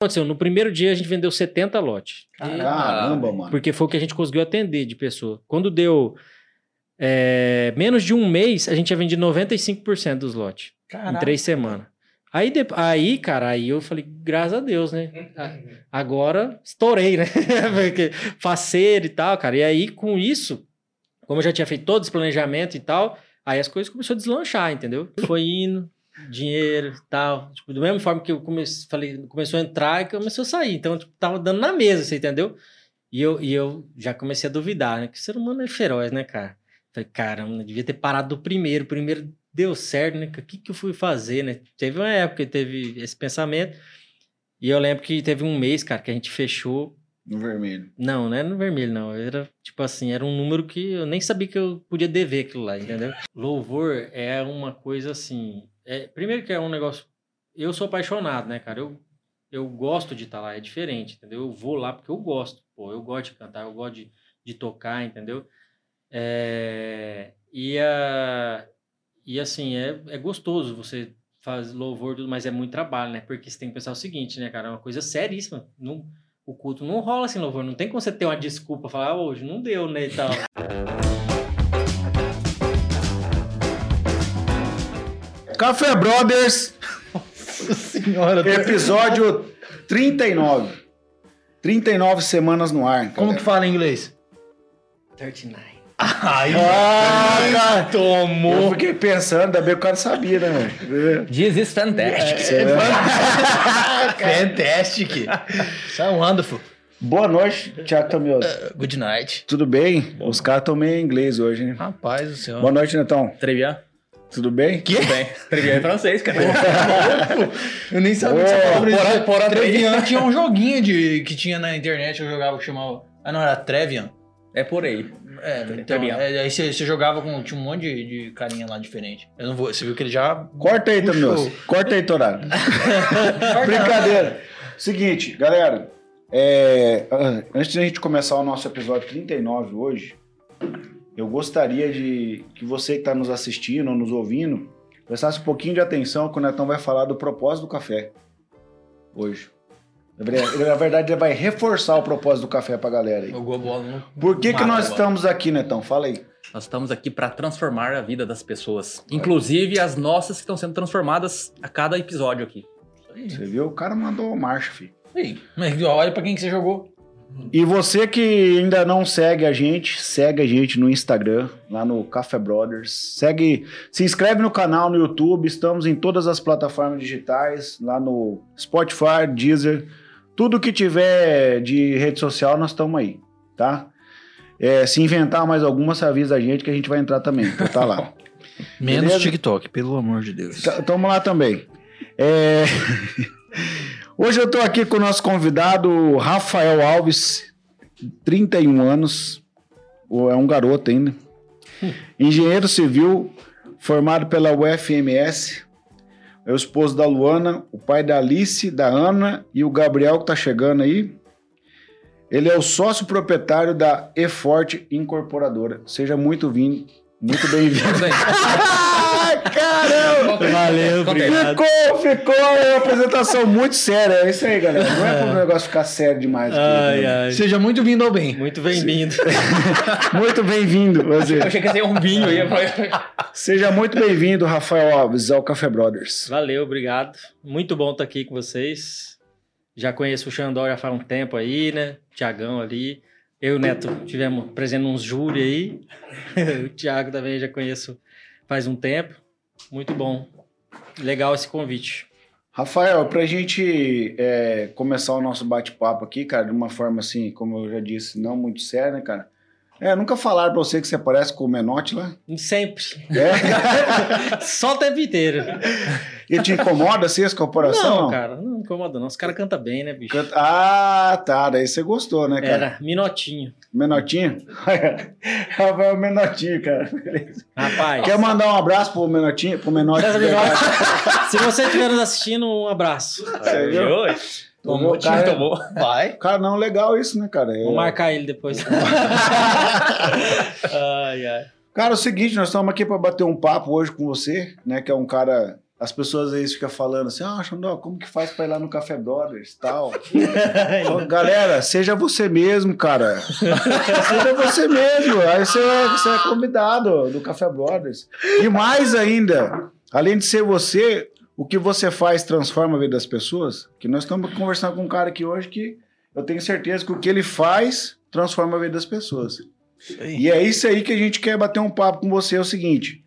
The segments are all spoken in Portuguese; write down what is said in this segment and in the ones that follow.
aconteceu? No primeiro dia a gente vendeu 70 lotes. Caramba, mano. Porque foi o que a gente conseguiu atender de pessoa. Quando deu é, menos de um mês, a gente tinha vendido 95% dos lotes. Em três semanas. Aí, de- aí, cara, aí eu falei, graças a Deus, né? Agora estourei, né? Porque faceiro e tal, cara. E aí, com isso, como eu já tinha feito todo esse planejamento e tal, aí as coisas começaram a deslanchar, entendeu? Foi indo, dinheiro e tal. Tipo, da mesma forma que eu comecei, falei, começou a entrar e começou a sair. Então, tipo, tava dando na mesa, você entendeu? E eu, e eu já comecei a duvidar, né? Que o ser humano é feroz, né, cara? Falei, caramba, devia ter parado do primeiro. O primeiro deu certo, né? O que, que eu fui fazer, né? Teve uma época que teve esse pensamento. E eu lembro que teve um mês, cara, que a gente fechou. No vermelho. Não, não era no vermelho, não. Era tipo assim, era um número que eu nem sabia que eu podia dever aquilo lá, entendeu? Louvor é uma coisa assim. É, primeiro que é um negócio. Eu sou apaixonado, né, cara? Eu, eu gosto de estar lá, é diferente, entendeu? Eu vou lá porque eu gosto. Pô, eu gosto de cantar, eu gosto de, de tocar, entendeu? É, e, a, e assim, é, é gostoso você faz louvor, tudo, mas é muito trabalho, né? Porque você tem que pensar o seguinte, né, cara? É uma coisa seríssima. Não, o culto não rola assim, louvor. Não tem como você ter uma desculpa, falar, ah, hoje não deu, né, e tal. Café Brothers, Senhora, episódio 39. 39 semanas no ar. como que fala em inglês? 39. Ai, Ah, cara. Eu tomou. fiquei pensando, ainda bem que o cara sabia, né, velho? This is fantastic. Fantastic. So wonderful. Boa noite, Thiago Tamioso. Good night. Tudo bem? Os caras estão meio em inglês hoje, hein? Rapaz do céu. Boa noite, Netão. Trivia? Tudo bem? Que? Tudo bem. Trivia em francês, cara. Eu nem sabia que você porra, Trevian tinha um joguinho de, que tinha na internet eu jogava que chamava. Ah, não, era Trevian. É por aí. É, então, Trevian. é, aí você, você jogava com. Tinha um monte de, de carinha lá diferente. Eu não vou. Você viu que ele já. Corta aí. Tamioso. Corta aí, Torado. Brincadeira. Seguinte, galera. é, antes de a gente começar o nosso episódio 39 hoje, eu gostaria de que você que está nos assistindo ou nos ouvindo prestasse um pouquinho de atenção que o Netão vai falar do propósito do café hoje. Ele, na verdade, ele vai reforçar o propósito do café pra galera aí. Jogou a bola no. Por que, que nós estamos aqui, Netão? Fala aí. Nós estamos aqui para transformar a vida das pessoas. Inclusive as nossas que estão sendo transformadas a cada episódio aqui. Você viu? O cara mandou marcha, filho. Ei, mas olha pra quem que você jogou. E você que ainda não segue a gente, segue a gente no Instagram, lá no Café Brothers. Segue, se inscreve no canal no YouTube, estamos em todas as plataformas digitais, lá no Spotify, Deezer, tudo que tiver de rede social nós estamos aí, tá? É, se inventar mais alguma, você avisa a gente que a gente vai entrar também, então tá lá. Menos Beleza? TikTok, pelo amor de Deus. Tamo lá também. É, Hoje eu tô aqui com o nosso convidado Rafael Alves, 31 anos, é um garoto ainda. Engenheiro civil, formado pela UFMS. É o esposo da Luana, o pai da Alice, da Ana e o Gabriel que tá chegando aí. Ele é o sócio proprietário da Eforte Incorporadora. Seja muito vindo, muito bem-vindo. Caramba! Valeu, obrigado. Ficou, ficou uma apresentação muito séria. É isso aí, galera. Não é para o negócio ficar sério demais. aqui, Ai, entendeu? ai. Seja muito vindo ao bem. Muito bem-vindo. Muito bem-vindo. Eu achei que ia ser um vinho aí. Seja muito bem-vindo, Rafael Alves, ao Café Brothers. Valeu, obrigado. Muito bom estar aqui com vocês. Já conheço o Xandó já faz um tempo aí, né? Tiagão ali. Eu e o Neto tivemos presente uns júri aí. o Thiago também já conheço faz um tempo. Muito bom. Legal esse convite. Rafael, pra gente é, começar o nosso bate-papo aqui, cara, de uma forma assim, como eu já disse, não muito séria, né, cara? É, nunca falaram pra você que você parece com o Menotti lá? Sempre. É? Só o tempo inteiro. E te incomoda assim essa corporação? Não, cara, não incomoda não. Os caras cantam bem, né, bicho? Canta- Ah, tá. Daí você gostou, né, cara? Era Minotinho. Menotinho? Rafael Menotinho, cara. Rapaz. Quer mandar um abraço pro Menotinho? Pro Minotti, Se você estiver nos assistindo, um abraço. Você viu? Tomou, O cara- tomou. Vai. Cara, não, legal isso, né, cara? É- Vou marcar ele depois. ai, ai. Cara, é o seguinte, nós estamos aqui para bater um papo hoje com você, né? Que é um cara as pessoas vezes ficam falando assim, ah, Xandó, como que faz pra ir lá no Café Brothers tal? Galera, seja você mesmo, cara. seja você mesmo. Aí você é, você é convidado do Café Brothers. E mais ainda, além de ser você, o que você faz transforma a vida das pessoas? Que nós estamos conversando com um cara aqui hoje que eu tenho certeza que o que ele faz transforma a vida das pessoas. E é isso aí que a gente quer bater um papo com você, é o seguinte...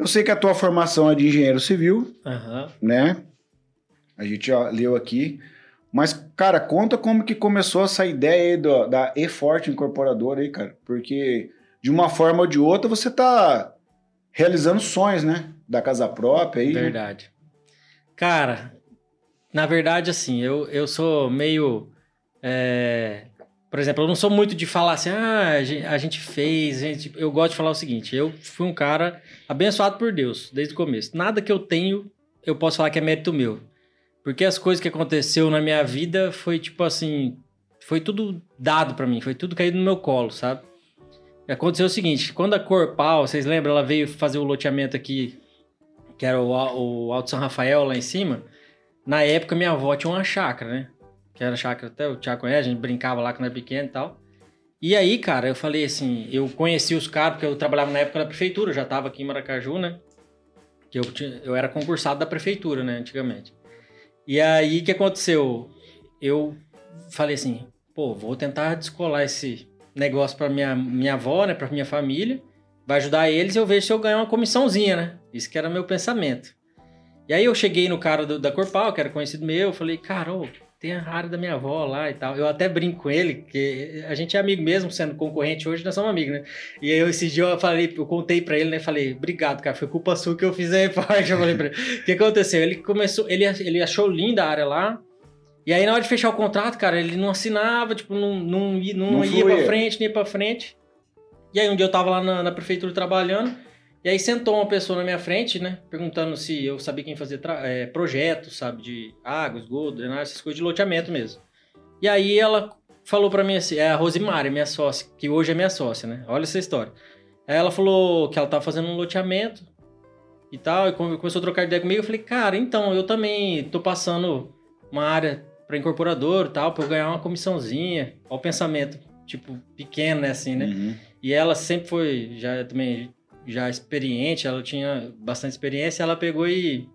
Eu sei que a tua formação é de engenheiro civil, Aham. né? A gente já leu aqui. Mas, cara, conta como que começou essa ideia aí do- da E-Forte Incorporadora aí, cara. Porque, de uma forma ou de outra, você tá realizando sonhos, né? Da casa própria aí. né? Verdade. Cara, na verdade, assim, eu, eu sou meio. é, por exemplo, eu não sou muito de falar assim, ah, a gen- a gente fez, a gente... eu gosto de falar o seguinte, eu fui um cara abençoado por Deus, desde o começo. Nada que eu tenho, eu posso falar que é mérito meu. Porque as coisas que aconteceu na minha vida foi tipo assim, foi tudo dado pra mim, foi tudo caído no meu colo, sabe? Aconteceu o seguinte, quando a Corpal, vocês lembram, ela veio fazer o loteamento aqui que era o, o Alto São Rafael lá em cima, na época minha avó tinha uma chácara, né? Que era chácara, até o Thiago conhece, a gente brincava lá quando era pequeno e tal. E aí, cara, eu falei assim, eu conheci os caras, porque eu trabalhava na época na prefeitura, eu já tava aqui em Maracaju, né? Que eu, eu era concursado da prefeitura, né, antigamente. E aí, o que aconteceu? Eu falei assim, pô, vou tentar descolar esse negócio pra minha, minha avó, né, pra minha família, vai ajudar eles e eu vejo se eu ganho uma comissãozinha, né? Isso que era meu pensamento. E aí eu cheguei no cara do- da Corpal, que era conhecido meu, eu falei, cara, ô, tem a área da minha avó lá e tal. Eu até brinco com ele, que a gente é amigo mesmo, sendo concorrente hoje, nós somos amigos, né? E aí eu, esse dia eu falei, eu contei pra ele, né? Falei, obrigado, cara, foi culpa sua que eu fiz a parte. Eu falei pra ele. O que aconteceu? Ele começou, ele, ele achou linda a área lá. E aí, na hora de fechar o contrato, cara, ele não assinava, tipo, não, não, ia- não, Não ia pra frente, nem ia pra frente. E aí, um dia eu tava lá na, na prefeitura trabalhando, e aí sentou uma pessoa na minha frente, né? Perguntando se eu sabia quem fazia tra- é, projetos, sabe? De água, esgoto, drenagem, essas coisas de loteamento mesmo. E aí ela falou pra mim assim, é a Rosemary, minha sócia, que hoje é minha sócia, né? Olha essa história. Aí ela falou que ela tava fazendo um loteamento e tal, e come- começou a trocar ideia comigo. Eu falei, cara, então, eu também tô passando uma área pra incorporador e tal, pra eu ganhar uma comissãozinha. Olha o pensamento, tipo, pequeno, né, assim, né? Uhum. E ela sempre foi já também já experiente, ela tinha bastante experiência, ela pegou e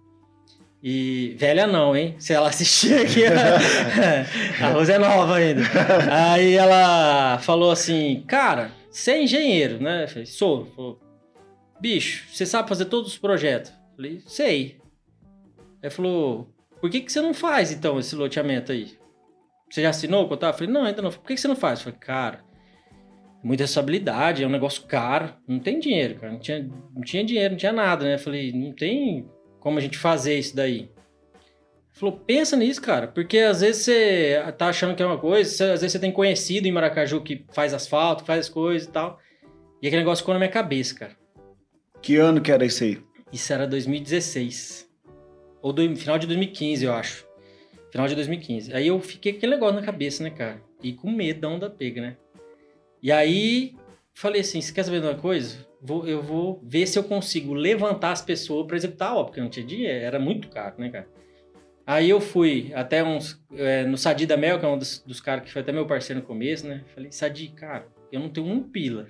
e velha não, hein? Se ela assistir aqui, a Rosa é nova ainda. Aí ela falou assim, cara, você é engenheiro, né? Eu falei, sou. Falou, Bicho, você sabe fazer todos os projetos? Eu falei, sei. Aí falou, por que, que você não faz então esse loteamento aí? Você já assinou o contrato? Eu falei, não, ainda não. Por que, que você não faz? Eu falei, cara, muita responsabilidade, é um negócio caro, não tem dinheiro, cara. Não tinha, não tinha dinheiro, não tinha nada, né? Falei, não tem como a gente fazer isso daí. Falou, pensa nisso, cara, porque às vezes você tá achando que é uma coisa, você- às vezes você tem conhecido em Maracaju que faz asfalto, que faz as coisas e tal. E aquele negócio ficou na minha cabeça, cara. Que ano que era isso aí? Isso era 2016. Ou do, final de 2015, eu acho. Final de 2015. Aí eu fiquei com aquele negócio na cabeça, né, cara? E com medão da pega, né? E aí falei assim: você quer saber de uma coisa? Vou, eu vou ver se eu consigo levantar as pessoas pra executar a obra, porque não tinha dinheiro, era muito caro, né, cara? Aí eu fui até uns. é, no Sadi da Mel, que é um dos, dos caras que foi até meu parceiro no começo, né? Falei, Sadi, cara, eu não tenho um pila.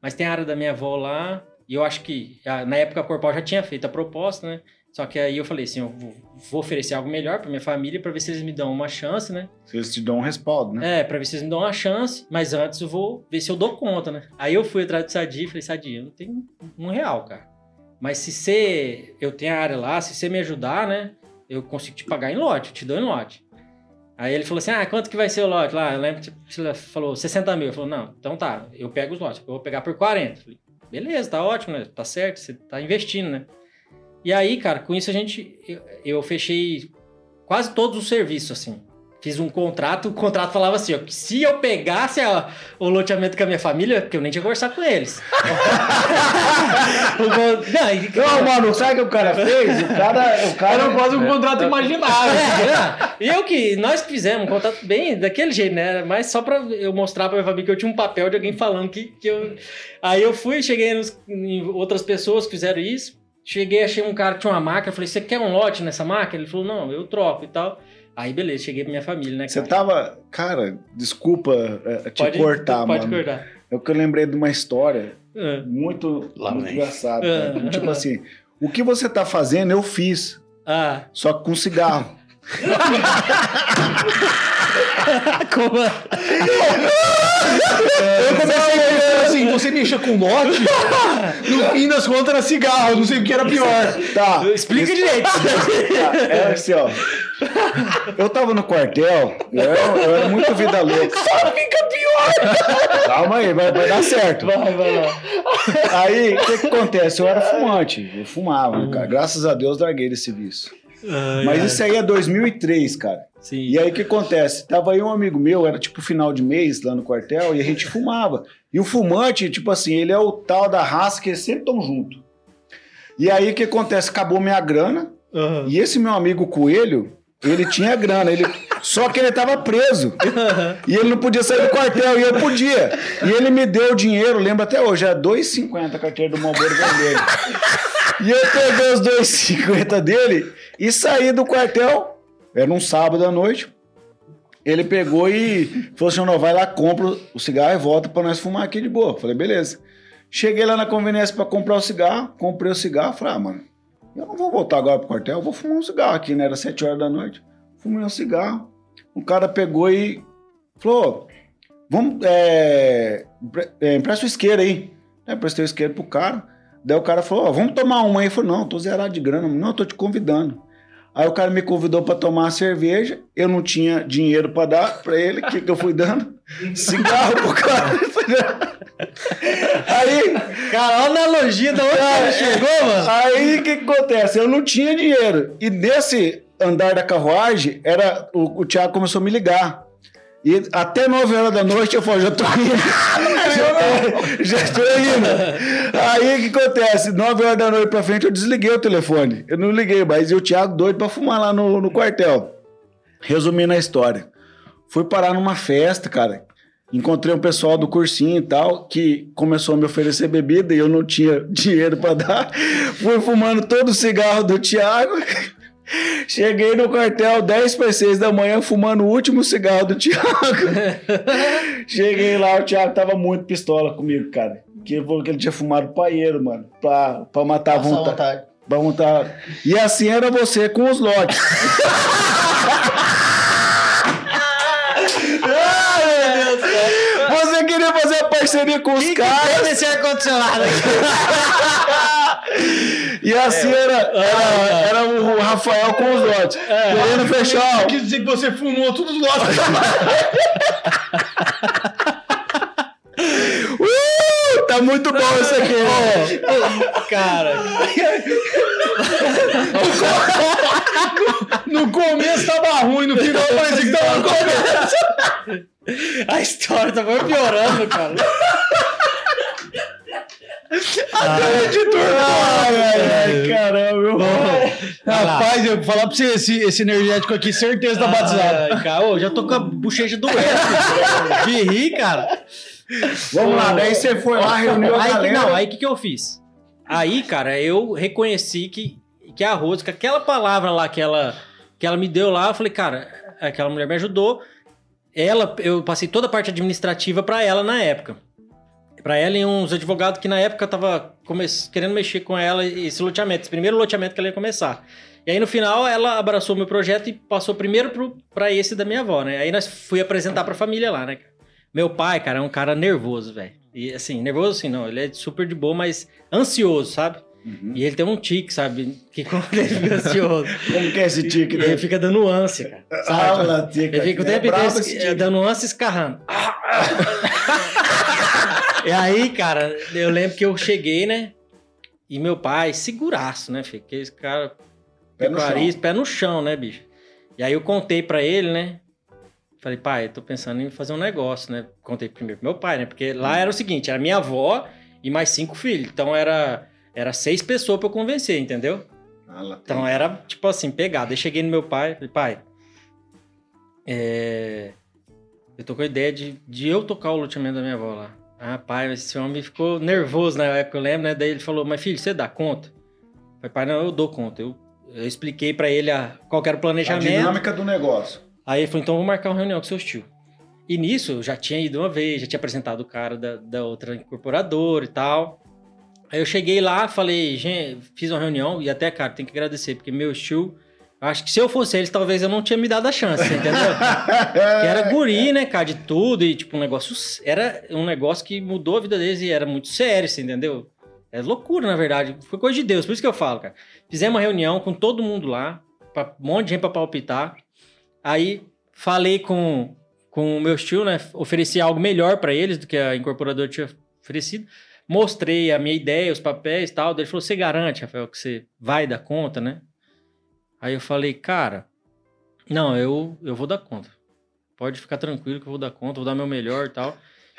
Mas tem a área da minha avó lá, e eu acho que na época a Corpal já tinha feito a proposta, né? Só que aí eu falei assim, eu vou, vou oferecer algo melhor pra minha família pra ver se eles me dão uma chance, né? Eles te dão um respaldo, né? É, pra ver se eles me dão uma chance, mas antes eu vou ver se eu dou conta, né? Aí eu fui atrás do Sadi e falei, Sadi, eu não tenho um real, cara. Mas se você. Eu tenho a área lá, se você me ajudar, né? Eu consigo te pagar em lote, eu te dou em lote. Aí ele falou assim: ah, quanto que vai ser o lote lá? Eu lembro que você falou 60 mil. Eu falei, não, então tá, eu pego os lotes, eu vou pegar por 40. Eu falei, beleza, tá ótimo, né? Tá certo, você tá investindo, né? E aí, cara, com isso a gente. Eu, eu fechei quase todos os serviços, assim. Fiz um contrato, o contrato falava assim, ó, que se eu pegasse a- o loteamento com a minha família, porque eu nem tinha conversado com eles. O não, Não, mano, sabe o que o cara fez? O cara. O cara Era quase um contrato imaginário. É, é. eu que, nós que fizemos um contrato bem daquele jeito, né? Mas só pra eu mostrar pra minha família que eu tinha um papel de alguém falando que, que eu. Aí eu fui, cheguei nos- em outras pessoas que fizeram isso. Cheguei, achei um cara que tinha uma máquina, falei, você quer um lote nessa máquina? Ele falou, não, eu troco e tal. Aí, beleza, cheguei pra minha família, né, Você tava. Cara, desculpa é, te Pode- cortar, Pode mano. cortar. É que eu lembrei de uma história Ah. muito, muito engraçada. Cara. Tipo assim, o que você tá fazendo, eu fiz. Ah, Só que com cigarro. como... Eu comecei a pensar assim, você mexa com lote, no fim das contas era cigarro, não sei o que era pior. Tá. Explica direito. Tá, É assim, ó. Eu tava no quartel, eu era, eu era muito vida louca. Só fica pior! Calma aí, vai, vai dar certo. Vai, vai lá. Aí, o que, que acontece? Eu era fumante, eu fumava, né, cara? Graças a Deus larguei desse vício. Mas isso aí é 2003, cara. Sim. E aí o que acontece? Tava aí um amigo meu, era tipo final de mês lá no quartel, e a gente fumava. E o fumante, tipo assim, ele é o tal da raça que eles sempre estão junto. E aí o que acontece? Acabou minha grana, Aham. e esse meu amigo Coelho, ele tinha grana, ele só que ele tava preso. E ele não podia sair do quartel, e eu podia. E ele me deu o dinheiro, lembro até hoje, era 2,50 a carteira do Malboro Vermelho. E eu peguei os 2,50 dele e saí do quartel. Era um sábado à noite. Ele pegou e falou assim: não, vai lá, compra o cigarro e volta pra nós fumar aqui de boa. Falei, beleza. Cheguei lá na conveniência pra comprar o cigarro, comprei o cigarro, falei, ah, mano, eu não vou voltar agora pro quartel, eu vou fumar um cigarro aqui, né? Era 7 horas da noite. Fumei um cigarro. O cara pegou e falou: vamos, é, é, empresta o isqueiro aí. Eu prestei o isqueiro pro cara. Daí o cara falou: vamos tomar uma aí. Eu falei: não, tô zerado de grana. Não, eu tô te convidando. Aí o cara me convidou pra tomar uma cerveja. Eu não tinha dinheiro pra dar pra ele. O que, que eu fui dando? Cigarro pro cara. aí, Cara, olha a analogia da onde Cara, chegou, mano. Aí o que, que acontece? Eu não tinha dinheiro. E nesse andar da carruagem, era, o, o Thiago começou a me ligar. E até 9 horas da noite eu falei, já tô indo. tô indo. Aí o que acontece? 9 horas da noite pra frente eu desliguei o telefone. Eu não liguei, mas e o Thiago doido pra fumar lá no, no quartel. Resumindo a história. Fui parar numa festa, cara. Encontrei um pessoal do cursinho e tal, que começou a me oferecer bebida e eu não tinha dinheiro pra dar. Fui fumando todo o cigarro do Thiago. Cheguei no quartel 10 para 6 da manhã fumando o último cigarro do Thiago. Cheguei lá, o Thiago tava muito pistola comigo, cara. Que ele falou que ele tinha fumado paieiro, mano, pra, pra matar a vontade. vontade. Pra montar. E assim era você com os lotes. parceria com os caras. esse ar-condicionado aqui. E assim era, era, era o Rafael com os lotes. Querendo fechar. Quis dizer que você fumou tudo do lado. Tá muito bom isso aqui. Cara, No começo tava ruim, no final parecia que tava no começo. a história tá foi piorando, cara. Ai, ai, ai, caramba. meu. Rapaz, eu vou falar pra você, esse, esse energético aqui, certeza tá batizado. Ai, cara, ô, já tô com a bochecha doendo. De rir, cara. Vamos lá, daí você foi lá, reuniu a Aí, que- galera. não, aí o que, que eu fiz? Aí, cara, eu reconheci que, que a Rose, que aquela palavra lá que ela, que ela me deu lá, eu falei, cara, aquela mulher me ajudou. Ela, eu passei toda a parte administrativa pra ela na época. Pra ela e uns advogados que na época tava querendo mexer com ela esse loteamento, esse primeiro loteamento que ela ia começar. E aí no final ela abraçou meu projeto e passou primeiro pro, pra esse da minha avó, né? Aí nós fui apresentar pra família lá, né? Meu pai, cara, é um cara nervoso, velho. E assim, nervoso assim, não, ele é super de boa, mas ansioso, sabe? Uhum. E ele tem um tique, sabe? Que quando ele fica ansioso, Como que é esse tique ele dele? fica dando ânsia, cara. Ah, Sabe? lá, tica. Ele fica o É tempo brabo inteiro dando ânsia e escarrando. e aí, cara, eu lembro que eu cheguei, né? E meu pai, seguraço, né, filho? Que esse cara. Pé no chão. pé no chão, né, bicho? E aí eu contei pra ele, né? Falei, pai, eu tô pensando em fazer um negócio, né? Contei primeiro pro meu pai, né? Porque lá era o seguinte, era minha avó e mais cinco filhos. Então era, era seis pessoas pra eu convencer, entendeu? Ah, Então era, tipo assim, pegada. Aí cheguei no meu pai, falei, pai, é... eu tô com a ideia de, de eu tocar o loteamento da minha avó lá. Ah, pai, esse homem ficou nervoso na época, eu lembro, né? Daí ele falou, mas filho, você dá conta? Falei, pai, não, eu dou conta. Eu, eu expliquei pra ele a, qual era o A planejamento. dinâmica do negócio. Aí ele falou, então vamos marcar uma reunião com seu tio. E nisso, eu já tinha ido uma vez, já tinha apresentado o cara da, da outra incorporadora e tal. Aí eu cheguei lá, falei, gente, fiz uma reunião e até, cara, tem que agradecer, porque meu tio, acho que se eu fosse eles, talvez eu não tinha me dado a chance, entendeu? que era guri, né, cara, de tudo e tipo um negócio, era um negócio que mudou a vida deles e era muito sério, você entendeu? É loucura, na verdade, foi coisa de Deus, por isso que eu falo, cara. Fizemos uma reunião com todo mundo lá, pra, um monte de gente pra palpitar. Aí falei com, com o meu tio, né? Ofereci algo melhor pra eles do que a incorporadora tinha oferecido. Mostrei a minha ideia, os papéis e tal. Ele falou: Você garante, Rafael, que você vai dar conta, né? Aí eu falei: Cara, não, eu, eu vou dar conta. Pode ficar tranquilo que eu vou dar conta, vou dar meu melhor e tal.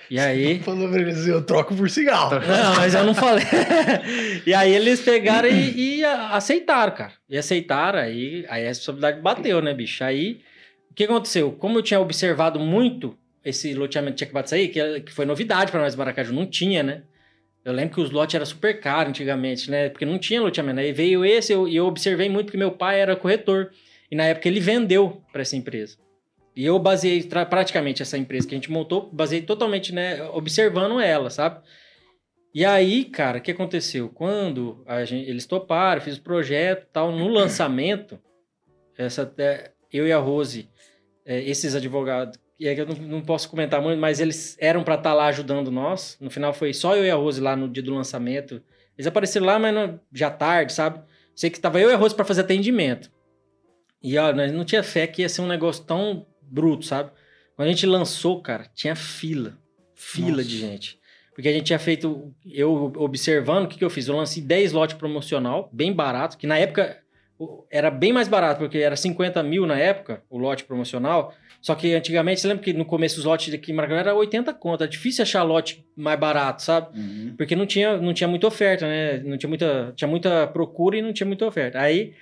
E aí. Falou pra eles, eu troco por cigarro. Não, mas eu não falei. e aí eles pegaram e, e aceitaram, cara. E aceitaram, aí, aí a responsabilidade bateu, né, bicho? Aí, que aconteceu? Como eu tinha observado muito esse loteamento de Checkbatsaí, que, que foi novidade para nós, Maracaju, não tinha, né? Eu lembro que os lotes eram super caros antigamente, né? Porque não tinha loteamento. Aí veio esse eu- e eu, observei muito porque meu pai era corretor. E na época ele vendeu para essa empresa. E eu baseei praticamente essa empresa que a gente montou, baseei totalmente, né, observando ela, sabe? E aí, cara, o que aconteceu? Quando gente- eles toparam, fiz o projeto tal, no lançamento, essa, é, eu e a Rose, é, esses advogados, e aí eu não, não posso comentar muito, mas eles eram para estar lá ajudando nós. No final foi só eu e a Rose lá no dia do lançamento. Eles apareceram lá, mas não- já tarde, sabe? Sei que tava eu e a Rose para fazer atendimento. E ó, nós não tinha fé que ia ser um negócio tão bruto, sabe? Quando a gente lançou, cara, tinha fila. Fila Nossa. de gente. Porque a gente tinha feito, eu observando, o que, que eu fiz? Eu lancei 10 lotes promocional, bem barato, que na época era bem mais barato, porque era 50 mil na época, o lote promocional. Só que antigamente, você lembra que no começo os lotes aqui em Maracanã era 80 conto. Era difícil achar lote mais barato, sabe? Uhum. Porque não tinha, não tinha muita oferta, né? Não tinha muita, tinha muita procura e não tinha muita oferta. Aí,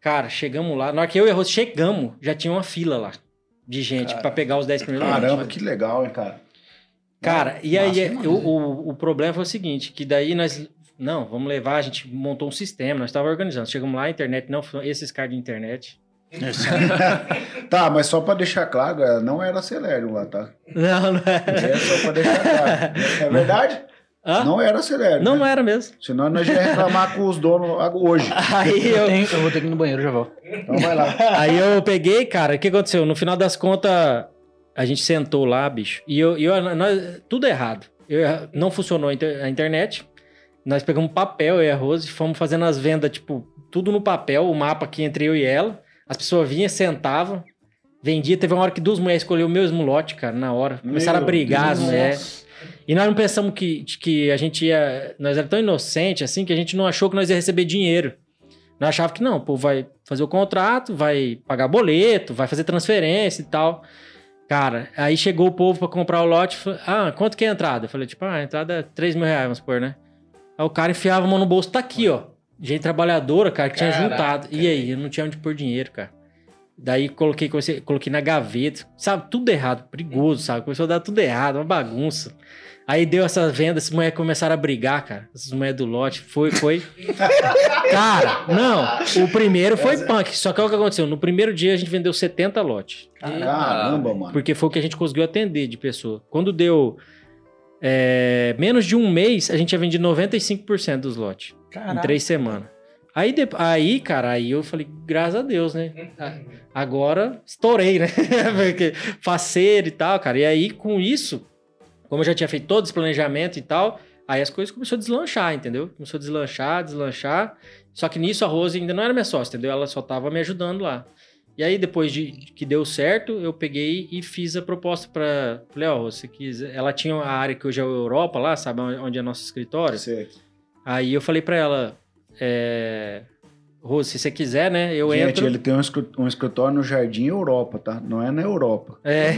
cara, chegamos lá. Na hora que eu e a Rose chegamos, já tinha uma fila lá de gente pra pegar os 10 primeiros Caramba, lotes. que legal, hein, cara. Cara, e aí Massa é, o, o, o problema foi o seguinte, que daí nós... Não, vamos levar, a gente montou um sistema, nós estávamos organizando. Chegamos lá, a internet, não, esses caras de internet. Tá, mas só pra deixar claro, é, não era Celérium lá, tá? Não, não era. É só pra deixar claro. É verdade? Hã? Não era Celérium. Não, né? não era mesmo. Senão nós ia reclamar com os donos hoje. Aí Eu, eu, tenho- eu vou ter que ir no banheiro, já volto. Então vai lá. Aí eu peguei, cara, o que aconteceu? No final das contas, a gente sentou lá, bicho, e eu, eu nós, tudo errado. Eu- não funcionou a internet. Nós pegamos papel, eu e a Rose, fomos fazendo as vendas, tipo, tudo no papel, o mapa aqui entre eu e ela. As pessoas vinham, sentavam, vendia. Teve uma hora que duas mulheres escolheram o mesmo lote, cara, na hora. Começaram Meu a brigar, as Deus. mulheres. E nós não pensamos que, que a gente ia. Nós era tão inocente assim que a gente não achou que nós ia receber dinheiro. Nós achava que não, o povo vai fazer o contrato, vai pagar boleto, vai fazer transferência e tal. Cara, aí chegou o povo pra comprar o lote. falou, Ah, quanto que é a entrada? Eu falei, tipo, ah, a entrada é 3 mil reais, vamos supor, né? Aí o cara enfiava a mão no bolso, tá aqui, ó. Gente trabalhadora, cara, que tinha Caraca, juntado. E aí, eu não tinha onde pôr dinheiro, cara. Daí coloquei, comecei- coloquei na gaveta, sabe? Tudo errado, perigoso, sabe? Começou a dar tudo errado, uma bagunça. Aí deu essa venda, essas mulheres começaram a brigar, cara. Essas mulheres do lote. Foi, foi. cara, não. O primeiro foi punk. Só que olha o que aconteceu. No primeiro dia a gente vendeu 70 lotes. Caramba, mano. Porque foi o que a gente conseguiu atender de pessoa. Quando deu é, menos de um mês, a gente tinha vendido 95% dos lotes. Em três semanas. Aí, de- aí, cara, aí eu falei, graças a Deus, né? Agora estourei, né? Porque faceiro e tal, cara. E aí, com isso, como eu já tinha feito todo esse planejamento e tal, aí as coisas começaram a deslanchar, entendeu? Começou a deslanchar, deslanchar. Só que nisso a Rose ainda não era minha sócia, entendeu? Ela só tava me ajudando lá. E aí, depois de que deu certo, eu peguei e fiz a proposta pra. Falei, ó, você quiser. Ela tinha a área que hoje é a Europa lá, sabe? Onde é nosso escritório. Sei. Aí eu falei pra ela, é... Rose, se você quiser, né, eu Gente, entro... ele tem um escri- escritório no Jardim Europa, tá? Não é na Europa. É.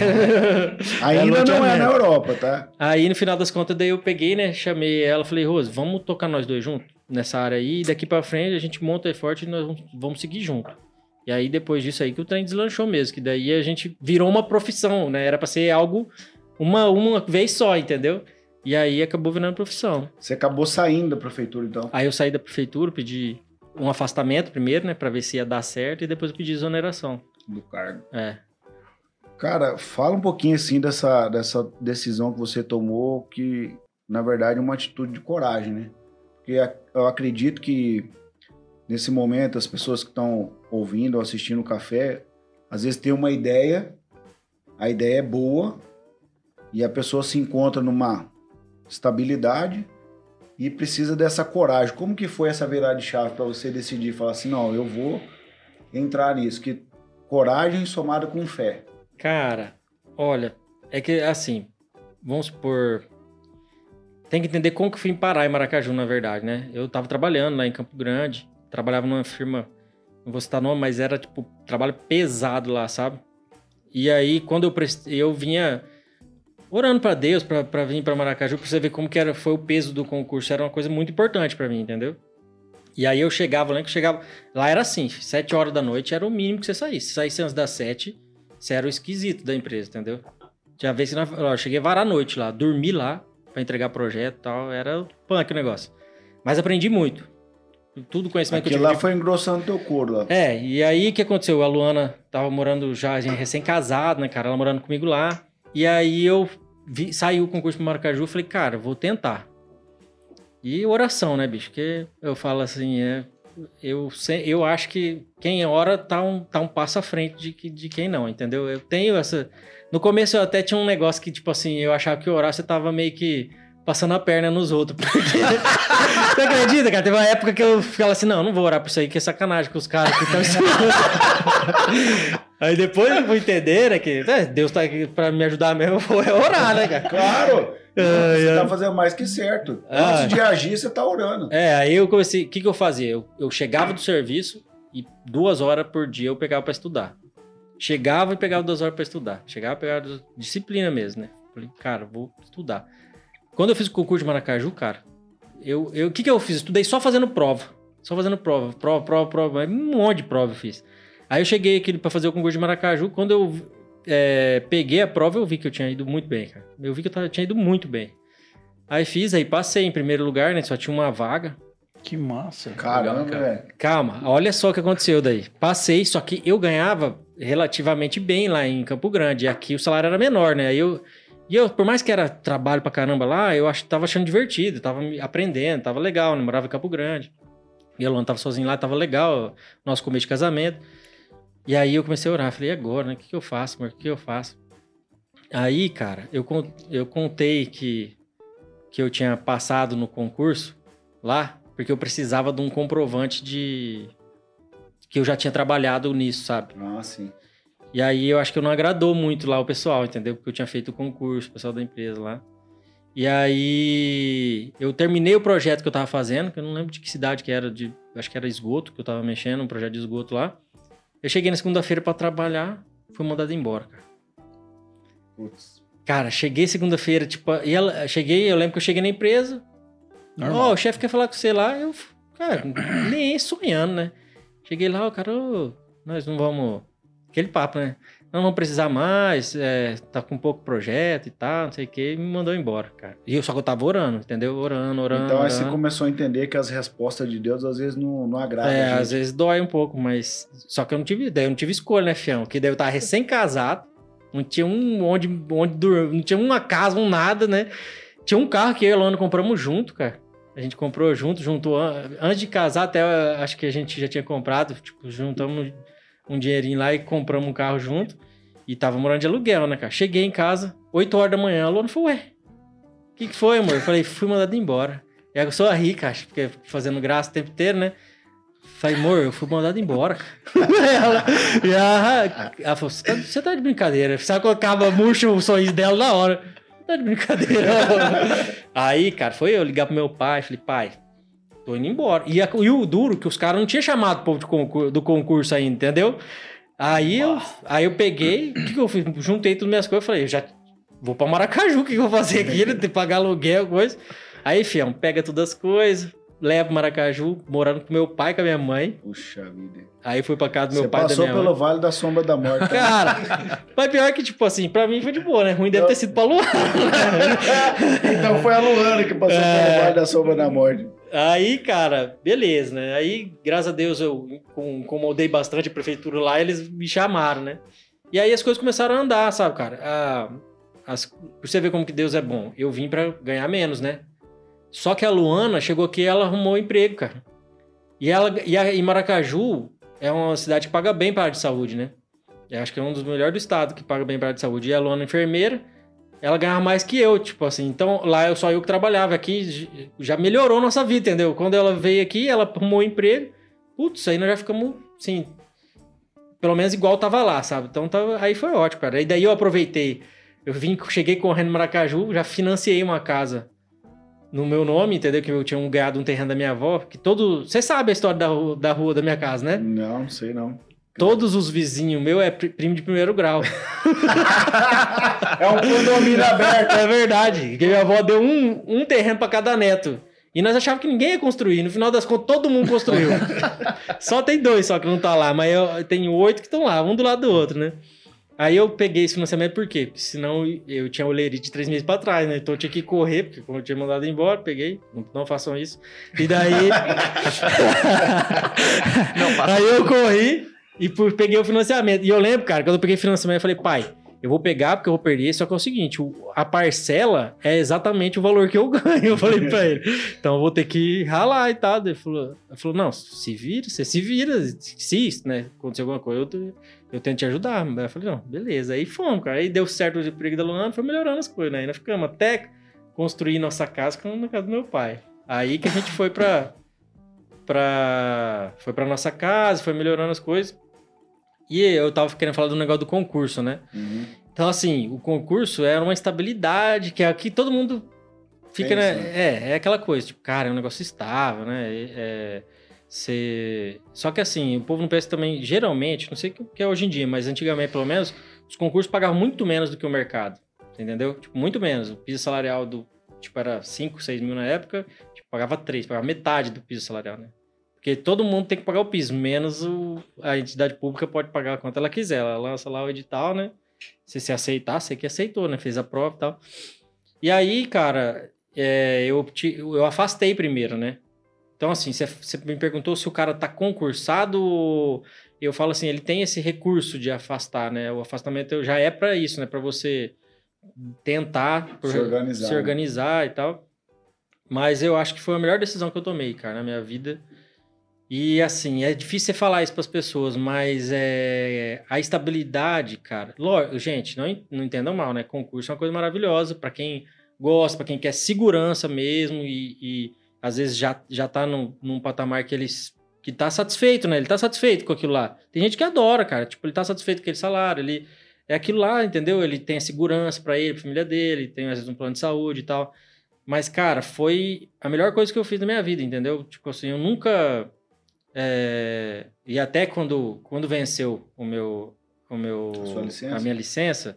Ainda não é loteamento. na Europa, tá? Aí no final das contas, daí eu peguei, né, chamei ela, falei, Rose, vamos tocar nós dois juntos nessa área aí, e daqui pra frente a gente monta aí forte e nós vamos seguir junto. E aí depois disso aí que o trem deslanchou mesmo, que daí a gente virou uma profissão, né, era pra ser algo uma, uma vez só, entendeu? E aí acabou virando profissão. Você acabou saindo da prefeitura, então? Aí eu saí da prefeitura, pedi um afastamento primeiro, né, pra ver se ia dar certo, e depois eu pedi exoneração. Do cargo. É. Cara, fala um pouquinho assim dessa, dessa decisão que você tomou, que na verdade é uma atitude de coragem, né? Porque eu acredito que nesse momento as pessoas que estão ouvindo ou assistindo o café, às vezes tem uma ideia, a ideia é boa e a pessoa se encontra numa estabilidade e precisa dessa coragem. Como que foi essa virada de chave para você decidir falar assim, não, eu vou entrar nisso, que coragem somada com fé. Cara, olha, é que assim, vamos supor, tem que entender como que eu fui parar em Maracaju, na verdade, né? Eu tava trabalhando lá em Campo Grande, trabalhava numa firma, não vou citar nome, mas era tipo trabalho pesado lá, sabe? E aí quando eu eu vinha orando para Deus para vir para Maracaju, para você ver como que era, foi o peso do concurso, era uma coisa muito importante para mim, entendeu? E aí eu chegava, lembro que chegava, lá era assim, sete horas da noite era o mínimo que você saísse. Se saísse antes das sete, você era o esquisito da empresa, entendeu? Tinha vez que eu cheguei varar a noite lá, dormi lá para entregar projeto e tal, era punk o negócio. Mas aprendi muito. Tudo conhecimento Aquilo que eu tive. lá foi engrossando teu couro lá. É, e aí o que aconteceu? A Luana tava morando já, a gente recém-casado, né, cara? Ela morando comigo lá. E aí eu vi, saiu o concurso pro Maracaju, falei, cara, vou tentar. E oração, né, bicho? Porque eu falo assim, é, eu, eu acho que quem ora tá um, tá um passo à frente de, de quem não, entendeu? Eu tenho essa. No começo eu até tinha um negócio que, tipo assim, eu achava que orar você tava meio que passando a perna nos outros. Porque... você acredita, cara? Teve uma época que eu ficava assim, não, não vou orar por isso aí, que é sacanagem com os caras que estão Aí depois eu fui entender, né, que é, Deus tá aqui pra me ajudar mesmo, é orar, né, cara? Claro! você é. tá fazendo mais que certo. Ah. Antes de agir, você tá orando. É, aí eu comecei, o que que eu fazia? Eu, eu chegava do serviço e duas horas por dia eu pegava para estudar. Chegava e pegava duas horas para estudar. Chegava e pegava disciplina mesmo, né? Falei, cara, vou estudar. Quando eu fiz o concurso de Maracaju, cara, eu, eu, o que que eu fiz? Estudei só fazendo prova. Só fazendo prova, prova, prova, prova. Um monte de prova eu fiz. Aí eu cheguei aqui para fazer o concurso de Maracaju. Quando eu é, peguei a prova, eu vi que eu tinha ido muito bem, cara. Eu vi que eu tava, tinha ido muito bem. Aí fiz, aí passei em primeiro lugar, né? Só tinha uma vaga. Que massa. Caramba, velho. Calma, olha só o que aconteceu daí. Passei, só que eu ganhava relativamente bem lá em Campo Grande. E aqui o salário era menor, né? Aí eu. E eu, por mais que era trabalho pra caramba lá, eu ach, tava achando divertido, tava aprendendo, tava legal, né? Morava em Campo Grande. E eu tava sozinho lá, tava legal, nosso começo de casamento. E aí eu comecei a orar, falei, e agora, né? O que, que eu faço, amor? O que eu faço? Aí, cara, eu, eu contei que, que eu tinha passado no concurso lá, porque eu precisava de um comprovante de. que eu já tinha trabalhado nisso, sabe? Ah, sim. E aí eu acho que eu não agradou muito lá o pessoal, entendeu? Porque eu tinha feito o concurso, o pessoal da empresa lá. E aí eu terminei o projeto que eu tava fazendo, que eu não lembro de que cidade que era, de, acho que era esgoto, que eu tava mexendo, um projeto de esgoto lá. Eu cheguei na segunda-feira para trabalhar, fui mandado embora, cara. Putz. Cara, cheguei segunda-feira, tipo, e ela, cheguei, eu lembro que eu cheguei na empresa. Ó, oh, o chefe quer falar com você lá, eu, cara, nem sonhando, né? Cheguei lá, o cara, oh, nós não vamos. Aquele papo, né? não vamos precisar mais, é, tá com pouco projeto e tal, não sei o que, e me mandou embora, cara. E eu só que eu tava orando, entendeu? Orando, orando. Então aí orando. você começou a entender que as respostas de Deus às vezes não, não agradam. É, às vezes dói um pouco, mas. Só que eu não tive ideia, eu não tive escolha, né, fião? Que daí eu tava recém-casado, não tinha um onde, onde dormir, não tinha uma casa, um nada, né? Tinha um carro que eu e a Luana compramos junto, cara. A gente comprou junto, juntou antes de casar, até acho que a gente já tinha comprado, tipo, juntamos um dinheirinho lá e compramos um carro junto. E tava morando de aluguel, né, cara? Cheguei em casa, 8 horas da manhã, a Luana falou, ué, o que, que foi, amor? Eu falei, fui mandado embora. E aí eu sou a rica, acho, porque fazendo graça o tempo inteiro, né? Falei, amor, eu fui mandado embora. ela, ela, ela falou, você tá, você tá de brincadeira. Sabe quando acaba murcho o sorriso dela na hora? Tá de brincadeira. aí, cara, foi eu ligar pro meu pai, falei, pai, tô indo embora. E, a, e o duro, que os caras não tinham chamado o povo concurso, do concurso ainda, entendeu? Aí eu, aí eu peguei, o que, que eu fiz? Juntei todas as minhas coisas, falei, já vou pra Maracaju, o que, que eu vou fazer aqui? Né? Tem que pagar aluguel, coisa. Aí, fião, pega todas as coisas, levo pro Maracaju, morando com meu pai e com a minha mãe. Puxa vida. Aí fui pra casa do meu Você pai e da passou minha pelo mãe. Vale da Sombra da Morte. Cara, mas pior que, tipo assim, pra mim foi de boa, né? Ruim deve ter sido pra Luana. foi a Luana que passou É. pelo Vale da Sombra da Morte. Aí, cara, beleza, né? Aí, graças a Deus, eu com- incomodei bastante a prefeitura lá, eles me chamaram, né? E aí as coisas começaram a andar, sabe, cara? Ah, as- você ver como que Deus é bom. Eu vim pra ganhar menos, né? Só que a Luana chegou aqui e ela arrumou emprego, cara. E, ela, e, a, e Maracaju é uma cidade que paga bem pra área de saúde, né? Eu acho que é um dos melhores do estado que paga bem pra área de saúde. E a Luana é enfermeira, ela ganhava mais que eu, tipo assim. Então, lá eu só eu que trabalhava. Aqui já melhorou nossa vida, entendeu? Quando ela veio aqui, ela arrumou um emprego. Putz, aí nós já ficamos, assim... Pelo menos igual tava lá, sabe? Então, tava, aí foi ótimo, cara. E daí eu aproveitei. Eu vim, cheguei correndo no Maracaju, já financiei uma casa no meu nome, entendeu? Que eu tinha um ganhado um terreno da minha avó. Que todo... Você sabe a história da, da rua da minha casa, né? Não sei não. Todos os vizinhos meu é pri- primo de primeiro grau. É um condomínio aberto. É verdade. Que minha avó deu um, um terreno pra cada neto. E nós achávamos que ninguém ia construir. No final das contas, todo mundo construiu. só tem dois só que não tá lá. Mas eu tenho oito que estão lá, um do lado do outro, né? Aí eu peguei esse financiamento por quê? Porque senão eu tinha o de três meses pra trás, né? Então eu tinha que correr, porque como eu tinha mandado embora, peguei. Não, não façam isso. E daí... Aí eu corri e pu- peguei o financiamento. E eu lembro, cara, quando eu peguei financiamento, eu falei, pai, eu vou pegar porque eu vou perder, só que é o seguinte, a parcela é exatamente o valor que eu ganho. Eu falei pra ele. Então eu vou ter que ralar e tal. Ele falou, ele falou não, se vira, você se vira. Se né, acontecer alguma coisa, eu, eu tento te ajudar. Eu falei, não, beleza. Aí fomos, cara. Aí deu certo o emprego da Luana, foi melhorando as coisas, né? Nós ficamos até construir nossa casa na casa do meu pai. Aí que a gente foi pra... pra foi pra nossa casa, foi melhorando as coisas. E eu tava querendo falar do negócio do concurso, né? Uhum. Então, assim, o concurso era uma estabilidade que aqui todo mundo fica, né? Pensa. É, é aquela coisa, tipo, cara, é um negócio estável, né? É, é, cê- Só que assim, o povo não pensa também, geralmente, não sei o que é hoje em dia, mas antigamente, pelo menos, os concursos pagavam muito menos do que o mercado. Entendeu? Tipo, muito menos. O piso salarial do, tipo, era 5, 6 mil na época, pagava 3, pagava metade do piso salarial, né? Porque todo mundo tem que pagar o piso, menos o, a entidade pública pode pagar quanto ela quiser. Ela lança lá o edital, né? Se você aceitar, você que aceitou, né? Fez a prova e tal. E aí, cara, é, eu, eu afastei primeiro, né? Então, assim, você, me perguntou se o cara tá concursado. Eu falo assim, ele tem esse recurso de afastar, né? O afastamento já é pra isso, né? Pra você tentar Se organizar, se né? organizar e tal. Mas eu acho que foi a melhor decisão que eu tomei, cara, na minha vida. E assim, é difícil você falar isso para as pessoas, mas é a estabilidade, cara. Lógico, gente, não, não entendam mal, né? Concurso é uma coisa maravilhosa para quem gosta, para quem quer segurança mesmo e, e às vezes já, já tá num, num patamar que eles que tá satisfeito, né? Ele tá satisfeito com aquilo lá. Tem gente que adora, cara. Tipo, ele tá satisfeito com aquele salário, ele é aquilo lá, entendeu? Ele tem a segurança para ele, pra família dele, tem às vezes um plano de saúde e tal. Mas, cara, foi a melhor coisa que eu fiz na minha vida, entendeu? Tipo assim, eu nunca. é, E até quando, quando venceu o meu, o meu, A a minha licença,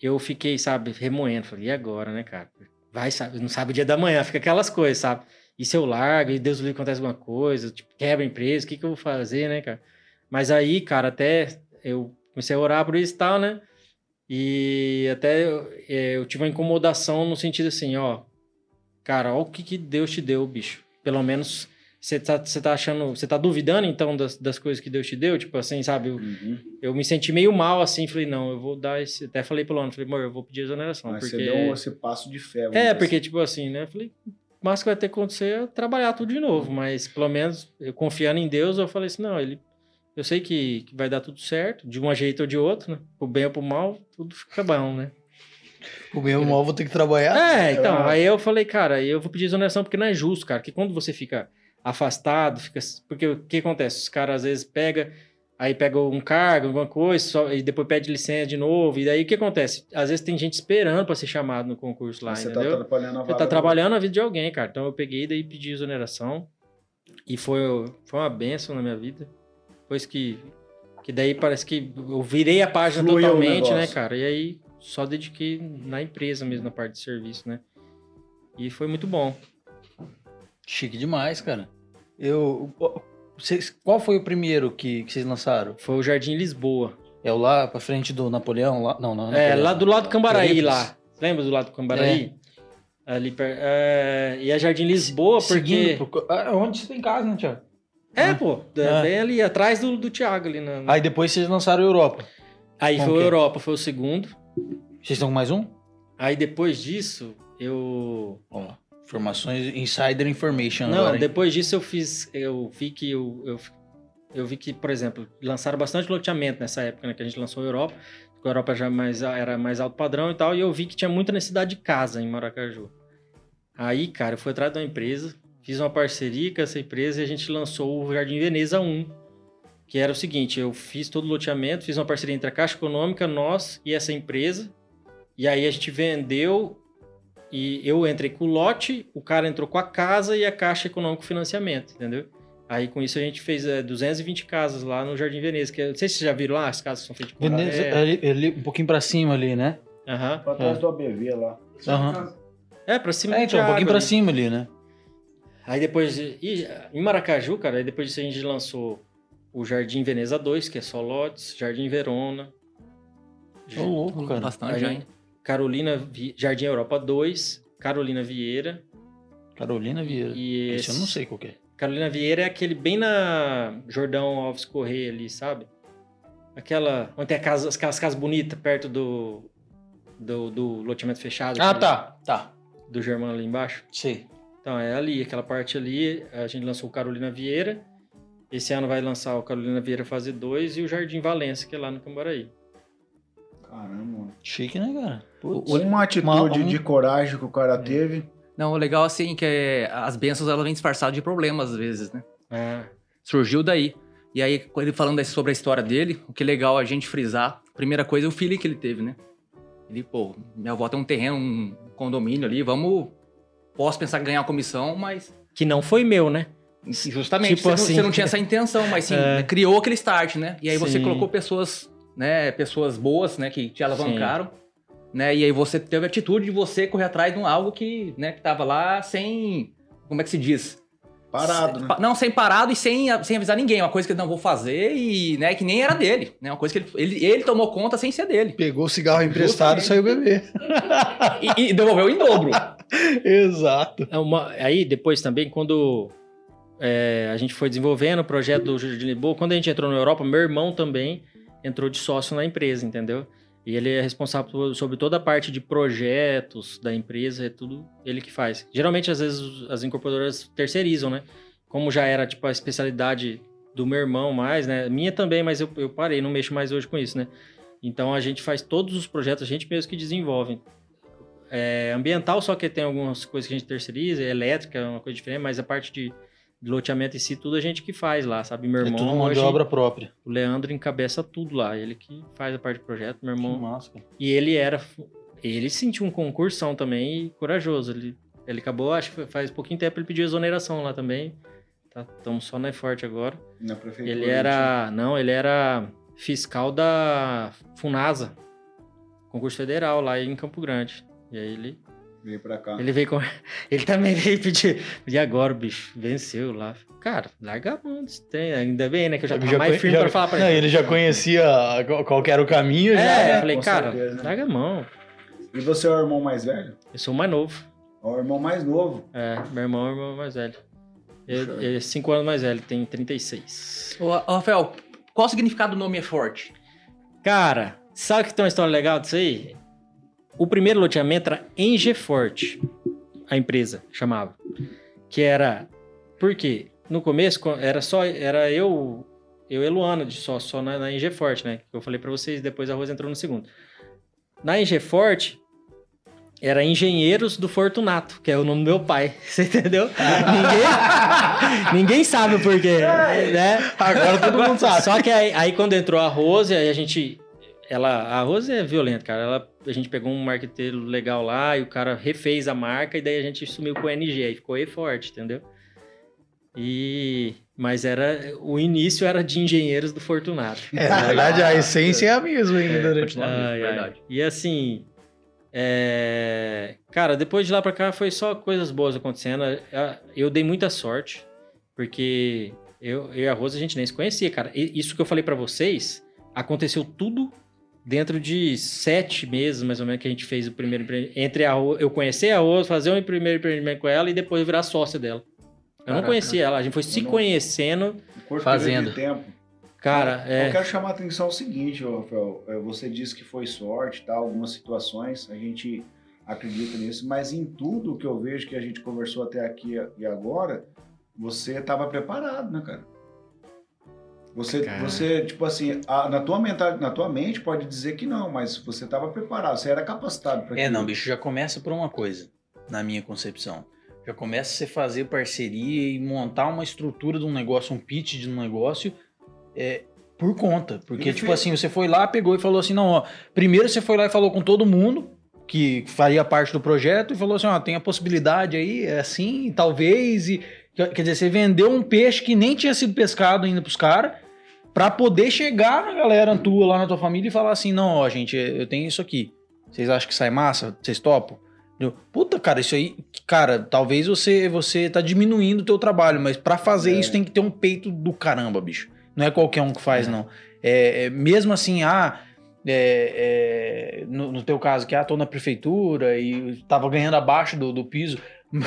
eu fiquei, sabe, remoendo. Falei, e agora, né, cara? Vai, sabe, não sabe o dia da manhã, fica aquelas coisas, sabe? E se eu largo, e Deus livre acontece alguma coisa, tipo, quebra a empresa, o que, que eu vou fazer, né, cara? Mas aí, cara, até eu comecei a orar por isso e tal, né? E até eu, é, eu tive uma incomodação no sentido assim, ó, cara, olha o que, que Deus te deu, bicho. Pelo menos você tá, tá achando, você tá duvidando então das, das coisas que Deus te deu, tipo assim, sabe? Eu, Uhum. eu me senti meio mal assim, falei, não, eu vou dar esse. Até falei pro Lano, falei, amor, eu vou pedir exoneração. Mas porque... você deu esse passo de fé. É, porque, assim. tipo assim, né? Eu falei, o máximo que vai ter que acontecer é trabalhar tudo de novo. Mas, pelo menos, eu confiando em Deus, eu falei assim, não, ele... Eu sei que, que vai dar tudo certo, de um jeito ou de outro, né? Pro bem ou pro mal, tudo fica bom, né? O meu mal vou ter que trabalhar. É, então, Ah. aí eu falei, cara, eu vou pedir exoneração porque não é justo, cara. Que quando você fica afastado, fica... Porque o que acontece? Os caras, às vezes, pegam... Aí pega um cargo, alguma coisa, só- e depois pede licença de novo. E daí o que acontece? Às vezes tem gente esperando pra ser chamado no concurso lá, você entendeu? tá atrapalhando a Você tá do- trabalhando a vida de alguém, cara. Então eu peguei daí pedi exoneração. E foi, foi uma benção na minha vida. Depois que. Que daí parece que eu virei a página Fluiu totalmente, né, cara? E aí só dediquei na empresa mesmo, na parte de serviço, né? E foi muito bom. Chique demais, cara. Eu. Vocês, qual foi o primeiro que, que vocês lançaram? Foi o Jardim Lisboa. É o lá pra frente do Napoleão? Lá, não, não. É, Napoleão, lá do lado do Cambaraí, lá. Lembra do lado do Cambaraí? Ali per... é, E a Jardim Lisboa, porque... Seguindo pro- ah, Onde você tem casa, né, Thiago? É, pô. é Ah. Bem ali, atrás do, do Thiago ali. Na... Aí depois vocês lançaram Europa. Aí como foi que é? Europa, foi o segundo. Vocês estão com mais um? Aí depois disso, eu... Ó, informações, insider information Não, agora, depois disso eu fiz... Eu vi que eu... eu... eu vi que, por exemplo, lançaram bastante loteamento nessa época, né? Que a gente lançou a Europa. A Europa já mais, era mais alto padrão e tal. E eu vi que tinha muita necessidade de casa em Maracaju. Aí, cara, eu fui atrás de uma empresa, fiz uma parceria com essa empresa e a gente lançou o Jardim Veneza 1. Que era o seguinte, eu fiz todo o loteamento, fiz uma parceria entre a Caixa Econômica, nós e essa empresa. E aí a gente vendeu e eu entrei com o lote, o cara entrou com a casa e a Caixa Econômica com o financiamento, entendeu? Aí com isso a gente fez é, 220 casas lá no Jardim Veneza, que eu não sei se vocês já viram lá, as casas que são feitas com Veneza, É, ali, ali, um pouquinho pra cima ali, né? aham. Pra trás do ABV lá. Aham. É, pra cima É, então, um pouquinho pra ali. cima ali, né? Aí depois, de- e, em Maracaju, cara, aí depois disso a gente lançou o Jardim Veneza 2, que é só lotes, Jardim Verona, Ô, louco, cara. Bastante já, hein? Carolina, Vi- Jardim Europa 2, Carolina Vieira Carolina Vieira. e Esse eu esse- não sei qual que é. Carolina Vieira é aquele bem na Jordão Alves Correia ali, sabe? Aquela, onde tem casa, as casas, bonitas perto do, do, do loteamento fechado. Ah, tá. Tá. Do Germano ali embaixo. Sei. Então, é ali, aquela parte ali, a gente lançou o Carolina Vieira. Esse ano vai lançar o Carolina Vieira fase 2 e o Jardim Valença, que é lá no Cambaraí. Caramba. Chique, né, cara? Putz. Uma atitude Uma- um- de coragem que o cara teve. Não, o legal assim que é, as bênçãos elas vêm disfarçadas de problemas às vezes, né? Ah, Surgiu daí. E aí, ele falando sobre a história dele, o que é legal a gente frisar, primeira coisa é o feeling que ele teve, né? Ele, pô, minha avó tem um terreno, um condomínio ali, vamos. Posso pensar em ganhar uma comissão, mas. que não foi meu, né? Justamente, Tipo você, não, assim. você não tinha essa intenção, mas sim, É. criou aquele start, né? E aí você Sim. colocou pessoas, né? Pessoas boas, né? Que te alavancaram. Né? E aí você teve a atitude de você correr atrás de um algo que, né, que tava lá sem. Como é que se diz? Parado, né? Não, sem parado e sem, sem avisar ninguém. Uma coisa que ele não vou fazer e, né, que nem era dele. Né? Uma coisa que ele, ele, ele tomou conta sem ser dele. Pegou o cigarro emprestado e saiu beber. E, e devolveu em dobro. Exato. É uma- aí depois também, quando é, a gente foi desenvolvendo o projeto do Jardim Lisboa, quando a gente entrou na Europa, meu irmão também entrou de sócio na empresa, entendeu? E ele é responsável por- sobre toda a parte de projetos da empresa, é tudo ele que faz. Geralmente, às vezes, as incorporadoras terceirizam, né? Como já era, tipo, a especialidade do meu irmão mais, né? Minha também, mas eu, eu parei, não mexo mais hoje com isso, né? Então, a gente faz todos os projetos, a gente mesmo que desenvolve. É ambiental, só que tem algumas coisas que a gente terceiriza, é elétrica, é uma coisa diferente, mas a parte de, de loteamento em si, tudo a gente que faz lá, sabe? Meu É irmão, tudo mão de hoje, obra própria. o Leandro encabeça tudo lá, ele que faz a parte do projeto, meu Que irmão. massa, cara. E ele era. Ele sentiu um concursão também e corajoso. Ele, ele acabou, acho que faz pouquinho tempo, ele pediu exoneração lá também. Tá, estamos só na Forte agora. Na prefeitura. Ele era. Não, ele era fiscal da Funasa, concurso federal lá em Campo Grande. E aí ele, Veio pra cá. ele veio com. Ele também veio pedir. E agora, o bicho, venceu lá. Cara, larga a mão desse trem. Ainda bem, né? Que eu já tava mais firme já- pra falar pra Não, ele. ele já conhecia qual, era o caminho, já, É, eu né? falei, Com cara, certeza. larga a mão. E você é o irmão mais velho? Eu sou o mais novo. É o irmão mais novo. É, meu irmão é o irmão mais velho. Ele é 5 anos mais velho, tem 36. Ô, ô, Rafael, qual o significado do nome é forte? Cara, sabe que tem uma história legal disso aí? O primeiro loteamento era Engefort, a empresa chamava. Que era. Por quê? No começo co- era só. Era eu. Eu e Luana de só, só na, na Engefort, né? Que eu falei pra vocês, depois a Rosa entrou no segundo. Na Engefort. Era Engenheiros do Fortunato, que é o nome do meu pai. Você entendeu? ninguém, ninguém sabe o porquê. Né? Agora todo mundo sabe. Só que aí, aí quando entrou a Rose, aí a gente. Ela, a Rose é violenta, cara. Ela, a gente pegou um marqueteiro legal lá e o cara refez a marca e daí a gente sumiu com o NG. Aí ficou E forte, entendeu? E. Mas era. O início era de engenheiros do Fortunato. É, na verdade, a essência é a mesma ainda, né? Continua mesmo, Ai, ai. E assim. É... Cara, depois de lá pra cá foi só coisas boas acontecendo. É, eu dei muita sorte, porque eu, eu e a Rosa a gente nem se conhecia, cara. Isso que eu falei para vocês aconteceu tudo dentro de sete meses, mais ou menos, que a gente fez o primeiro empreendimento. Entre a, eu conhecer a Rosa, fazer o um primeiro empreendimento com ela e depois eu virar sócia dela. Eu Caraca. não conhecia ela, a gente foi se não... conhecendo. Fazendo. Tempo. Cara, é... Eu quero chamar a atenção o seguinte, Rafael. É, você disse que foi sorte, tá? Algumas situações, a gente acredita nisso, mas em tudo que eu vejo que a gente conversou até aqui e agora, você estava preparado, né, cara? Você, cara. você tipo assim, a, na, tua mental, na tua mente pode dizer que não, mas você estava preparado, você era capacitado para É, não, bicho, já começa por uma coisa, na minha concepção. Já começa você fazer parceria e montar uma estrutura de um negócio, um pitch de um negócio é, por conta. Porque, Ele tipo fez... assim, você foi lá, pegou e falou assim: não, ó. Primeiro você foi lá e falou com todo mundo que faria parte do projeto e falou assim: ó, tem a possibilidade aí, é assim, talvez. E, quer dizer, você vendeu um peixe que nem tinha sido pescado ainda pros caras. Pra poder chegar na galera tua lá na tua família e falar assim: não, ó, gente, eu tenho isso aqui. Vocês acham que sai massa? Vocês topam? Puta, cara, isso aí, cara, talvez você você tá diminuindo o teu trabalho, mas para fazer é. isso tem que ter um peito do caramba, bicho. Não é qualquer um que faz, é. não. É, é, mesmo assim, ah, é, é, no, no, teu caso, que ah, tô na prefeitura e tava ganhando abaixo do, do piso.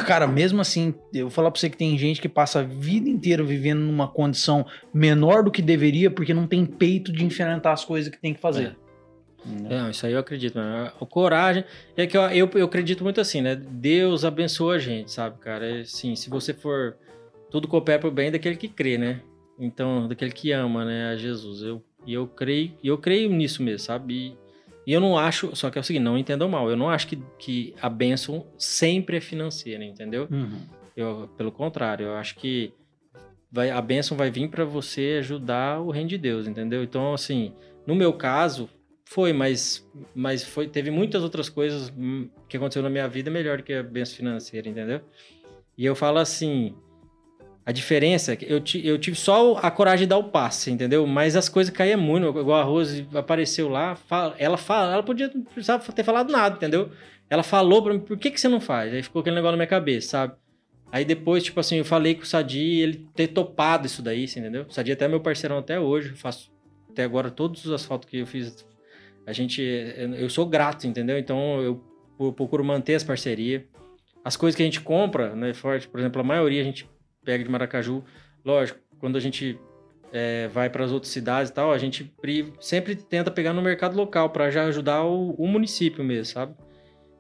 Cara, mesmo assim, eu vou falar pra você que tem gente que passa a vida inteira vivendo numa condição menor do que deveria porque não tem peito de enfrentar as coisas que tem que fazer. É. Não, isso aí eu acredito, mano. Coragem. É que eu, eu, eu, acredito muito assim, né? Deus abençoa a gente, sabe, cara? É, assim, se você for. Tudo coopera pro bem daquele que crê, né? Então, daquele que ama, né, a Jesus. Eu, e eu creio, eu creio nisso mesmo, sabe? E, e, eu não acho, só que é o seguinte, não entendam mal, eu não acho que, que a bênção sempre é financeira, entendeu? Uhum. Eu, pelo contrário, eu acho que vai, a bênção vai vir para você ajudar o reino de Deus, entendeu? Então, assim, no meu caso, foi, mas, mas foi, teve muitas outras coisas hum, que aconteceu na minha vida melhor que a bênção financeira, entendeu? E eu falo assim, a diferença é que eu, eu tive só a coragem de dar o passe, entendeu? Mas as coisas caíam muito, igual a Rose apareceu lá, ela fala, ela podia não ter falado nada, entendeu? Ela falou pra mim, por que, que você não faz? Aí ficou aquele negócio na minha cabeça, sabe? Aí depois, tipo assim, eu falei com o Sadi, ele ter topado isso daí, entendeu? O Sadi é até meu parceirão até hoje, eu faço até agora todos os asfaltos que eu fiz, a gente, eu sou grato, entendeu? Então eu procuro manter as parcerias. As coisas que a gente compra, né, forte, por exemplo, a maioria a gente pega de Maracaju. Lógico, quando a gente é, vai para as outras cidades e tal, a gente sempre tenta pegar no mercado local para já ajudar o, o, município mesmo, sabe?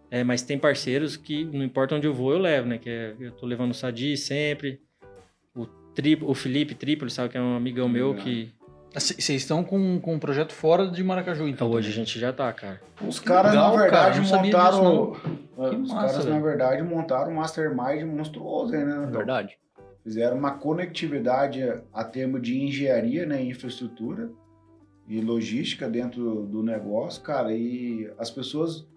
É, mas tem parceiros que não importa onde eu vou, eu levo, né? Que é, eu tô levando o Sadi sempre, o, Tri, o Felipe Tripoli, sabe? Que é um amigão meu que... Vocês estão com, com um projeto fora de Maracaju, então? Hoje também. a gente já tá, cara. Os caras, na verdade, cara, montaram... Os massa, caras, velho. na verdade, montaram um mastermind monstruoso, né? É verdade. Fizeram uma conectividade a termo de engenharia, né, infraestrutura e logística dentro do negócio, cara, e as pessoas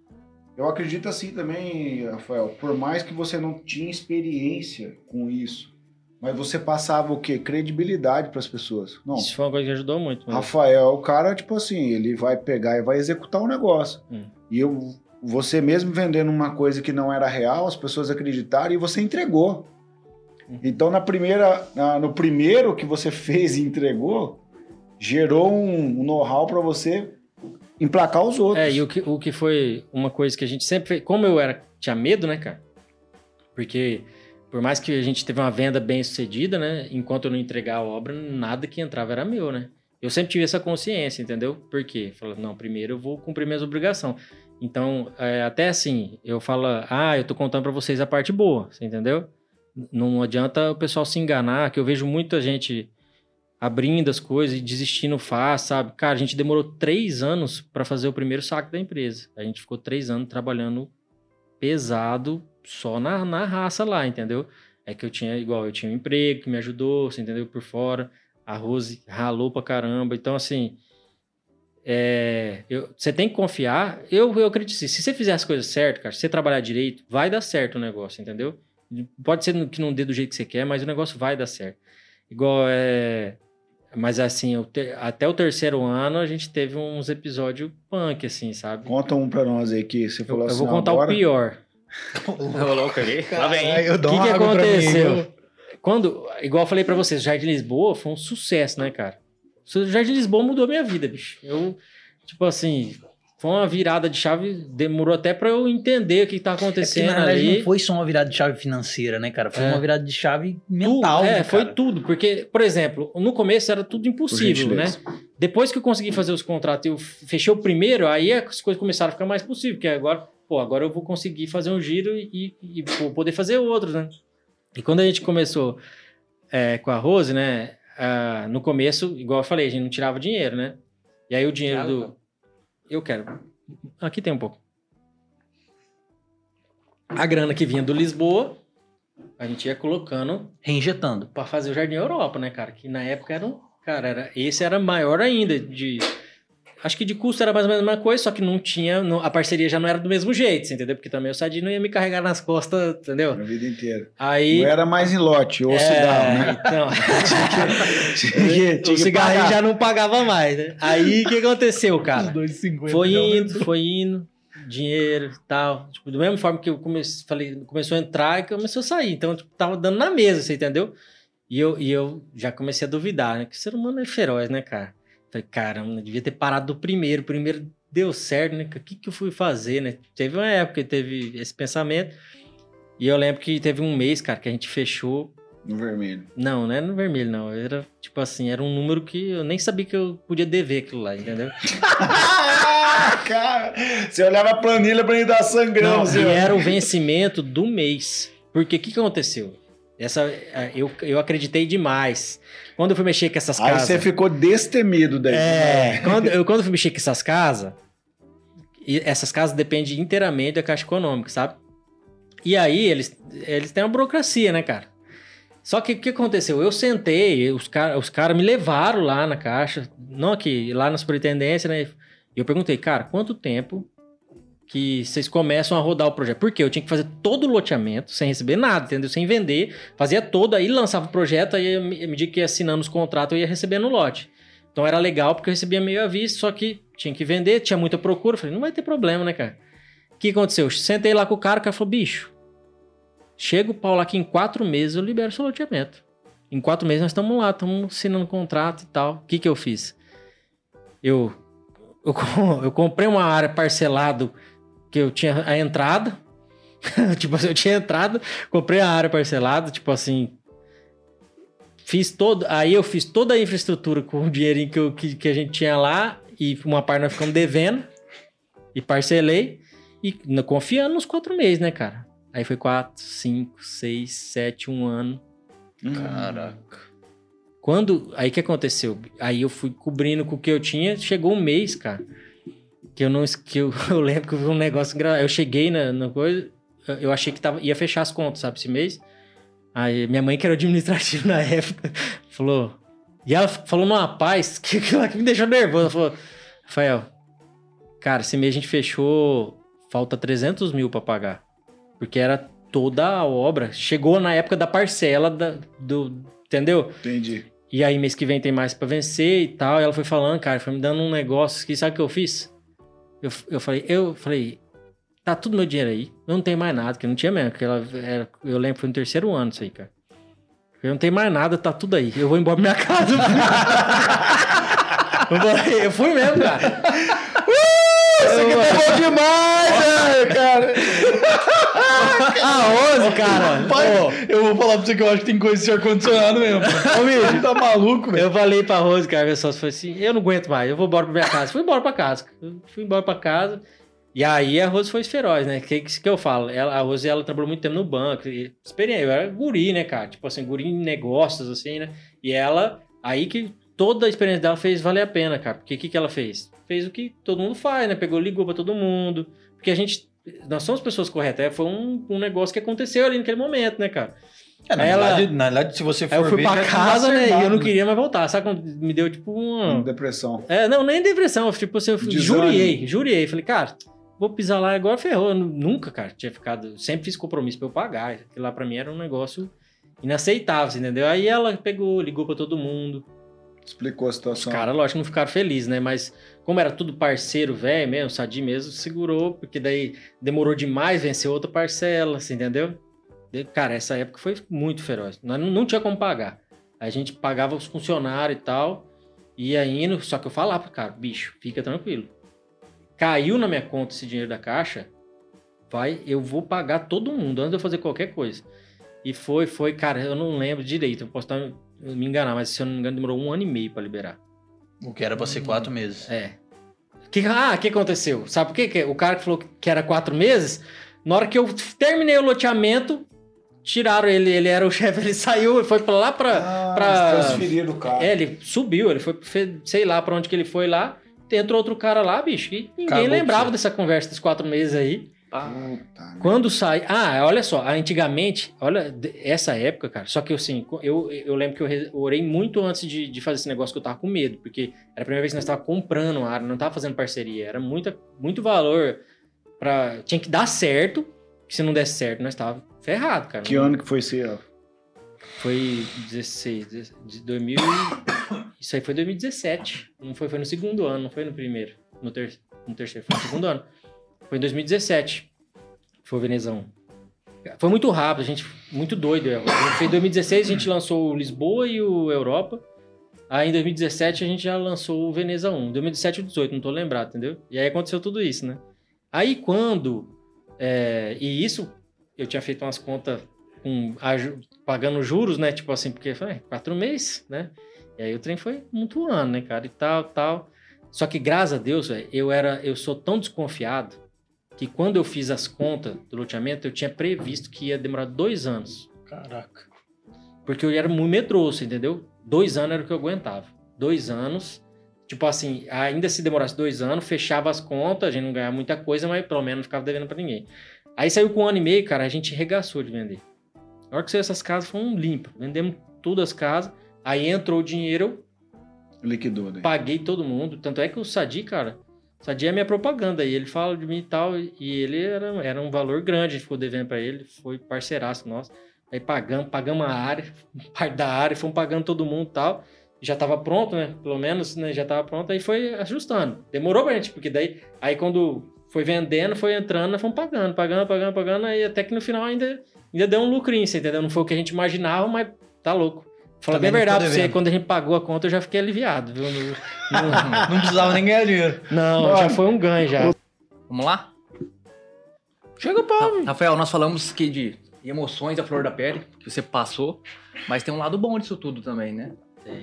eu acredito assim também, Rafael, por mais que você não tinha experiência com isso, mas você passava o quê? Credibilidade para as pessoas. Não. Isso foi uma coisa que ajudou muito. Mesmo. Rafael, o cara, tipo assim, ele vai pegar e vai executar o um negócio. Hum. E eu, você mesmo vendendo uma coisa que não era real, as pessoas acreditaram e você entregou. Então, na primeira, na, no primeiro que você fez e entregou, gerou um, um know-how para você emplacar os outros. É, e o que, o que foi uma coisa que a gente sempre fez, como eu era, tinha medo, né, cara? Porque por mais que a gente teve uma venda bem sucedida, né? Enquanto eu não entregar a obra, nada que entrava era meu, né? Eu sempre tive essa consciência, entendeu? Por quê? Falei, não, primeiro eu vou cumprir minhas obrigações. Então, é, até assim, eu falo, ah, eu tô contando para vocês a parte boa, você entendeu? Não adianta o pessoal se enganar, que eu vejo muita gente abrindo as coisas e desistindo fácil, sabe? Cara, a gente demorou três anos para fazer o primeiro saco da empresa. A gente ficou três anos trabalhando pesado só na, na raça lá, entendeu? É que eu tinha, igual, eu tinha um emprego que me ajudou, você entendeu? Por fora. A Rose ralou pra caramba. Então, assim, é, eu, você tem que confiar. Eu, eu acredito assim, se você fizer as coisas certas, cara, se você trabalhar direito, vai dar certo o negócio, entendeu? Pode ser que não dê do jeito que você quer, mas o negócio vai dar certo. Igual é. Mas assim, eu te- até o terceiro ano a gente teve uns episódios punk, assim, sabe? Conta um pra nós aí que você Eu, falou eu assim. vou ó, contar agora- o pior. Ô, louco ali. Lá vem. Eu O que, que aconteceu? Quando, igual eu falei pra vocês, o Jardim Lisboa foi um sucesso, né, cara? O Jardim Lisboa mudou a minha vida, bicho. Eu, tipo assim, foi uma virada de chave, demorou até pra eu entender o que tá É porque, acontecendo na verdade, ali. não foi só uma virada de chave financeira, né, cara? Foi É. uma virada de chave Tudo, mental, é, né, foi tudo. Porque, por exemplo, no começo era tudo impossível, né? Depois que eu consegui fazer os contratos e eu fechei o primeiro, aí as coisas começaram a ficar mais possível. Porque agora, pô, agora eu vou conseguir fazer um giro e, e vou poder fazer outros, né? E quando a gente começou é, com a Rose, né? ah, no começo, igual eu falei, a gente não tirava dinheiro, né? E aí o dinheiro do. Eu quero. Aqui tem um pouco. A grana que vinha do Lisboa, a gente ia colocando Reinjetando. Pra fazer o Jardim Europa, né, cara? Que na época era um. Cara, era, esse era maior ainda. De, acho que de custo era mais ou menos a mesma coisa, só que não tinha. não- a parceria já não era do mesmo jeito, você entendeu? Porque também o Sadi não ia me carregar nas costas, entendeu? A vida inteira. Aí. Não era mais em lote, ou é, cigarro, né? Então. Tinha que- tinha o pagar. já não pagava mais, né? Aí o que aconteceu, Os cara? 2,50 Foi indo, foi indo, dinheiro e tal. Tipo, do mesmo forma que eu comecei, falei, começou a entrar e começou a sair. Então, tipo, tava dando na mesa, você entendeu? E eu, e eu já comecei a duvidar, né? Que o ser humano é feroz, né, cara? Falei, caramba, devia ter parado do primeiro. O primeiro deu certo, né? O que, que eu fui fazer, né? Teve uma época que teve esse pensamento. E eu lembro que teve um mês, cara, que a gente fechou. No vermelho. Não, não era no vermelho, não. Era, tipo assim, era um número que eu nem sabia que eu podia dever aquilo lá, entendeu? Cara! Você olhava a planilha, a planilha da sangrando. Não, assim, e era o vencimento do mês. Porque o que, que aconteceu? Essa, eh, eu, eu acreditei demais. Quando eu fui mexer com essas Aí casas. você ficou destemido daí. É, quando, eu, quando eu fui mexer com essas casas, e essas casas dependem inteiramente da Caixa Econômica, sabe? E aí eles, eles têm uma burocracia, né, cara? Só que o que aconteceu? Eu sentei, os caras os cara me levaram lá na Caixa, não aqui, lá na superintendência, né? E eu perguntei, cara, quanto tempo que vocês começam a rodar o projeto? Porque eu tinha que fazer todo o loteamento, sem receber nada, entendeu? Sem vender, fazia todo, aí lançava o projeto, aí à medida que ia assinando os contratos, eu ia recebendo o lote. Então era legal porque eu recebia meio à vista, só que tinha que vender, tinha muita procura. Falei, não vai ter problema, né, cara? O que aconteceu? Eu sentei lá com o cara, o cara falou, bicho, chega o Paulo aqui em quatro meses, eu libero seu loteamento. Em quatro meses nós estamos lá, estamos assinando contrato e tal. O que que eu fiz? Eu, eu, eu comprei uma área parcelado que eu tinha a entrada. tipo assim, eu tinha entrada, comprei a área parcelada, tipo assim, Fiz todo. Aí eu fiz toda a infraestrutura com o dinheirinho que, eu- que, que a gente tinha lá. E uma parte nós ficamos devendo. E parcelei. E confiando nos quatro meses, né, cara? Aí foi quatro, cinco, seis, sete, um ano. Caraca. Quando. Aí o que aconteceu? Aí eu fui cobrindo com o que eu tinha. Chegou um mês, cara. Que eu não. Que eu, eu lembro que eu vi um negócio engraçado. Eu cheguei na, na coisa. eu- achei que tava, ia fechar as contas, sabe, esse mês. Aí minha mãe, que era administrativa na época, falou. E ela falou numa paz que, que, que me deixou nervoso. Ela falou: Rafael, cara, esse mês a gente fechou. Falta 300 mil pra pagar. Porque era toda a obra. Chegou na época da parcela da, do. Entendeu? Entendi. E aí, mês que vem tem mais pra vencer e tal. E ela foi falando, cara, foi me dando um negócio que sabe o que eu fiz? Eu, eu falei, eu falei, tá tudo meu dinheiro aí. Eu não tenho mais nada, que não tinha mesmo. Que ela era, eu lembro foi no terceiro ano isso aí, cara. Eu não tenho mais nada, tá tudo aí. Eu vou embora pra minha casa. eu, fui mesmo, cara. Isso aqui tá bom demais, né, cara. Ah, 11, cara. Pai, Ô, eu vou falar pra você que eu acho que tem coisa de ar-condicionado mesmo. Ô, bicho, tá maluco, velho? Eu falei pra Rose, cara, a pessoa falou assim: eu não aguento mais, eu vou embora pra minha casa. Fui embora pra casa. Fui embora pra casa. E aí a Rose foi feroz, né? O que, que, que eu falo? Ela, a Rose, ela trabalhou muito tempo no banco. e Experiência, eu era guri, né, cara? Tipo assim, guri em negócios, assim, né? E ela, aí que toda a experiência dela fez valer a pena, cara. Porque o que, que ela fez? Fez o que todo mundo faz, né? Pegou, ligou pra todo mundo. Porque a gente. Nós somos pessoas corretas. É, Foi um, um negócio que aconteceu ali naquele momento, né, cara? É, na, Ela- verdade, na verdade, se você for Aí eu fui ver, pra tinha casa, né? E eu não queria mais voltar. Sabe quando me deu tipo um. Depressão. É, não, nem depressão. Tipo assim, eu Desânimo. juriei, juriei. Falei, cara, vou pisar lá agora, ferrou. Eu nu- nunca, cara, tinha ficado. Sempre fiz compromisso pra eu pagar. Aquilo lá pra mim era um negócio inaceitável, entendeu? Aí ela pegou, ligou pra todo mundo. Explicou a Os situação. caras, lógico, não ficaram felizes, né? Mas como era tudo parceiro velho mesmo, Sadi mesmo segurou, porque daí demorou demais, venceu outra parcela, você entendeu? E, Cara, essa época foi muito feroz. Nós não, não tinha como pagar. A gente pagava os funcionários e tal, ia indo, só que eu falava, cara, bicho, fica tranquilo. Caiu na minha conta esse dinheiro da caixa, vai, eu vou pagar todo mundo antes de eu fazer qualquer coisa. E foi, foi, cara, eu não lembro direito, eu posso estar me enganar, mas se eu não me engano, demorou um ano e meio pra liberar. O que era pra ser quatro meses. É. Que, ah, o que aconteceu? Sabe por quê? Que O cara que falou que era quatro meses, na hora que eu terminei o loteamento, tiraram ele, ele era o chefe, ele saiu, foi pra lá pra. Ah, pra- transferiram o carro. É, ele subiu, ele foi, sei lá pra onde que ele foi lá, entrou outro cara lá, bicho, e ninguém Acabou lembrava dessa conversa dos quatro meses aí. Puta, merda. Quando sai. Ah, olha só, antigamente, olha, essa época, cara. Só que assim, eu, eu lembro que eu re- orei muito antes de, de fazer esse negócio que eu tava com medo, porque era a primeira vez que nós tava comprando área, não tava fazendo parceria. Era muita, muito valor para Tinha que dar certo, que se não desse certo, nós tava ferrado, cara. Que ano que foi esse? ó? Foi 16, de 2000. e- Isso aí foi 2017. Não foi, foi no segundo ano, não foi no primeiro. No, ter, no terceiro, foi no segundo ano. Foi em 2017. Foi o Venezão. Foi muito rápido, a gente. Muito doido. Fez em 2016, a gente lançou o Lisboa e o Europa. Aí em 2017 a gente já lançou o Veneza 1. 2017 ou 2018, não tô lembrado, entendeu? E aí aconteceu tudo isso, né? Aí quando. é, e isso, eu tinha feito umas contas com, pagando juros, né? Tipo assim, porque foi é, quatro meses, né? E aí o trem foi muito ano, né, cara? E tal, tal. Só que, graças a Deus, velho, eu era, eu sou tão desconfiado que quando eu fiz as contas do loteamento, eu tinha previsto que ia demorar dois anos. Caraca. Porque eu era muito medroso, entendeu? Dois anos era o que eu aguentava. Dois anos. Tipo assim, ainda se demorasse dois anos, fechava as contas, a gente não ganhava muita coisa, mas pelo menos não ficava devendo pra ninguém. Aí saiu com um ano e meio, cara, a gente regaçou de vender. Na hora que saiu essas casas, foram limpas. Vendemos todas as casas. Aí entrou o dinheiro, Liquidou, né? paguei todo mundo. Tanto é que o Sadi, cara, o Sadi é minha propaganda. E ele fala de mim e tal. E ele era, era um valor grande, a gente ficou devendo pra ele. Foi parceiraço nosso. Aí pagamos, pagamos a área, parte da área, fomos pagando todo mundo e tal. Já tava pronto, né? Pelo menos, né? Já tava pronto. Aí foi ajustando. Demorou pra gente, porque daí, aí quando foi vendendo, foi entrando, fomos pagando, pagando, pagando, pagando. Aí até que no final ainda, ainda deu um lucrinho, você entendeu? Não foi o que a gente imaginava, mas tá louco. Fala bem a verdade pra você, quando a gente pagou a conta, eu já fiquei aliviado, viu? Não, precisava nem ganhar dinheiro. não, já foi um ganho já. Vamos lá? Chega pau. Ra- Rafael, nós falamos que de emoções da flor da pele, que você passou, mas tem um lado bom disso tudo também, né?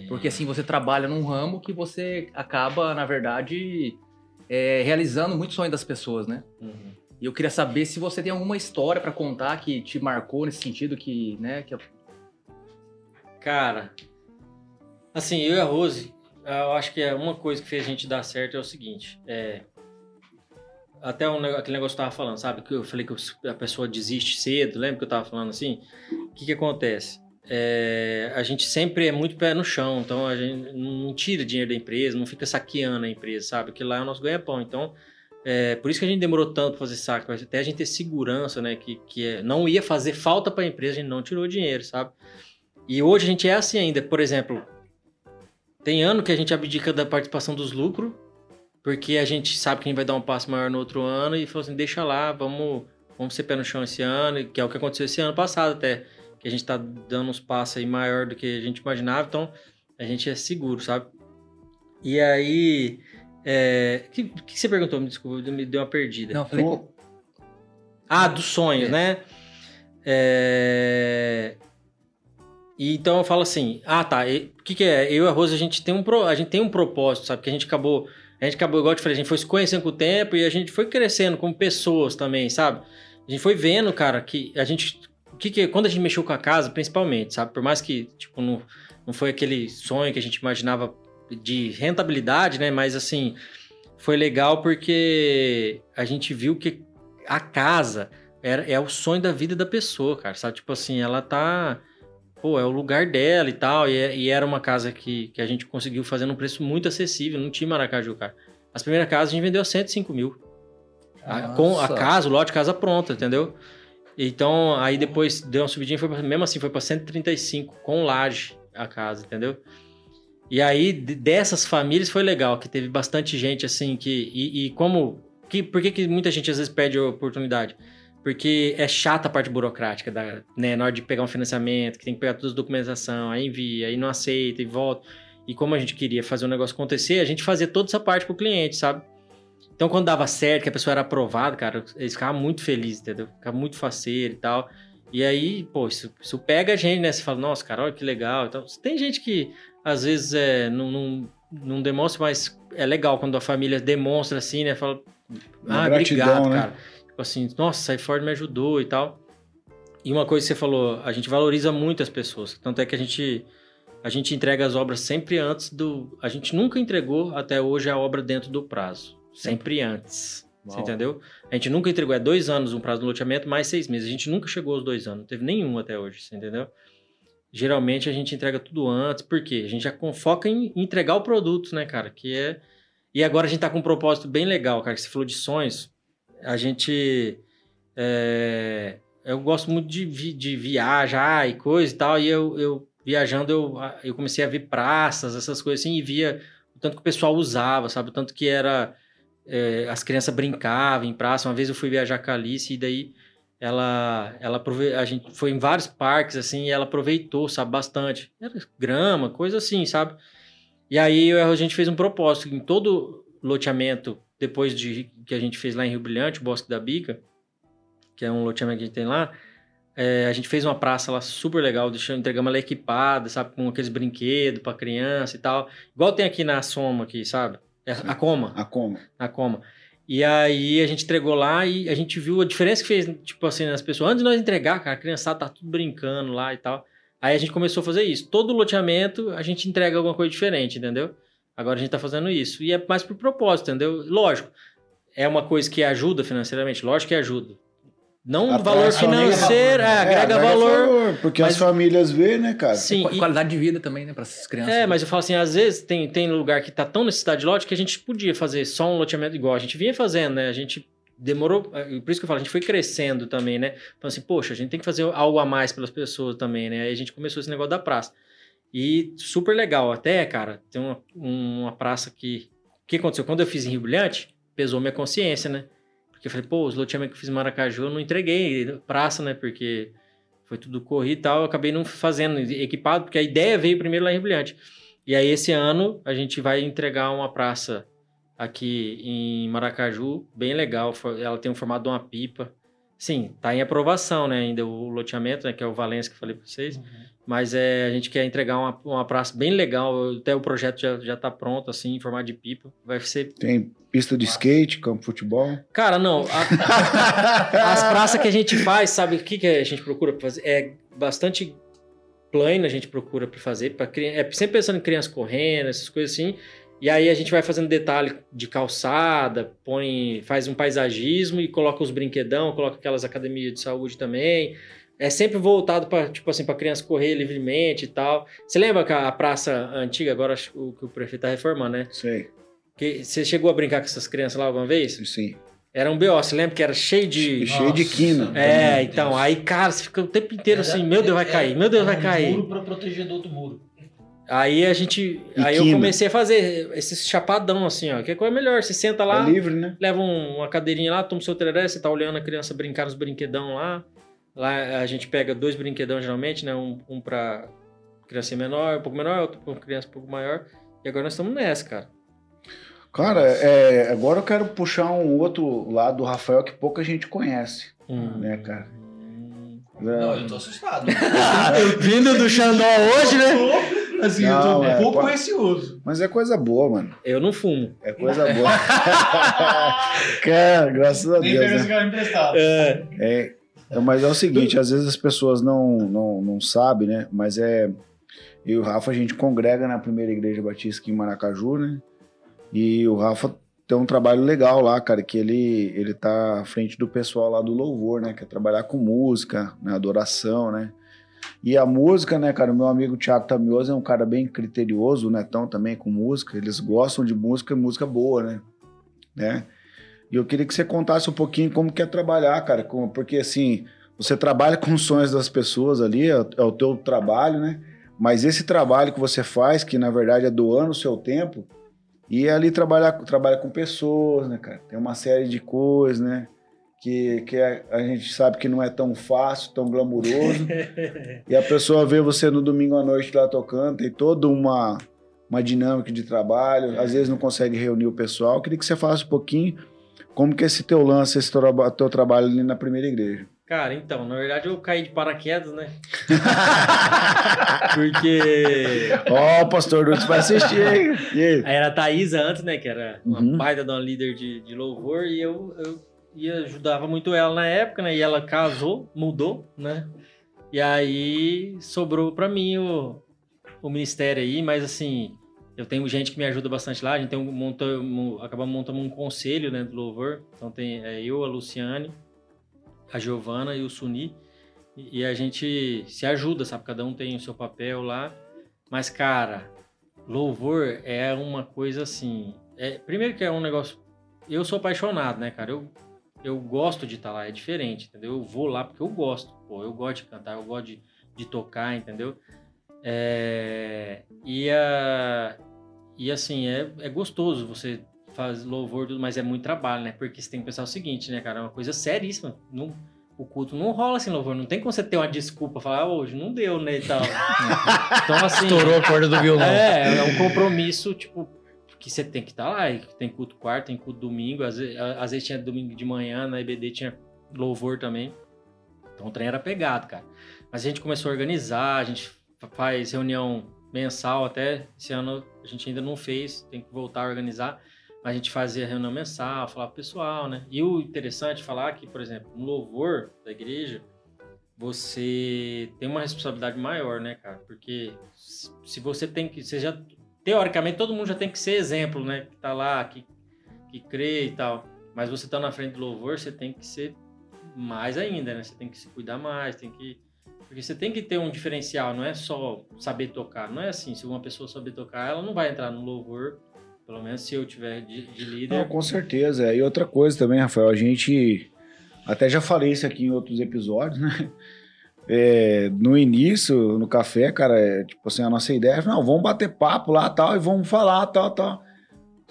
Porque assim, você trabalha num ramo que você acaba, na verdade, é, realizando muitos sonhos das pessoas, né? Uhum. E eu queria saber se você tem alguma história pra contar que te marcou nesse sentido, que, né, que Cara, assim, eu e a Rose, eu acho que é uma coisa que fez a gente dar certo é o seguinte, é... Até um, aquele negócio que eu tava falando, sabe? Que eu falei que a pessoa desiste cedo, lembra que eu tava falando assim? O que que acontece? É, a gente sempre é muito pé no chão, então a gente não tira dinheiro da empresa, não fica saqueando a empresa, sabe? Que lá é o nosso ganha-pão. Então, é, por isso que a gente demorou tanto pra fazer saque, até a gente ter segurança, né? Que, que é- não ia fazer falta pra empresa, a gente não tirou dinheiro, sabe? E hoje a gente é assim ainda. Por exemplo, tem ano que a gente abdica da participação dos lucros, porque a gente sabe que a gente vai dar um passo maior no outro ano e falou assim, deixa lá, vamos, vamos ser pé no chão esse ano, que é o que aconteceu esse ano passado até, que a gente tá dando uns passos aí maior do que a gente imaginava, então a gente é seguro, sabe? E aí, é... o que, que você perguntou? Me desculpa, me deu uma perdida. Não, eu falei Ah, dos sonhos, É. né? É... E então eu falo assim, ah tá, o que, que é? Eu e a Rosa, a gente tem um pro... a gente tem um propósito, sabe? Que a gente acabou, a gente acabou, igual eu te falei, a gente foi se conhecendo com o tempo e a gente foi crescendo como pessoas também, sabe? A gente foi vendo, cara, que a gente. Que, que quando a gente mexeu com a casa, principalmente, sabe? Por mais que, tipo, não, não foi aquele sonho que a gente imaginava de rentabilidade, né? Mas assim, foi legal porque a gente viu que a casa era, é o sonho da vida da pessoa, cara, sabe? Tipo assim, ela tá. Pô, é o lugar dela e tal. E, é- e era uma casa que, que a gente conseguiu fazer num preço muito acessível. Não tinha Maracaju, cara. As primeiras casas a gente vendeu a 105 mil. A- com a casa, o lote casa pronta, entendeu? Então, aí depois deu uma subidinha, foi pra- mesmo assim, foi pra 135 com laje a casa, entendeu? E aí, dessas famílias foi legal, que teve bastante gente assim que. E, e como. Que, por que, que muita gente às vezes perde a oportunidade? Porque é chata a parte burocrática, da, né? Na hora de pegar um financiamento, que tem que pegar toda a documentação, aí envia, aí não aceita e volta. E como a gente queria fazer o negócio acontecer, a gente fazia toda essa parte pro cliente, sabe? Então, quando dava certo, que a pessoa era aprovada, cara, eles ficavam muito felizes, entendeu? Ficavam muito faceiro e tal. E aí, pô, isso, isso pega a gente, né? Você fala, nossa, cara, olha que legal. Então, tem gente que às vezes é, não, não, não demonstra, mas é legal quando a família demonstra assim, né? Fala, ah, gratidão, obrigado, né? cara. Tipo assim, nossa, sai Ford me ajudou e tal. E uma coisa que você falou, a gente valoriza muito as pessoas. Tanto é que a gente a gente entrega as obras sempre antes do. A gente nunca entregou até hoje a obra dentro do prazo. Sempre antes. Uau. Você entendeu? A gente nunca entregou. É dois anos um prazo do loteamento, mais seis meses. A gente nunca chegou aos dois anos. Não teve nenhum até hoje. Você entendeu? Geralmente a gente entrega tudo antes. Por quê? A gente já foca em entregar o produto, né, cara? Que é. E agora a gente tá com um propósito bem legal, cara. Que você falou de sonhos. A gente. É... Eu gosto muito de, vi... de viajar e coisa e tal. E eu, eu viajando, eu, eu comecei a ver praças, essas coisas assim, e via o tanto que o pessoal usava, sabe? O tanto que era. É, as crianças brincavam em praça. Uma vez eu fui viajar com a Alice e daí ela, ela a gente foi em vários parques assim e ela aproveitou, sabe, bastante. Era grama, coisa assim, sabe? E aí a gente fez um propósito em todo loteamento, depois de que a gente fez lá em Rio Brilhante, o Bosque da Bica, que é um loteamento que a gente tem lá, é, a gente fez uma praça lá super legal, deixando, entregamos ela equipada, sabe, com aqueles brinquedos para criança e tal. Igual tem aqui na Soma, aqui, sabe? É, a Coma. A Coma. A Coma. E aí a gente entregou lá e a gente viu a diferença que fez, tipo assim, nas pessoas. Antes de nós entregar, cara, a criançada tá tudo brincando lá e tal. Aí a gente começou a fazer isso. Todo loteamento a gente entrega alguma coisa diferente, entendeu? Agora a gente tá fazendo isso. E é mais por propósito, entendeu? Lógico, é uma coisa que ajuda financeiramente, lógico que ajuda. Não Atrai valor financeiro, é, agrega, é, agrega valor, valor. Porque mas, as famílias vê, né, cara? Sim. E, qualidade de vida também, né, para essas crianças. É, mas eu falo assim, às vezes tem, tem lugar que tá tão necessidade de lote que a gente podia fazer só um loteamento igual. A gente vinha fazendo, né? A gente demorou. É, por isso que eu falo, a gente foi crescendo também, né? Então, assim, poxa, a gente tem que fazer algo a mais pelas pessoas também, né? Aí a gente começou esse negócio da praça. E super legal. Até, cara, tem uma, uma praça que. O que aconteceu? Quando eu fiz em Rio Brilhante, pesou minha consciência, né? Porque eu falei, pô, os loteamentos que eu fiz em Maracaju eu não entreguei praça, né? Porque foi tudo corrido e tal. Eu acabei não fazendo equipado, porque a ideia veio primeiro lá em Brilhante. E aí, esse ano, a gente vai entregar uma praça aqui em Maracaju, bem legal. Ela tem um formato de uma pipa. Sim, tá em aprovação, né? Ainda o loteamento, né? Que é o Valência que eu falei para vocês. Uhum. Mas é, a gente quer entregar uma, uma praça bem legal. Até o projeto já, já tá pronto, assim, em formato de pipa. Vai ser. Tem Pista de skate, campo de futebol? Cara, não. A, as praças que a gente faz, sabe o que, que a gente procura fazer? É bastante plano a gente procura para fazer. Pra, é sempre pensando em crianças correndo, essas coisas assim. E aí a gente vai fazendo detalhe de calçada, põe, faz um paisagismo e coloca os brinquedão, coloca aquelas academias de saúde também. É sempre voltado para tipo assim, para criança correr livremente e tal. Você lembra que a praça antiga agora o que o prefeito tá reformando, né? Sei. Que você chegou a brincar com essas crianças lá alguma vez? Sim. Era um BO, você lembra que era cheio de. Cheio de quina. É, então, Deus. aí, cara, você fica o tempo inteiro era, assim, meu Deus, vai cair, meu Deus, vai cair. Um muro pra proteger do outro muro. Aí a gente. E aí quina. eu comecei a fazer esse chapadão, assim, ó. Que é coisa melhor. Você senta lá. É livre, né? Leva um, uma cadeirinha lá, toma seu tereré, você tá olhando a criança brincar nos brinquedão lá. Lá a gente pega dois brinquedão geralmente, né? Um, um pra criança menor, um pouco menor, outro pra criança um pouco maior. E agora nós estamos nessa, cara. Cara, é, agora eu quero puxar um outro lado do Rafael que pouca gente conhece, hum. né, cara? Não, eu tô assustado. Vindo do Xandó hoje, né? Assim, não, eu tô é, pouco pô, receoso. Mas é coisa boa, mano. Eu não fumo. É coisa boa. cara, graças a Nem Deus. Nem né? emprestado. É. é. É, mas é o seguinte, às vezes as pessoas não, não, não sabem, né? Mas é. Eu e o Rafa, a gente congrega na primeira igreja batista aqui em Maracaju, né? E o Rafa tem um trabalho legal lá, cara, que ele, ele tá à frente do pessoal lá do louvor, né? Que é trabalhar com música, né? adoração, né? E a música, né, cara, o meu amigo Thiago Tamioso é um cara bem criterioso, o Netão também com música, eles gostam de música e música boa, né? né? E eu queria que você contasse um pouquinho como que é trabalhar, cara, porque assim, você trabalha com os sonhos das pessoas ali, é, é o teu trabalho, né? Mas esse trabalho que você faz, que na verdade é doando o seu tempo, e ali trabalhar trabalha com pessoas, né, cara? Tem uma série de coisas, né? Que, que a, gente sabe que não é tão fácil, tão glamuroso. e a pessoa vê você no domingo à noite lá tocando, tem toda uma, uma dinâmica de trabalho, às vezes não consegue reunir o pessoal. Queria que você falasse um pouquinho como que é esse teu lance, esse teu, teu trabalho ali na primeira igreja. Cara, então, na verdade eu caí de paraquedas, né? Porque. Ó, oh, o pastor Lutz vai assistir, hein? Aí era a Thaisa antes, né? Que era uma uhum. uma líder de, de louvor, e eu, eu e ajudava muito ela na época, né? E ela casou, mudou, né? E aí sobrou para mim o, o ministério aí, mas assim, eu tenho gente que me ajuda bastante lá. A gente tem um, monta, um, acabamos montando um conselho né, do louvor. Então tem é, eu, a Luciane, a Giovana e o Suni. E, e a gente se ajuda, sabe? Cada um tem o seu papel lá. Mas, cara, louvor é uma coisa assim. É, primeiro que é um negócio. Eu sou apaixonado, né, cara? Eu, eu gosto de estar lá, é diferente, entendeu? Eu vou lá porque eu gosto. Pô, eu gosto de cantar, eu gosto de, de tocar, entendeu? É, e, a, e assim, é, é gostoso você faz louvor, mas é muito trabalho, né? Porque você tem que pensar o seguinte, né, cara? É uma coisa seríssima. Não, o culto não rola assim, louvor. Não tem como você ter uma desculpa, falar, ah, hoje não deu, né, e tal. então, assim... Estourou a corda do violão. É, é um compromisso, tipo, que você tem que estar tá lá. Tem culto quarto, tem culto domingo. Às vezes, às vezes tinha domingo de manhã, na EBD tinha louvor também. Então, o trem era pegado, cara. Mas a gente começou a organizar, a gente faz reunião mensal até. Esse ano a gente ainda não fez, tem que voltar a organizar a gente fazia reunião mensal, falar pro pessoal, né? E o interessante é falar que, por exemplo, no louvor da igreja, você tem uma responsabilidade maior, né, cara? Porque se você tem que, você já teoricamente todo mundo já tem que ser exemplo, né? Que tá lá, que que crê e tal. Mas você tá na frente do louvor, você tem que ser mais ainda, né? Você tem que se cuidar mais, tem que porque você tem que ter um diferencial, não é só saber tocar. Não é assim, se uma pessoa saber tocar, ela não vai entrar no louvor pelo menos se eu tiver de, de líder. Não, com certeza. E outra coisa também, Rafael, a gente. Até já falei isso aqui em outros episódios, né? É, no início, no café, cara, é, tipo assim, a nossa ideia é, não, vamos bater papo lá tal, e vamos falar tal, tal.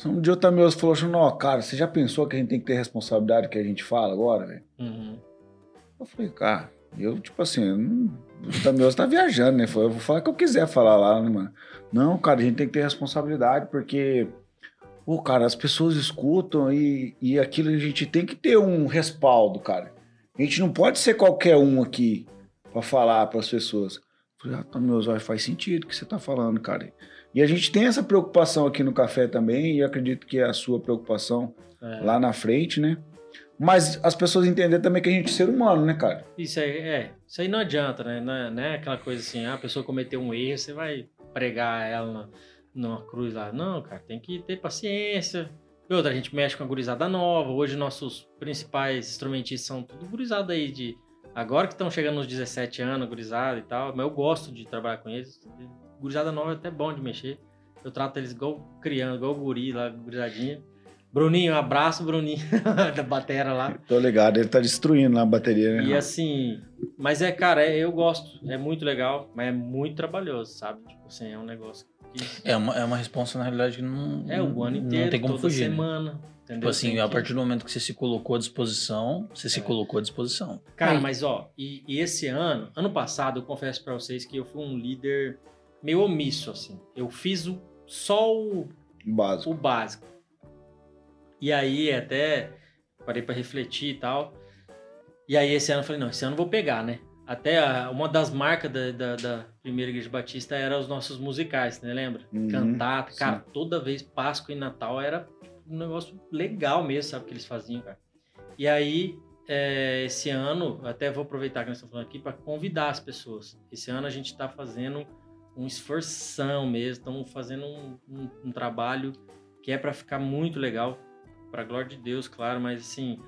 Um dia o Tamioso falou assim, não, cara, você já pensou que a gente tem que ter responsabilidade que a gente fala agora, velho? Uhum. Eu falei, cara, eu, tipo assim, não, o Tamioso tá viajando, né? Eu vou falar o que eu quiser falar lá, né, mano? Não, cara, a gente tem que ter responsabilidade, porque Pô, cara, as pessoas escutam e, e aquilo a gente tem que ter um respaldo, cara. A gente não pode ser qualquer um aqui para falar para as pessoas. Falei, ah, tá, meus olhos, faz sentido o que você tá falando, cara. E a gente tem essa preocupação aqui no café também, e acredito que é a sua preocupação é. lá na frente, né? Mas as pessoas entenderem também que a gente é ser humano, né, cara? Isso aí, é. Isso aí não adianta, né? Não é, não é aquela coisa assim, ah, a pessoa cometeu um erro, você vai pregar ela. Na numa cruz lá. Não, cara, tem que ter paciência. E outra, a gente mexe com a gurizada nova. Hoje nossos principais instrumentistas são tudo gurizada aí de. Agora que estão chegando nos 17 anos, gurizada e tal. Mas eu gosto de trabalhar com eles. Gurizada nova é até bom de mexer. Eu trato eles igual criança, igual guri lá, gurizadinha. Bruninho, um abraço, Bruninho, da bateria lá. Tô ligado, ele tá destruindo a bateria, né? E assim, mas é, cara, é, eu gosto, é muito legal, mas é muito trabalhoso, sabe? Tipo assim, é um negócio é uma, é uma realidade, que não. É, o ano inteiro, não tem como toda fugir. Né? semana. Né? Entendeu? Tipo assim, a partir do momento que você se colocou à disposição, você é. se colocou à disposição. Cara, mas ó, e, e esse ano, ano passado, eu confesso para vocês que eu fui um líder meio omisso, assim. Eu fiz o, só o básico. o básico. E aí até parei para refletir e tal. E aí esse ano eu falei, não, esse ano eu vou pegar, né? Até a, uma das marcas da, da, da, primeira igreja batista era os nossos musicais, né? Lembra? Uhum, Cantata. Cara, sim. toda vez Páscoa e Natal era um negócio legal mesmo, sabe? Que eles faziam, cara. E aí, é, esse ano, até vou aproveitar que nós estamos falando aqui para convidar as pessoas. Esse ano a gente está fazendo um esforção mesmo, estamos fazendo um, um, um trabalho que é para ficar muito legal, para glória de Deus, claro, mas assim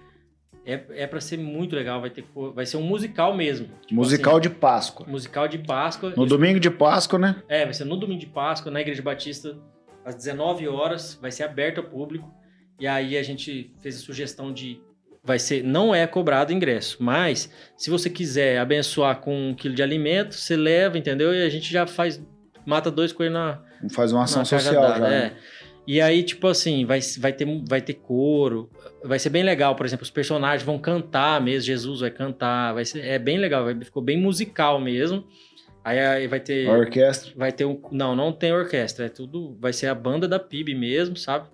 é, é para ser muito legal, vai ter vai ser um musical mesmo. Tipo musical assim, de Páscoa. Musical de Páscoa. No domingo de Páscoa, né? É, vai ser no domingo de Páscoa, na Igreja Batista, às 19 horas, vai ser aberto ao público. E aí a gente fez a sugestão de vai ser, não é cobrado ingresso, mas se você quiser abençoar com um quilo de alimento, você leva, entendeu? E a gente já faz, mata dois coelhos na, Faz uma ação social já. é. né? E aí, tipo assim, vai, vai, ter, vai ter coro, vai ser bem legal. Por exemplo, os personagens vão cantar mesmo, Jesus vai cantar, vai ser, é bem legal, vai, ficou bem musical mesmo. Aí, aí vai ter. A orquestra. Vai ter um. Não, não tem orquestra. É tudo. Vai ser a banda da PIB mesmo, sabe?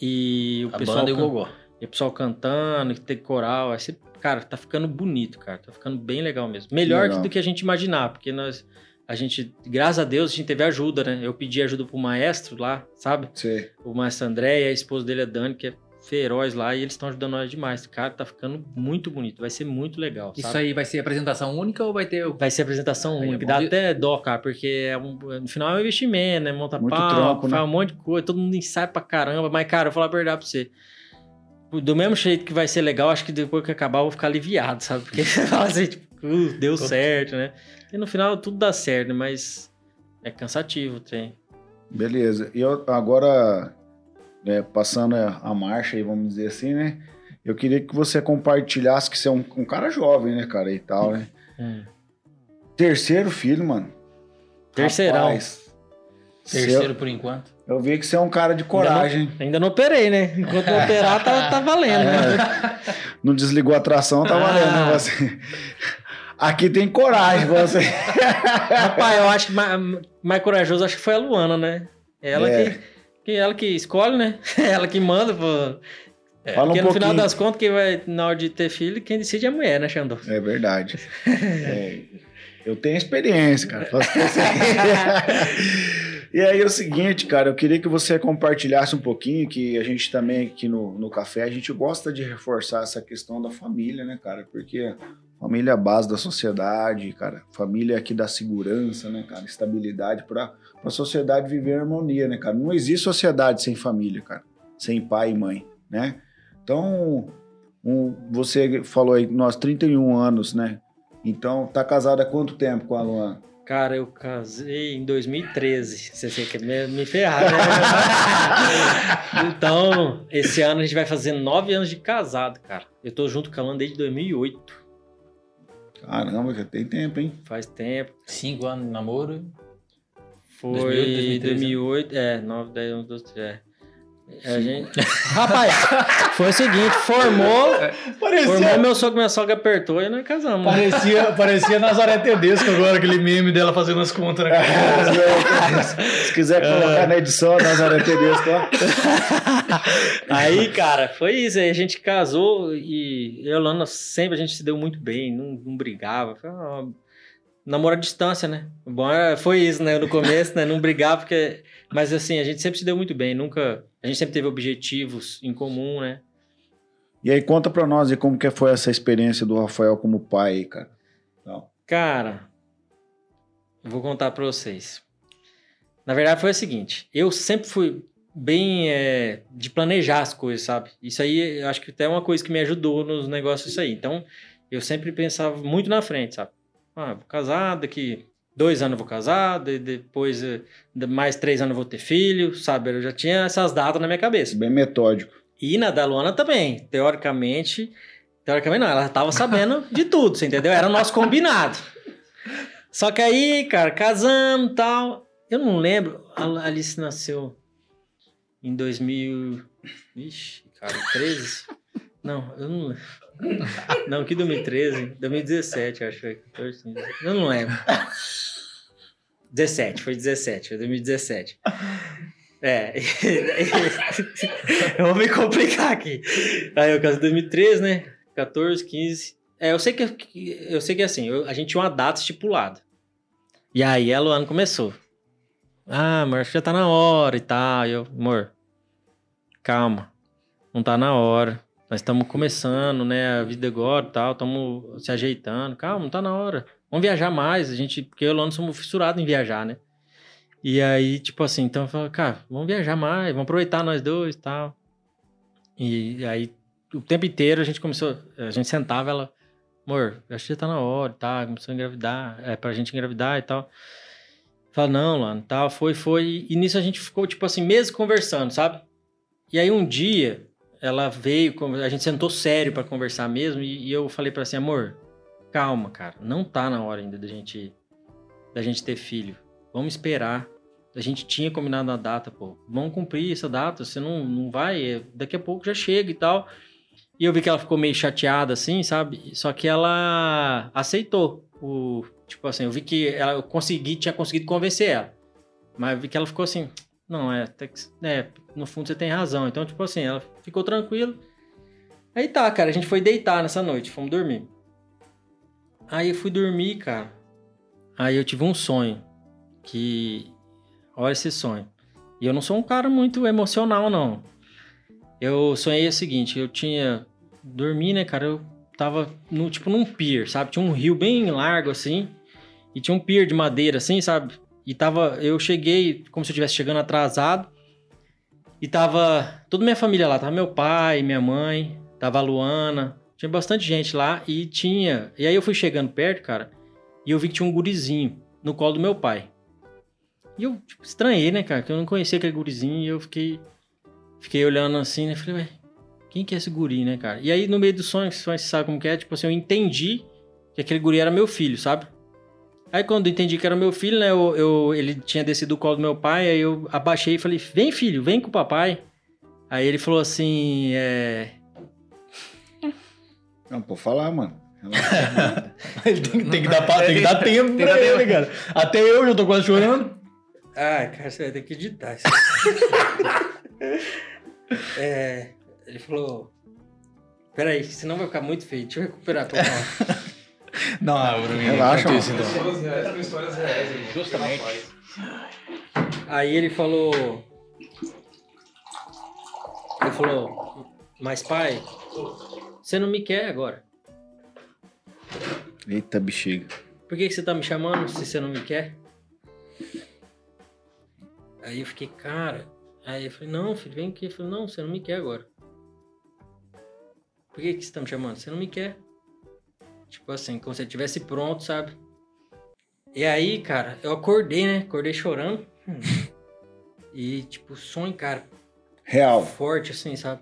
E o A pessoal. banda e o gogó. e o pessoal cantando, que tem coral. Vai ser, cara, tá ficando bonito, cara. Tá ficando bem legal mesmo. Melhor legal. do que a gente imaginar, porque nós. A gente, graças a Deus, a gente teve ajuda, né? Eu pedi ajuda pro maestro lá, sabe? Sei. O maestro André e a esposa dele, a Dani, que é feroz lá, e eles estão ajudando nós demais. Cara, tá ficando muito bonito. Vai ser muito legal. Isso sabe? aí vai ser apresentação única ou vai ter. Vai ser apresentação Aí é única. bom Dá de- até dó, cara, porque é um- no final é um investimento, né? Monta Muito palco, trampo, né? faz um monte de coisa, todo mundo ensaia pra caramba. Mas, cara, eu vou falar a verdade pra você. Do mesmo jeito que vai ser legal, acho que depois que acabar eu vou ficar aliviado, sabe? Porque você fala assim, tipo, uh, deu certo, né? E no final tudo dá certo, né? Mas é cansativo o trem. Beleza. E eu agora, é, passando a marcha aí, vamos dizer assim, né? Eu queria que você compartilhasse que você é um, um cara jovem, né, cara, e tal, né? Hum. Terceiro filho, mano. Terceirão. Rapaz, Terceiro por enquanto. eu vi que você é um cara de coragem. Ainda não operei, né? Enquanto não operar, tá, tá valendo, né? Não desligou a tração, tá valendo, né? Ah. Você... Aqui tem coragem, você. Rapaz, eu acho que mais, mais corajoso acho que foi a Luana, né? Ela É. que, que ela que escolhe, né? ela que manda, pô. É, Fala um porque no final pouquinho. das contas, quem vai, na hora de ter filho, quem decide é a mulher, né, Xandão? É verdade. É, eu tenho experiência, cara. Aí. e aí é o seguinte, cara, eu queria que você compartilhasse um pouquinho, que a gente também aqui no, no café, a gente gosta de reforçar essa questão da família, né, cara? Porque família é a base da sociedade, cara. Família aqui dá segurança, né, cara? Estabilidade para a sociedade viver em harmonia, né, cara? Não existe sociedade sem família, cara. Sem pai e mãe, né? Então, um- você falou aí, nós 31 anos, né? Então, tá casado há quanto tempo com a Luana? Cara, eu casei em 2013. Você você quer me, me ferrar, né? então, esse ano a gente vai fazer nove anos de casado, cara. Eu tô junto com a Luana desde 2008. Caramba, já tem tempo, hein? Faz tempo. Cinco anos de namoro. Foi 2008, 2013, 2008, é, 9, 10, 11, 12, 13. é. A gente... Rapaz, foi o seguinte, formou, formou meu sogro, minha sogra apertou e nós casamos. Parecia, parecia Nazaré Tedesco agora, aquele meme dela fazendo as contas. Né? Se quiser colocar na edição, Nazaré Tedesco, ó. Aí, cara, foi isso. Aí a gente casou e eu e a Lana sempre a gente se deu muito bem, não, não brigava. Foi uma... Namoro à distância, né? Bom, era- foi isso, né? No começo, né? Não brigava, porque. Mas assim, a gente sempre se deu muito bem, nunca. A gente sempre teve objetivos em comum, né? E aí, conta pra nós aí como que foi essa experiência do Rafael como pai cara. Então, Cara, eu vou contar pra vocês. Na verdade, foi o seguinte: eu sempre fui bem é, de planejar as coisas, sabe? Isso aí, eu acho que até é uma coisa que me ajudou nos negócios, isso aí. Então, eu sempre pensava muito na frente, sabe? Ah, vou casar, daqui dois anos vou casar, de- depois eh, mais três anos vou ter filho, sabe? Eu já tinha essas datas na minha cabeça. bem metódico. E na da Luana também. Teoricamente. Teoricamente não, ela tava sabendo de tudo, você entendeu? Era o nosso combinado. Só que aí, cara, casamos e tal. Eu não lembro. A Alice nasceu em 2000. Ixi, cara, 13? Não, eu não lembro. Não, que 2013? 2017, eu acho que foi. 14, 15, Eu não lembro. 17, foi 17, foi 2017. É. eu vou me complicar aqui. Aí eu em 2013, né? 14, 15. É, eu sei que eu sei que assim, eu- a gente tinha uma data estipulada. E aí a Luana começou. Ah, amor, já tá na hora e tal. E eu, amor, calma. Não tá na hora. Nós estamos começando, né? A vida agora tal, estamos se ajeitando. Calma, tá na hora. Vamos viajar mais. A gente, porque eu e a Luana somos fissurados em viajar, né? E aí, tipo assim, então eu falo, cara, vamos viajar mais, vamos aproveitar nós dois tal. E aí, o tempo inteiro a gente começou, a gente sentava ela, amor, acho que já tá na hora, tá? Começou a engravidar, é pra gente engravidar e tal. Fala, não, Lano, tal, foi, foi. E nisso a gente ficou, tipo assim, meses conversando, sabe? E aí um dia, ela veio, a gente sentou sério para conversar mesmo, e, e eu falei para assim, amor, calma, cara, não tá na hora ainda da gente, da gente ter filho. Vamos esperar. A gente tinha combinado a data, pô. Vamos cumprir essa data, você não, não vai, é, daqui a pouco já chega e tal. E eu vi que ela ficou meio chateada, assim, sabe? Só que ela aceitou o. Tipo assim, eu vi que ela, eu consegui, tinha conseguido convencer ela. Mas vi que ela ficou assim, não, é, é, no fundo você tem razão. Então, tipo assim, ela ficou tranquila. Aí tá, cara, a gente foi deitar nessa noite, fomos dormir. Aí eu fui dormir, cara. Aí eu tive um sonho. Que. Olha esse sonho. E eu não sou um cara muito emocional, não. Eu sonhei o seguinte, eu tinha. Dormi, né, cara? Eu tava no, tipo num pier, sabe? Tinha um rio bem largo assim. E tinha um pier de madeira, assim, sabe? E tava. Eu cheguei como se eu estivesse chegando atrasado. E tava toda minha família lá. Tava meu pai, minha mãe, tava a Luana. Tinha bastante gente lá e tinha. E aí eu fui chegando perto, cara. E eu vi que tinha um gurizinho no colo do meu pai. E eu tipo, estranhei, né, cara? Que eu não conhecia aquele gurizinho. E eu fiquei. Fiquei olhando assim, né? Falei, ué, quem que é esse guri, né, cara? E aí no meio do sonho, você sabe como que é? Tipo assim, eu entendi que aquele guri era meu filho, sabe? Aí quando eu entendi que era meu filho, né? Eu, eu, ele tinha descido do colo do meu pai, aí eu abaixei e falei, vem filho, vem com o papai. Aí ele falou assim, é... Não, pode falar, mano. ele tem, tem, que dar, tem que dar tempo pra ele, cara. Até eu já tô quase chorando. Ai, cara, você vai ter que editar isso. é, ele falou... Peraí, senão vai ficar muito feio. Deixa eu recuperar pra falar. Não, ah, Bruno, relaxa, mano. Histórias reais com histórias reais. Justamente. Aí ele falou. Ele falou, mas pai, você não me quer agora. Eita bexiga. Por que, que você tá me chamando se você não me quer? Aí eu fiquei, cara. Aí eu falei, não, filho, vem aqui. Ele falou, não, você não me quer agora. Por que, que você tá me chamando? Você não me quer. Tipo assim, como se eu estivesse pronto, sabe? E aí, cara, eu acordei, né? Acordei chorando. e, tipo, sonho, cara. Real. Forte, assim, sabe?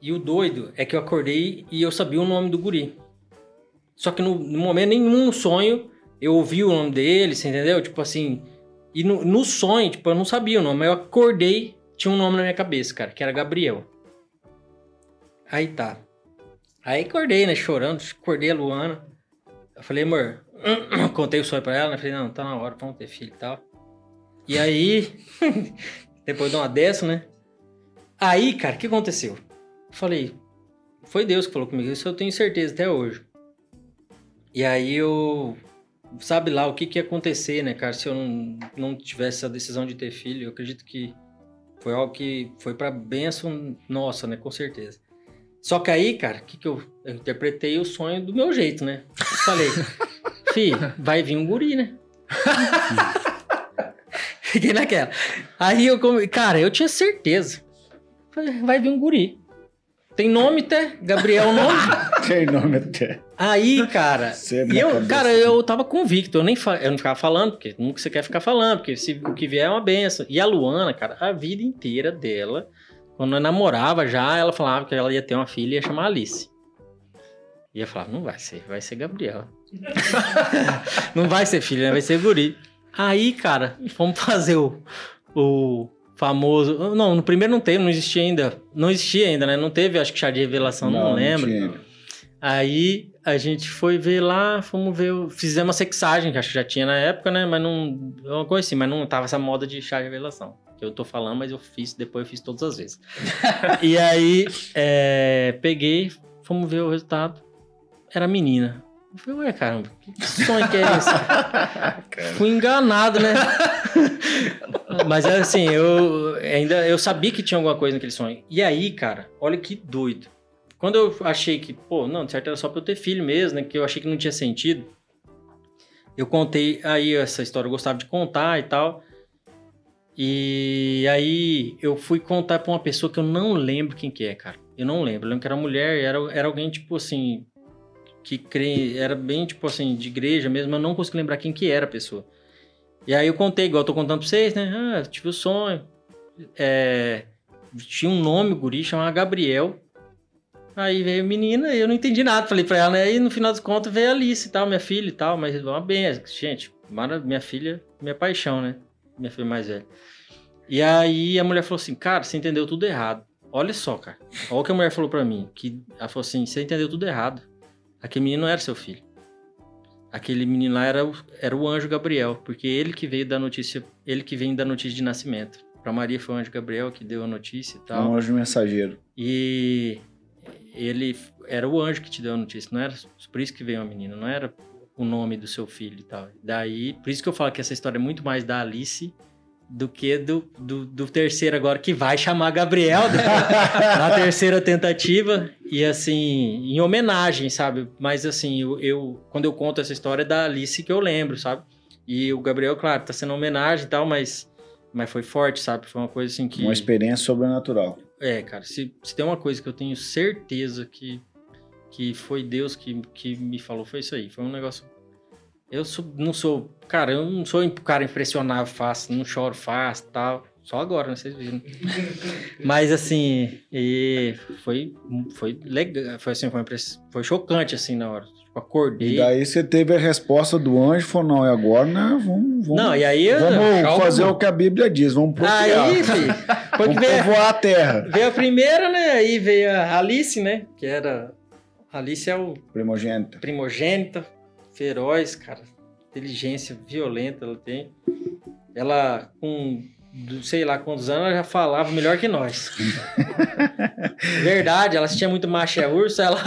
E o doido é que eu acordei e eu sabia o nome do guri. Só que no, no momento nenhum no sonho eu ouvi o nome dele, você entendeu? Tipo assim. E no, no sonho, tipo, eu não sabia o nome, mas eu acordei, tinha um nome na minha cabeça, cara, que era Gabriel. Aí tá. Aí acordei, né, chorando, acordei a Luana. Eu falei, amor, contei o sonho pra ela, né? Falei, não, tá na hora, vamos ter filho e tal. E aí, depois de uma dessa, né? Aí, cara, o que aconteceu? Eu falei, foi Deus que falou comigo, isso eu tenho certeza até hoje. E aí eu, sabe lá o que que ia acontecer, né, cara, se eu não, não tivesse a decisão de ter filho, eu acredito que foi algo que foi pra benção nossa, né, com certeza. Só que aí, cara, o que, que eu, eu, interpretei o sonho do meu jeito, né? Eu falei, fi, vai vir um guri, né? Fiquei naquela. Aí eu, cara, eu tinha certeza. Falei, vai vir um guri. Tem nome até? Gabriel nome? Tem nome até. Aí, cara, e eu, cara, eu tava convicto, eu nem eu não ficava falando, porque nunca você quer ficar falando, porque se o que vier é uma benção. E a Luana, cara, a vida inteira dela quando eu namorava já, ela falava que ela ia ter uma filha e ia chamar Alice. E eu falava, não vai ser, vai ser Gabriel. não vai ser filha, né? vai ser guri. Aí, cara, fomos fazer o, o famoso. Não, no primeiro não teve, não existia ainda. Não existia ainda, né? Não teve, acho que chá de revelação, não, não lembro. Não Aí a gente foi ver lá, fomos ver, fizemos uma sexagem, que acho que já tinha na época, né? Mas não. Uma coisa assim, mas não tava essa moda de chá de revelação que eu tô falando, mas eu fiz, depois eu fiz todas as vezes. e aí, é, peguei, fomos ver o resultado, era menina. Eu falei, ué, caramba, que sonho que é esse? Fui enganado, né? mas assim, eu ainda eu sabia que tinha alguma coisa naquele sonho. E aí, cara, olha que doido. Quando eu achei que, pô, não, de certo era só pra eu ter filho mesmo, né? Que eu achei que não tinha sentido. Eu contei aí essa história, eu gostava de contar e tal. E aí eu fui contar pra uma pessoa que eu não lembro quem que é, cara. Eu não lembro. Eu lembro que era mulher, era, era alguém, tipo assim, que crê, era bem, tipo assim, de igreja mesmo, eu não consigo lembrar quem que era a pessoa. E aí eu contei, igual eu tô contando pra vocês, né? Ah, tive o sonho. É, tinha um nome, guri, chamava Gabriel. Aí veio a menina e eu não entendi nada. Falei pra ela, né? E no final das contas veio a Alice e tal, minha filha e tal. Mas uma bem, gente, mara- minha filha, minha paixão, né? Minha filha mais velha. E aí a mulher falou assim, cara, você entendeu tudo errado. Olha só, cara. Olha o que a mulher falou pra mim. Que ela falou assim, você entendeu tudo errado. Aquele menino não era seu filho. Aquele menino lá era, o- era o anjo Gabriel, porque ele que veio dar notícia, ele que vem dar notícia de nascimento. Pra Maria foi o anjo Gabriel que deu a notícia e tal. um anjo mensageiro. E ele era o anjo que te deu a notícia, não era por isso que veio a menina, não era o nome do seu filho e tal. Daí, por isso que eu falo que essa história é muito mais da Alice do que do, do, do terceiro agora, que vai chamar Gabriel né? na terceira tentativa. E assim, em homenagem, sabe? Mas assim, eu, eu- quando eu conto essa história é da Alice que eu lembro, sabe? E o Gabriel, claro, tá sendo homenagem e tal, mas, mas foi forte, sabe? Foi uma coisa assim que. Uma experiência sobrenatural. É, cara, se, se tem uma coisa que eu tenho certeza que, que foi Deus que, que me falou, foi isso aí. Foi um negócio. Eu sou- não sou. Cara, eu não sou um cara impressionável fácil, não choro fácil tal. Só agora, né? Vocês viram. Mas assim, e foi, foi legal. Foi assim, foi, foi chocante assim na hora. Tipo, acordei. E daí você teve a resposta do anjo falou: não, e agora né, vamos, vamos, Não, e aí. eu- vamos fazer o que a Bíblia diz, vamos procriar. Aí, filho, foi que veio, povoar a terra. veio a primeira, né? Aí veio a Alice, né? Que era. Alice é o Primogênita. primogênita, feroz, cara. Inteligência violenta ela tem. Ela, com sei lá quantos anos, ela já falava melhor que nós. Verdade, ela assistia muito Macha Urso, ela.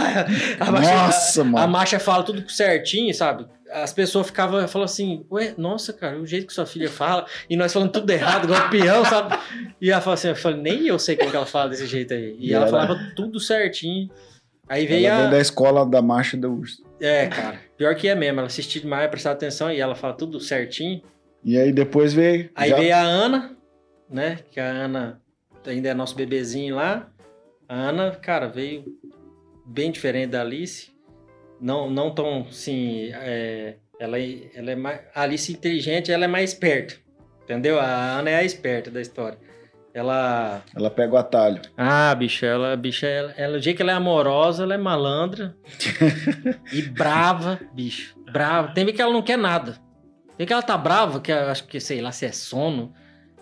A Nossa, a mano. Macha fala tudo certinho, sabe? As pessoas ficavam falando assim, ué, nossa, cara, o jeito que sua filha fala, e nós falando tudo errado, igual peão, sabe? E ela falou assim, eu falei, nem eu sei como que ela fala desse jeito aí. E, E ela ela- falava tudo certinho. Aí veio Ela a. da escola da marcha do urso. É, cara. Pior que é mesmo. Ela assistiu demais, prestava atenção e ela fala tudo certinho. E aí depois veio. Aí já- veio a Ana, né? Que a Ana ainda é nosso bebezinho lá. A Ana, cara, veio bem diferente da Alice. Não, não tão, assim... é, ela, é- ela é mais... A Alice inteligente, ela é mais esperta. Entendeu? A Ana é a esperta da história. Ela... Ela pega o atalho. Ah, bicho, ela, bicho, ela, ela, o jeito que ela é amorosa, ela é malandra e brava, bicho, brava. Tem que ela não quer nada. Tem que ela tá brava, que eu acho que, sei lá, se é sono.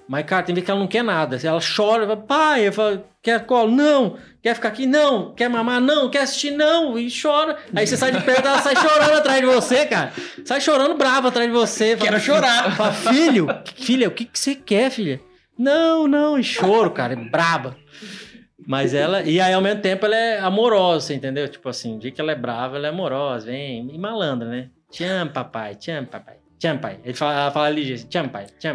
Mas, cara, tem vez que ela não quer nada. Ela chora, fala, pai, eu falo, quer colo? Não. Quer ficar aqui? Não. Quer mamar? Não. Quer assistir? Não. E chora. Aí você sai de perto, ela sai chorando atrás de você, cara. Sai chorando brava atrás de você. Fala, Quero chorar. Fala, filho, filha, o que, que você quer, filha? Não, não, e choro, cara, é braba. Mas ela, e aí ao mesmo tempo ela é amorosa, você entendeu? Tipo assim, o dia que ela é brava, ela é amorosa, vem, e malandra, né? Amo, papai, amo, papai, amo, pai. Ele fala, ela fala ligeiro, te amo, pai, te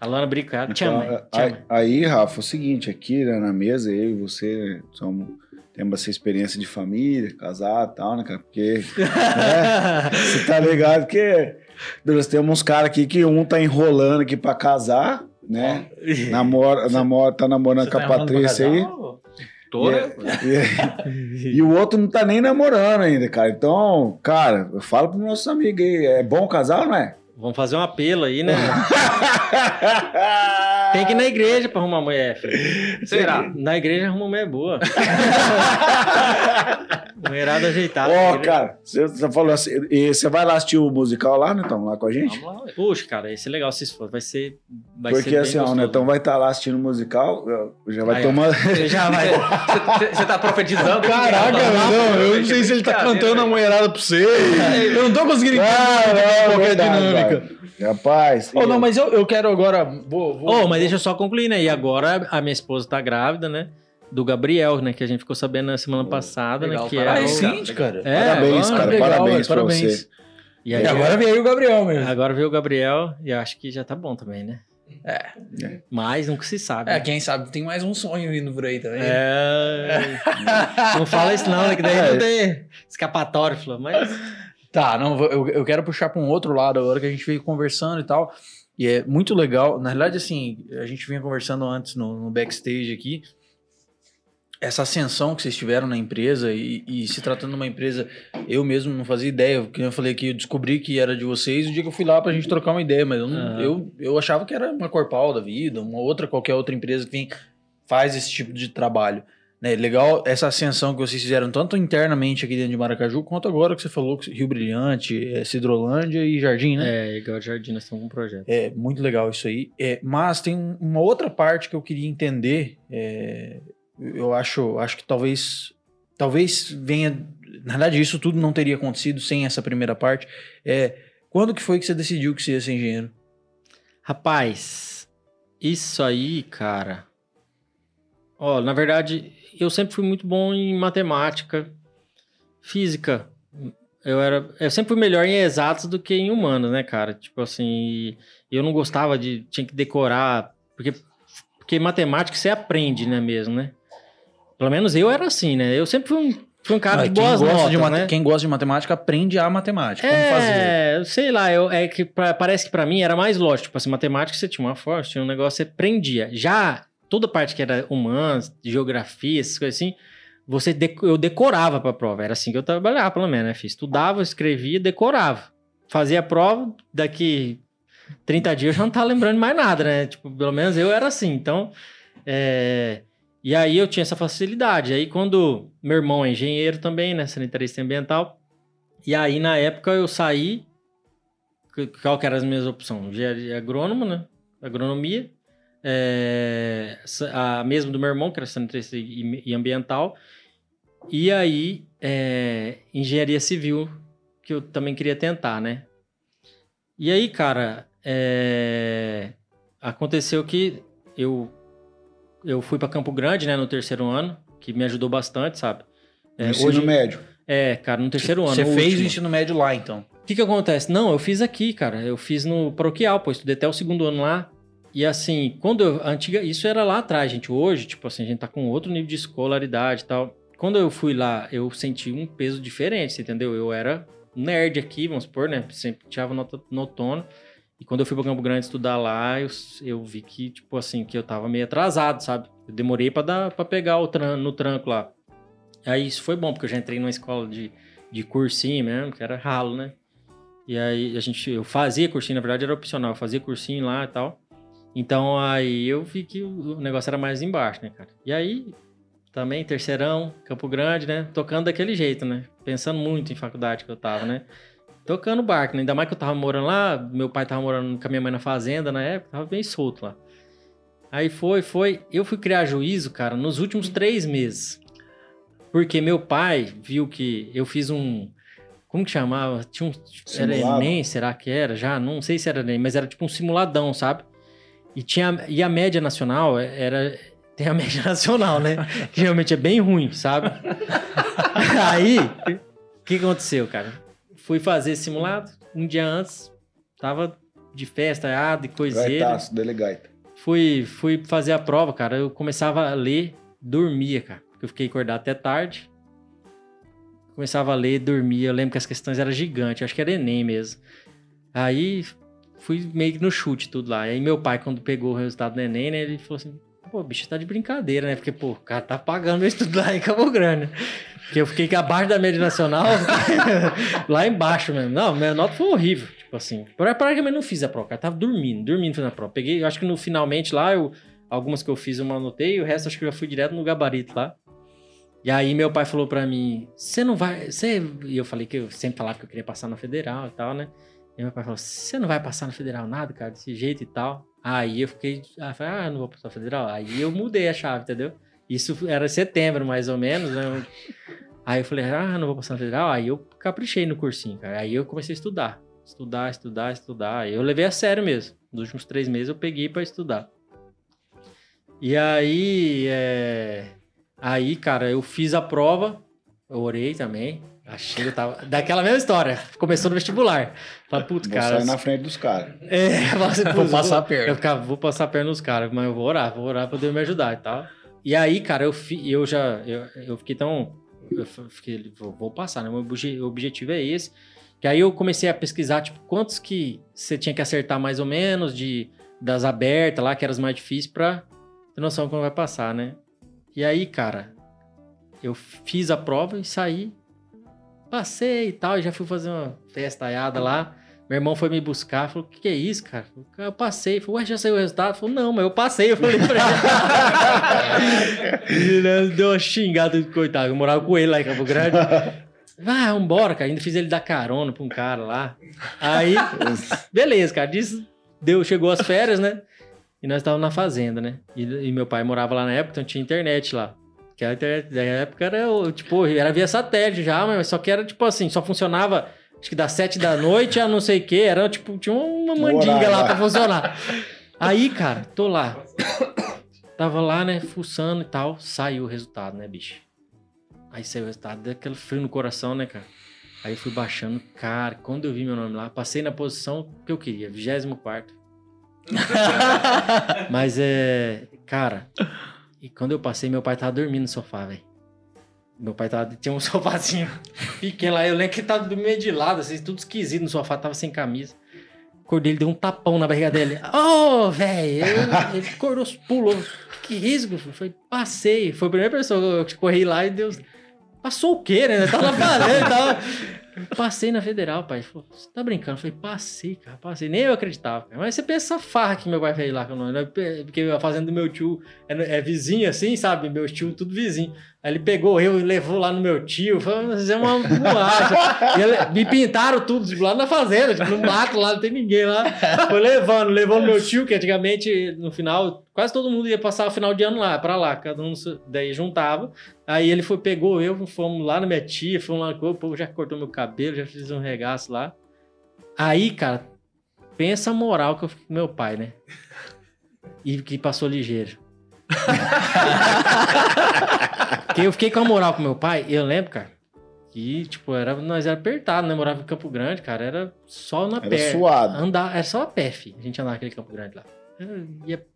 amo. A Lana brinca, com ela, te Então, te aí, aí, Rafa, é o seguinte, aqui né, na mesa, eu e você somos, temos essa experiência de família, casar e tal, né, cara? Porque né, você tá ligado que nós temos uns caras aqui que um tá enrolando aqui pra casar, né? Namora, namora, tá namorando Você com a tá Patrícia aí. Tô, E- né? E, e o outro não tá nem namorando ainda, cara. Então, cara, eu falo pros nossos amigos aí, é bom casar ou não é? Vamos fazer um apelo aí, né? Tem que ir na igreja pra arrumar mulher, filho. Será? Na igreja arruma mulher boa. Mulherada ajeitada. Ó, cara, você, você falou assim, e você vai lá assistir o musical lá, Netão, lá com a gente? Vamos lá. Puxa, cara, esse é legal se for. Vai ser. Vai Porque ser assim, ó, o gostoso. Netão vai estar lá assistindo o musical, já vai Aí, tomar. Você já vai. Você tá profetizando? Caraca, não, eu não sei se ele tá cantando a mulherada pra você. Eu não tô conseguindo entender não, qual que é a verdade, dinâmica. vai. Rapaz. Oh, não, mas eu, eu quero agora. Vou, vou, Oh, mas deixa eu só concluir, né? E agora a minha esposa tá grávida, né? Do Gabriel, né? Que a gente ficou sabendo na semana passada, legal, né? Que parabéns. é o- recente, cara. É, parabéns, cara. legal, parabéns velho, pra parabéns. você. E E aí, agora veio o Gabriel mesmo. agora veio o Gabriel e eu acho que já tá bom também, né? É. Mas nunca se sabe. É, né? quem sabe tem mais um sonho vindo por aí também. É. Não fala isso, não, né? Que daí É. não tem escapatório, falou. Mas. Tá, não, eu, eu quero puxar para um outro lado agora que a gente veio conversando e tal. E é muito legal. Na realidade, assim, a gente vinha conversando antes no, no backstage aqui. Essa ascensão que vocês tiveram na empresa e, e se tratando de uma empresa, eu mesmo não fazia ideia. Porque eu falei que eu descobri que era de vocês o dia que eu fui lá pra gente trocar uma ideia, mas eu, não- Aham. eu, eu achava que era uma Corpal da vida, uma outra, qualquer outra empresa que vem faz esse tipo de trabalho. Né? Legal essa ascensão que vocês fizeram tanto internamente aqui dentro de Maracaju, quanto agora que você falou que Rio Brilhante, é, Cidrolândia e Jardim, né? É, igual Jardim, nós estamos com um projeto. É muito legal isso aí. É, mas tem uma outra parte que eu queria entender. é, eu acho, acho que talvez, talvez venha. Na verdade, isso tudo não teria acontecido sem essa primeira parte. É, quando que foi que você decidiu que você ia ser engenheiro? Rapaz, isso aí, cara. Ó, na verdade, eu sempre fui muito bom em matemática, física. Eu era, eu sempre fui melhor em exatos do que em humanos, né, cara? Tipo assim, eu não gostava de tinha que decorar, porque porque matemática você aprende, né, mesmo, né? Pelo menos eu era assim, né? Eu sempre fui um, fui um cara Ah, de boas gosta notas, de né? quem gosta de matemática aprende a matemática. É, sei lá, eu, é que pra- parece que pra mim era mais lógico. Tipo assim, matemática você tinha uma força, tinha um negócio, você prendia. Já toda a parte que era humanas, geografia, essas coisas assim, você de- eu decorava pra prova. Era assim que eu trabalhava, pelo menos, né? Fiz, estudava, escrevia, decorava. Fazia a prova, daqui 30 dias eu já não tava lembrando mais nada, né? Tipo, pelo menos eu era assim. Então, é, E aí eu tinha essa facilidade. Aí quando meu irmão é engenheiro também, né? Sanitarista ambiental. E aí na época eu saí. Qual que eram as minhas opções? Agrônomo, né? Agronomia. É, a mesma do meu irmão, que era sanitarista e, e ambiental. E aí, é, engenharia civil, que eu também queria tentar, né? E aí, cara, é, aconteceu que eu, eu fui para Campo Grande, né, no terceiro ano, que me ajudou bastante, sabe? É, Ensino médio. é, cara, no terceiro ano. Você fez último. o ensino médio lá, então. O que que acontece? Não, eu fiz aqui, cara. Eu fiz no paroquial, pô. Estudei até o segundo ano lá. E assim, quando eu... Antiga... Isso era lá atrás, gente. Hoje, tipo assim, a gente tá com outro nível de escolaridade e tal. Quando eu fui lá, eu senti um peso diferente, entendeu? Eu era nerd aqui, vamos supor, né? Sempre tirava nota notona. E quando eu fui pra Campo Grande estudar lá, eu, eu vi que, tipo assim, que eu tava meio atrasado, sabe? Eu demorei pra, dar, pra pegar o tran, no tranco lá. Aí isso foi bom, porque eu já entrei numa escola de, de cursinho mesmo, que era ralo, né? E aí a gente, eu fazia cursinho, na verdade era opcional, eu fazia cursinho lá e tal. Então aí eu vi que o negócio era mais embaixo, né, cara? E aí também terceirão, Campo Grande, né? Tocando daquele jeito, né? Pensando muito em faculdade que eu tava, né? Tocando barco, né? Ainda mais que eu tava morando lá, meu pai tava morando com a minha mãe na fazenda na época, tava bem solto lá. Aí foi, foi. Eu fui criar juízo, cara, nos últimos três meses. Porque meu pai viu que eu fiz um. Como que chamava? Tinha um. Era Simulado? Enem, será que era? Já? Não sei se era Enem, mas era tipo um simuladão, sabe? E, tinha, e a média nacional era. Tem a média nacional, né? Que geralmente é bem ruim, sabe? Aí, o que aconteceu, cara? Fui fazer simulado, um dia antes, tava de festa, ado e coiseira. Gaitaço, delegaita. Fui, fui fazer a prova, cara. Eu começava a ler, dormia, cara. Porque eu fiquei acordado até tarde. Começava a ler, dormia. Eu lembro que as questões eram gigantes. Acho que era Enem mesmo. Aí fui meio que no chute tudo lá. Aí meu pai, quando pegou o resultado do Enem, né, ele falou assim: pô, bicho, tá de brincadeira, né? Porque, pô, o cara tá pagando meu estudo lá em Cabo Grande. Porque eu fiquei abaixo da média nacional, lá embaixo mesmo. Não, minha nota foi horrível. Tipo assim, pra- praticamente não fiz a prova, cara. Tava dormindo, dormindo fazendo a prova. Peguei, acho que no finalmente lá, eu, algumas que eu fiz eu anotei, o resto acho que eu já fui direto no gabarito lá. E aí meu pai falou pra mim, você não vai. Você... E eu falei que eu sempre falava que eu queria passar na federal e tal, né? E meu pai falou: você não vai passar na federal nada, cara, desse jeito e tal. Aí eu fiquei. Ah, falei, ah, não vou passar na federal. Aí eu mudei a chave, entendeu? Isso era setembro, mais ou menos, né? Aí eu falei, ah, não vou passar na federal. Aí eu caprichei no cursinho, cara. Aí eu comecei a estudar. Estudar, estudar, estudar. Eu levei a sério mesmo. Nos últimos três meses eu peguei pra estudar. E aí, é... aí, cara, eu fiz a prova, eu orei também. Achei que eu tava. Daquela mesma história. Começou no vestibular. Falei, putz, Vou cara. sair na frente dos caras. É, você, Vou putz, passar a Eu perna. ficava, vou passar a perna nos caras, mas eu vou orar, vou orar pra Deus me ajudar e tal. E aí, cara, eu, fi, eu já. Eu, eu fiquei tão. Eu fiquei, vou, vou passar, né? Meu obje- objetivo é esse. Que aí eu comecei a pesquisar, tipo, quantos que você tinha que acertar mais ou menos de das abertas lá, que eram as mais difíceis, pra ter noção de como vai passar, né? E aí, cara, eu fiz a prova e saí. Passei e tal, e já fui fazer uma festaiada lá. Meu irmão foi me buscar, falou, o que, que é isso, cara? Eu passei. Falei, ué, já saiu o resultado? Falou, não, mas eu passei. Eu falei pra ele. deu uma xingada, coitado. Eu morava com ele lá em Campo Grande. Vai, vambora, cara. Ainda fiz ele dar carona pra um cara lá. Aí, beleza, cara. Deu, chegou as férias, né? E nós estávamos na fazenda, né? E, e, meu pai morava lá na época, então tinha internet lá. Que a internet da época era, tipo, era via satélite já, mas só que era, tipo assim, só funcionava, acho que das sete da noite a não sei o que. Era, tipo, tinha uma mandinga lá pra funcionar. Aí, cara, tô lá. Tava lá, né, fuçando e tal. Saiu o resultado, né, bicho? Aí saiu o resultado, deu aquele frio no coração, né, cara? Aí fui baixando, cara, quando eu vi meu nome lá, passei na posição que eu queria, 24. Mas é. Cara, e quando eu passei, meu pai tava dormindo no sofá, velho. Meu pai tava, tinha um sofazinho pequeno lá. Eu lembro que ele tava meio de lado, assim, tudo esquisito no sofá, tava sem camisa. Acordei, ele deu um tapão na barriga dele. Ô, oh, velho! Ele acordou, pulou. Que risco? Foi, passei. Foi a primeira pessoa que eu corri lá e Deus. Passou o quê, né? Tava fazendo, tava. Passei na federal, pai. Você tá brincando? Eu falei, passei, cara, passei. Nem eu acreditava. Cara. Mas você pensa essa farra que meu pai fez lá, porque a fazenda do meu tio é, é vizinho assim, sabe? Meu tio, tudo vizinho. Aí ele pegou eu e levou lá no meu tio. Falou, fazer uma boate. me pintaram tudo, lá na fazenda, tipo, no mato lá, não tem ninguém lá. Foi levando, levou no meu tio, que antigamente, no final, quase todo mundo ia passar o final de ano lá, pra lá. Cada um daí juntava. Aí ele foi, pegou eu, fomos lá na minha tia, fomos lá, o povo já cortou meu cabelo, já fiz um regaço lá. Aí, cara, pensa a moral que eu fiquei com meu pai, né? E que passou ligeiro. Porque eu fiquei com a moral com meu pai, eu lembro, cara, que, tipo, era, nós era apertado, né? Morava em Campo Grande, cara, era só na era pé. suado. Andar, era só a pé, filho. A gente andava naquele Campo Grande lá. ia,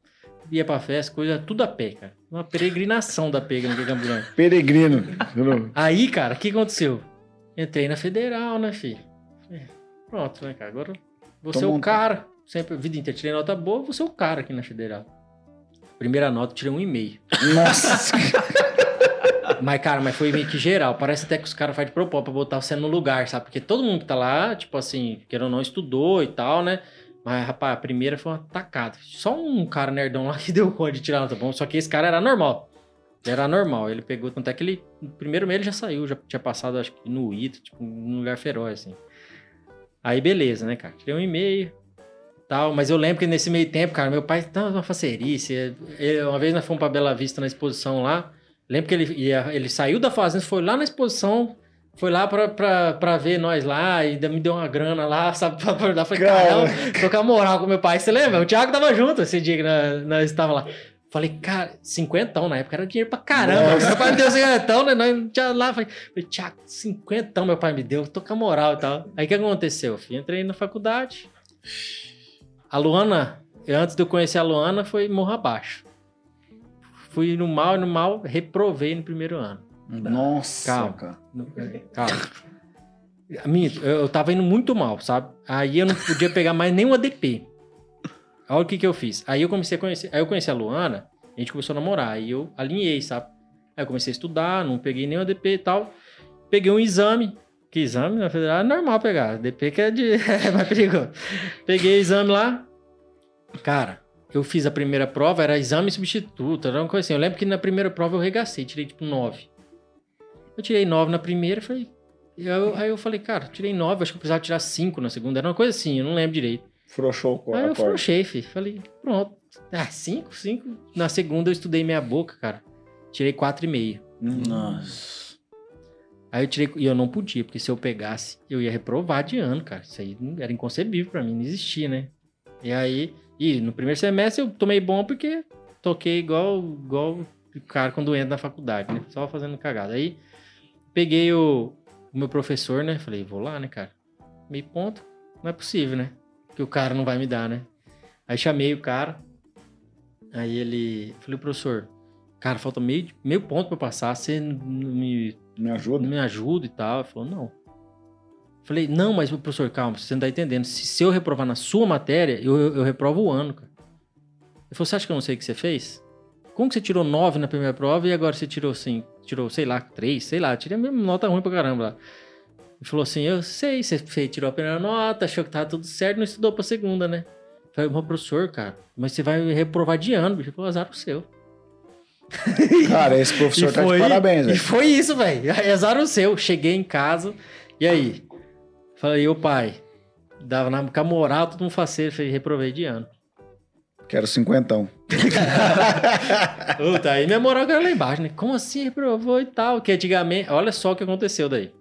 ia pra festa, coisa, tudo a pé, cara. Uma peregrinação da pega naquele Campo Grande. Peregrino. Aí, cara, o que aconteceu? Entrei na Federal, né, filho? Pronto, né, cara? Agora você é o cara. Sempre, vida inteira, tirei nota boa, você é o cara aqui na Federal. Primeira nota, tirei um e-mail. Nossa! mas, cara, mas foi meio que geral. Parece até que os caras fazem de propósito pra botar você no lugar, sabe? Porque todo mundo que tá lá, tipo assim, querendo ou não, estudou e tal, né? Mas, rapaz, a primeira foi uma tacada. Só um cara nerdão lá que deu conta de tirar nota bom. Só que esse cara era normal. Era normal. Ele pegou, tanto é que ele, no primeiro mês ele já saiu, já tinha passado, acho que no ITO, tipo, num lugar feroz, assim. Aí, beleza, né, cara? Tirei um e-mail, tal. Mas eu lembro que nesse meio tempo, cara, meu pai tava uma facerice. Ele, uma vez nós fomos pra Bela Vista na exposição lá. Lembro que ele, ia, ele saiu da fazenda, foi lá na exposição, foi lá pra, pra, pra ver nós lá e me deu uma grana lá, sabe, pra acordar. Falei, caramba, trocar moral com meu pai. Você lembra? O Thiago tava junto esse dia que nós, nós estava lá. Falei, cara, cinquentão na época era dinheiro pra caramba. Nossa. Meu pai me deu cinquentão, né? Nós tinha lá. Falei, Thiago, cinquentão meu pai me deu, tô com a moral e tal. Aí o que aconteceu? Filho? Entrei na faculdade. A Luana, antes de eu conhecer a Luana, foi morro abaixo. Fui no mal e no mal, reprovei no primeiro ano. Nossa, calma. Cara. É, calma. Minto, eu tava indo muito mal, sabe? Aí eu não podia pegar mais nenhum ADP. Olha o que que eu fiz. Aí eu comecei a conhecer. Aí eu conheci a Luana, a gente começou a namorar. Aí eu alinhei, sabe? Aí eu comecei a estudar, não peguei nenhum ADP e tal. Peguei um exame que exame na federal é normal pegar. DP que é, de... é mais perigoso. Peguei exame lá. Cara, eu fiz a primeira prova, era exame substituto, era uma coisa assim. Eu lembro que na primeira prova eu regacei, tirei tipo 9. Eu tirei 9 na primeira, falei. Eu, aí eu falei, cara, tirei 9, acho que eu precisava tirar 5 na segunda. Era uma coisa assim, eu não lembro direito. Frouxou com Aí eu frouxei, filho. Falei, pronto. Ah, 5, 5. Na segunda eu estudei meia boca, cara. Tirei 4,5. Nossa. Aí eu tirei. E eu não podia, porque se eu pegasse, eu ia reprovar de ano, cara. Isso aí era inconcebível para mim, não existia, né? E aí. E no primeiro semestre eu tomei bom porque toquei igual, igual o cara quando entra na faculdade, né? Só fazendo cagada. Aí peguei o, o meu professor, né? Falei, vou lá, né, cara? Meio ponto, não é possível, né? Que o cara não vai me dar, né? Aí chamei o cara. Aí ele. Falei, professor, cara, falta meio, meio ponto pra eu passar. Você não me me ajuda? Me ajuda e tal. Ele falou, não. Falei, não, mas professor, calma, você não tá entendendo. Se, se eu reprovar na sua matéria, eu, eu, eu, reprovo o ano, cara. Ele falou, você acha que eu não sei o que você fez? Como que você tirou 9 na primeira prova e agora você tirou, assim, tirou, sei lá, 3, sei lá, tirei a mesma nota ruim pra caramba lá. Ele falou assim: Eu sei, você tirou a primeira nota, achou que tava tudo certo, não estudou pra segunda, né? Eu falei, mas professor, cara, mas você vai reprovar de ano, bicho. Ele falou, azar o seu. Cara, esse professor E tá foi- de parabéns, E velho. foi isso, velho. Azar o seu. Cheguei em casa, e aí? Falei, ô pai, dava na com a moral, todo mundo faceiro. Falei, reprovei de ano. Quero cinquentão. Puta, aí minha moral caiu lá embaixo, né? Como assim reprovou e tal? Que antigamente, olha só o que aconteceu daí.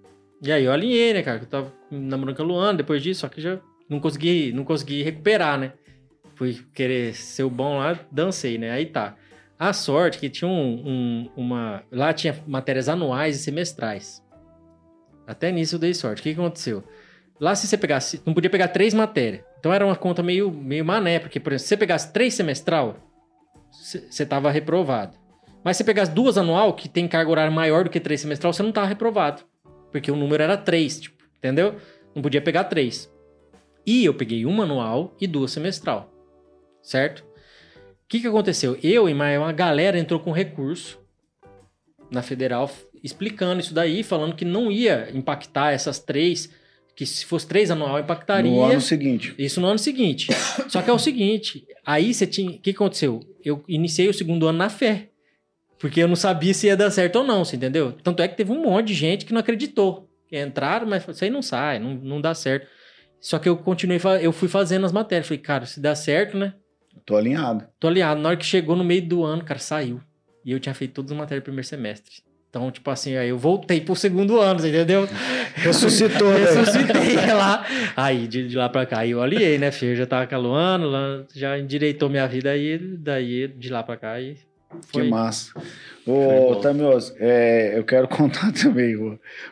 E aí eu alinhei, né, cara? que Eu tava namorando com a Luana depois disso, só que já não consegui, não consegui recuperar, né? Fui querer ser o bom lá, dancei, né? Aí tá. A sorte que tinha um, um- uma. Lá tinha matérias anuais e semestrais. Até nisso eu dei sorte. O que aconteceu? Lá, se você pegasse. Não podia pegar três matérias. Então era uma conta meio, meio mané, porque, por exemplo, se você pegasse três semestral, você você tava reprovado. Mas se você pegasse duas anual, que tem carga horária maior do que três semestral, você não tava reprovado. Porque o número era três, tipo, entendeu? Não podia pegar três. E eu peguei uma anual e duas semestral. Certo? O que, que aconteceu? Eu e mais uma galera entrou com recurso na federal explicando isso daí, falando que não ia impactar essas três, que se fosse três anual impactaria. No ano seguinte. Isso no ano seguinte. Só que é o seguinte, aí você tinha. O que aconteceu? Eu iniciei o segundo ano na fé. Porque eu não sabia se ia dar certo ou não, você entendeu? Tanto é que teve um monte de gente que não acreditou. Que entraram, mas isso aí não sai, não, não dá certo. Só que eu continuei, eu fui fazendo as matérias. Falei, cara, se dá certo, né? Tô alinhado. Tô aliado. Na hora que chegou no meio do ano, cara, saiu. E eu tinha feito todas as matérias do primeiro semestre. Então, tipo assim, aí eu voltei pro segundo ano, você entendeu? Ressuscitou, né? Ressuscitei lá. Aí, de, de lá pra cá, aí eu aliei, né, filho? Eu já tava caluando, lá, já endireitou minha vida aí, daí de lá pra cá e foi. Que massa. Ô. Tamios, é, eu quero contar também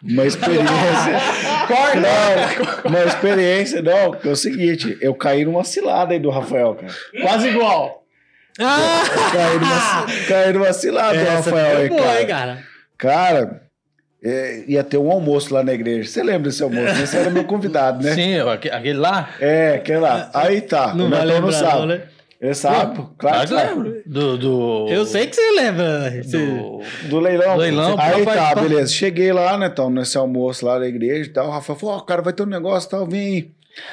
uma experiência. não, uma experiência, não, que é o seguinte, eu caí numa cilada aí do Rafael, cara. Quase igual. Ah! Caí numa, caí numa cilada do Essa Rafael foi aí, boa, cara. hein, cara? Cara, é, ia ter um almoço lá na igreja. Você lembra desse almoço? né? Você era meu convidado, né? Sim, aque- aquele lá. É, aquele lá. Aí tá. Não vai Netão não lembrar, sabe. não, né? Ele sabe, claro Claro que lembro. Do, do... Eu sei que você lembra. Você... Do... Do leilão. Do leilão, Aí papai- tá, beleza. Cheguei lá, né, então, nesse almoço lá da igreja e tal. O Rafael falou, ó, cara, vai ter um negócio e tal, vem aí.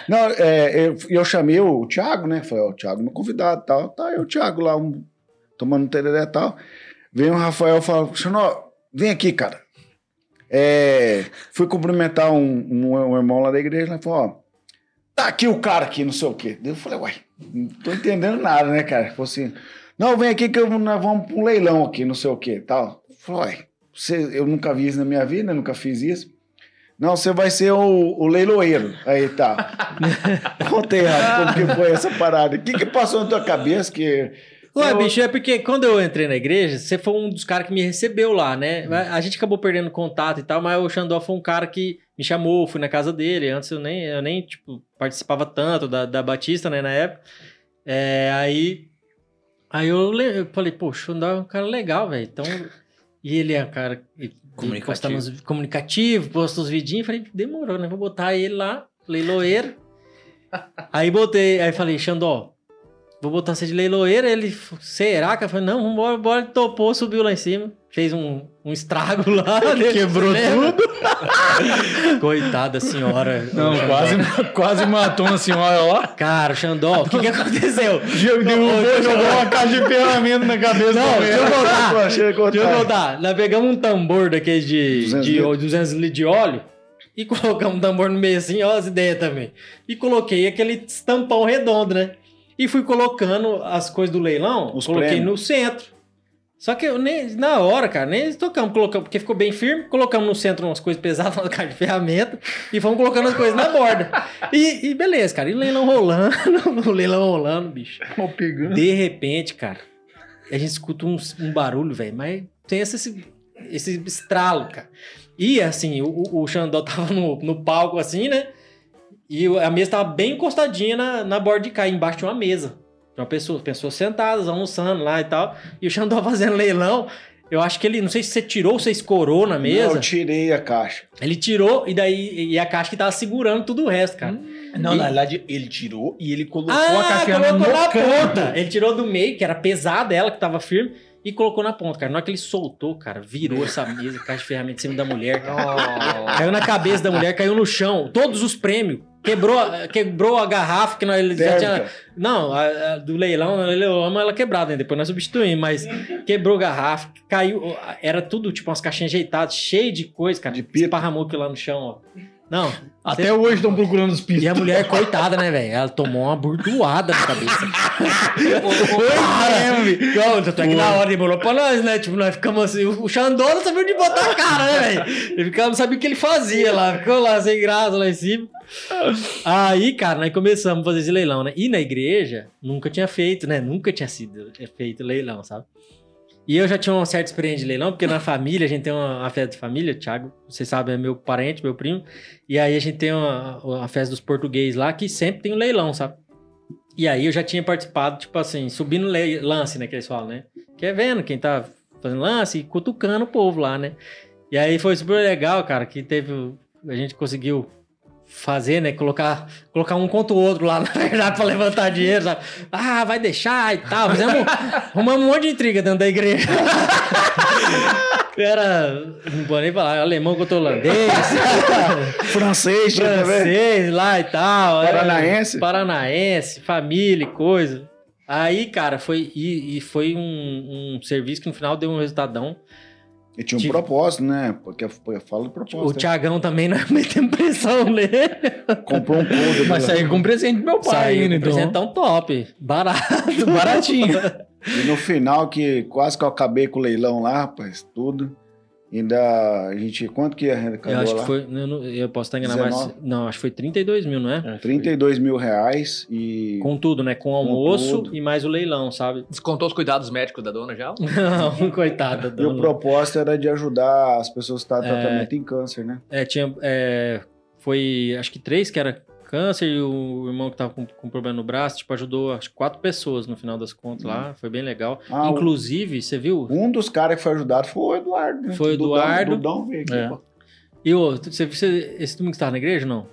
Não, é, eu, eu chamei o Thiago, né? Falei, ó, o Thiago meu convidado e tal. Tá, eu, o Thiago lá, um, tomando um tereré e tal. Vem o Rafael e fala, Xanó, vem aqui, cara. É, fui cumprimentar um, um, um irmão lá da igreja, né? Falou, ó, tá aqui o cara aqui, não sei o quê. Eu falei, uai, não tô entendendo nada, né, cara? Falou assim, não, vem aqui que eu, nós vamos pra um leilão aqui, não sei o quê, tal. Falei, uai, você, eu nunca vi isso na minha vida, nunca fiz isso. Não, você vai ser o, o leiloeiro. Aí tá. Contei rápido como que foi essa parada. O que, que passou na tua cabeça que. Ué, Eu- bicho, é porque quando eu entrei na igreja, você foi um dos caras que me recebeu lá, né? A gente acabou perdendo contato e tal, mas o Xandó foi um cara que me chamou, fui na casa dele. Antes eu nem, eu nem tipo, participava tanto da, da Batista, né, na época. É, aí, aí eu, eu falei, pô, o Xandó é um cara legal, velho. Então, e ele é um cara que Comunicativo. posta nos- comunicativo, posta os vidinhos. Falei, demorou, né? Vou botar ele lá, leiloeiro. aí botei, aí falei, Xandó, Vou botar você de leiloeira. Ele, será? Eu falei, não, vambora, bora. Ele topou, subiu lá em cima. Fez um, um estrago lá. né? Quebrou tudo. Coitada da senhora. Não, quase, quase matou uma senhora lá. Cara, o Xandó, o que que aconteceu? Derrubou, jogou uma caixa de ferramenta na cabeça Não, deixa eu que eu Deixa eu voltar. Nós pegamos um tambor daqueles de 200 de litros. 200 litros de óleo e colocamos um tambor no meio assim, ó as ideias também. E coloquei aquele estampão redondo, né? E fui colocando as coisas do leilão, Os coloquei prêmios. no centro. Só que eu nem, na hora, cara, nem tocamos, colocamos, porque ficou bem firme, colocamos no centro umas coisas pesadas, uma caixa de ferramenta, e fomos colocando as coisas na borda. E, e beleza, cara, e o leilão rolando, o leilão rolando, bicho. De repente, cara, a gente escuta um, um barulho, velho, mas tem esse, esse estralo, cara. E assim, o, o Xandó tava no, no palco assim, né? E a mesa tava bem encostadinha na, na borda de cá, embaixo tinha uma mesa. Tinha uma pessoa, pessoas sentadas, almoçando lá e tal. E o Xandó fazendo leilão. Eu acho que ele, não sei se você tirou ou você escorou na Não, mesa. eu tirei a caixa. Ele tirou e daí e a caixa que tava segurando tudo o resto, cara. Não, E- na verdade, ele tirou e ele colocou Ah, a caixa colocou no na canto. ponta. Ele tirou do meio, que era pesada ela, que tava firme, e colocou na ponta, cara. Na hora que ele soltou, cara, virou essa mesa, caixa de ferramenta em cima da mulher, cara. Caiu na cabeça da mulher, caiu no chão. Todos os prêmios. Quebrou, quebrou a garrafa que nós ele já tinha. Não, a, a do leilão, nós leilamos ela quebrada, né? depois nós substituímos, mas quebrou garrafa, caiu. Era tudo, tipo, umas caixinhas ajeitadas, cheio de coisa, cara. De. Esparramou aquilo lá no chão, ó. Não. Até hoje estão procurando os pitos. E a mulher, coitada, né, velho? Ela tomou uma burdoada na cabeça. Não, tanto é que na hora demorou pra nós, né? Tipo, nós ficamos assim. O Xandó não sabia onde botar a cara, né, velho? Ele ficava, não sabia o que ele fazia lá. Ficou lá sem graça lá em cima. Aí, cara, nós começamos a fazer esse leilão, né? E na igreja, nunca tinha feito, né? Nunca tinha sido feito leilão, sabe? E eu já tinha uma certa experiência de leilão, porque na família, a gente tem uma, festa de família, Thiago, vocês sabem, é meu parente, meu primo. E aí a gente tem uma, uma festa dos portugueses lá, que sempre tem um leilão, sabe? E aí eu já tinha participado, tipo assim, subindo lance, né, que eles falam, né? Que é vendo quem tá fazendo lance e cutucando o povo lá, né? E aí foi super legal, cara, que teve. A gente conseguiu fazer, né? Colocar, colocar um contra o outro lá, na verdade, pra levantar dinheiro, sabe? Ah, vai deixar e tal. Fizemos, arrumamos um monte de intriga dentro da igreja. Era, não vou nem falar, alemão contra holandês, Francês, francês lá e tal. era- Paranaense. Paranaense, família e coisa. Aí, cara, foi, e, e foi um, um serviço que no final deu um resultadão. E tinha um propósito, né? Porque eu falo de propósito. O né? Tiagão também não meteu pressão nele. Comprou um couro. Mas saiu com presente do meu pai Saiu ainda, um então. presentão top, barato. Baratinho. E no final, que quase que eu acabei com o leilão lá, rapaz, tudo. Ainda a gente. Quanto que arrecadou Eu acho lá? que foi, eu, não- eu posso estar enganado, mas 19? não, acho que foi 32 mil, não é? 32 mil reais e. Com tudo, né? Com almoço tudo. e mais o leilão, sabe? Descontou os cuidados médicos da dona já? Não, coitada. E o dona. propósito era de ajudar as pessoas que estavam em É. tratamento em câncer, né? É, tinha. é, foi acho que três que era câncer e o irmão que tava com, com problema no braço, tipo, ajudou acho que quatro pessoas no final das contas lá. Foi bem legal. Ah, Inclusive, você viu? Um dos caras que foi ajudado foi o Eduardo. né? Foi o Eduardo. Dudão veio aqui, É. pô. E o, você, você, esse domingo você tava na igreja ou não?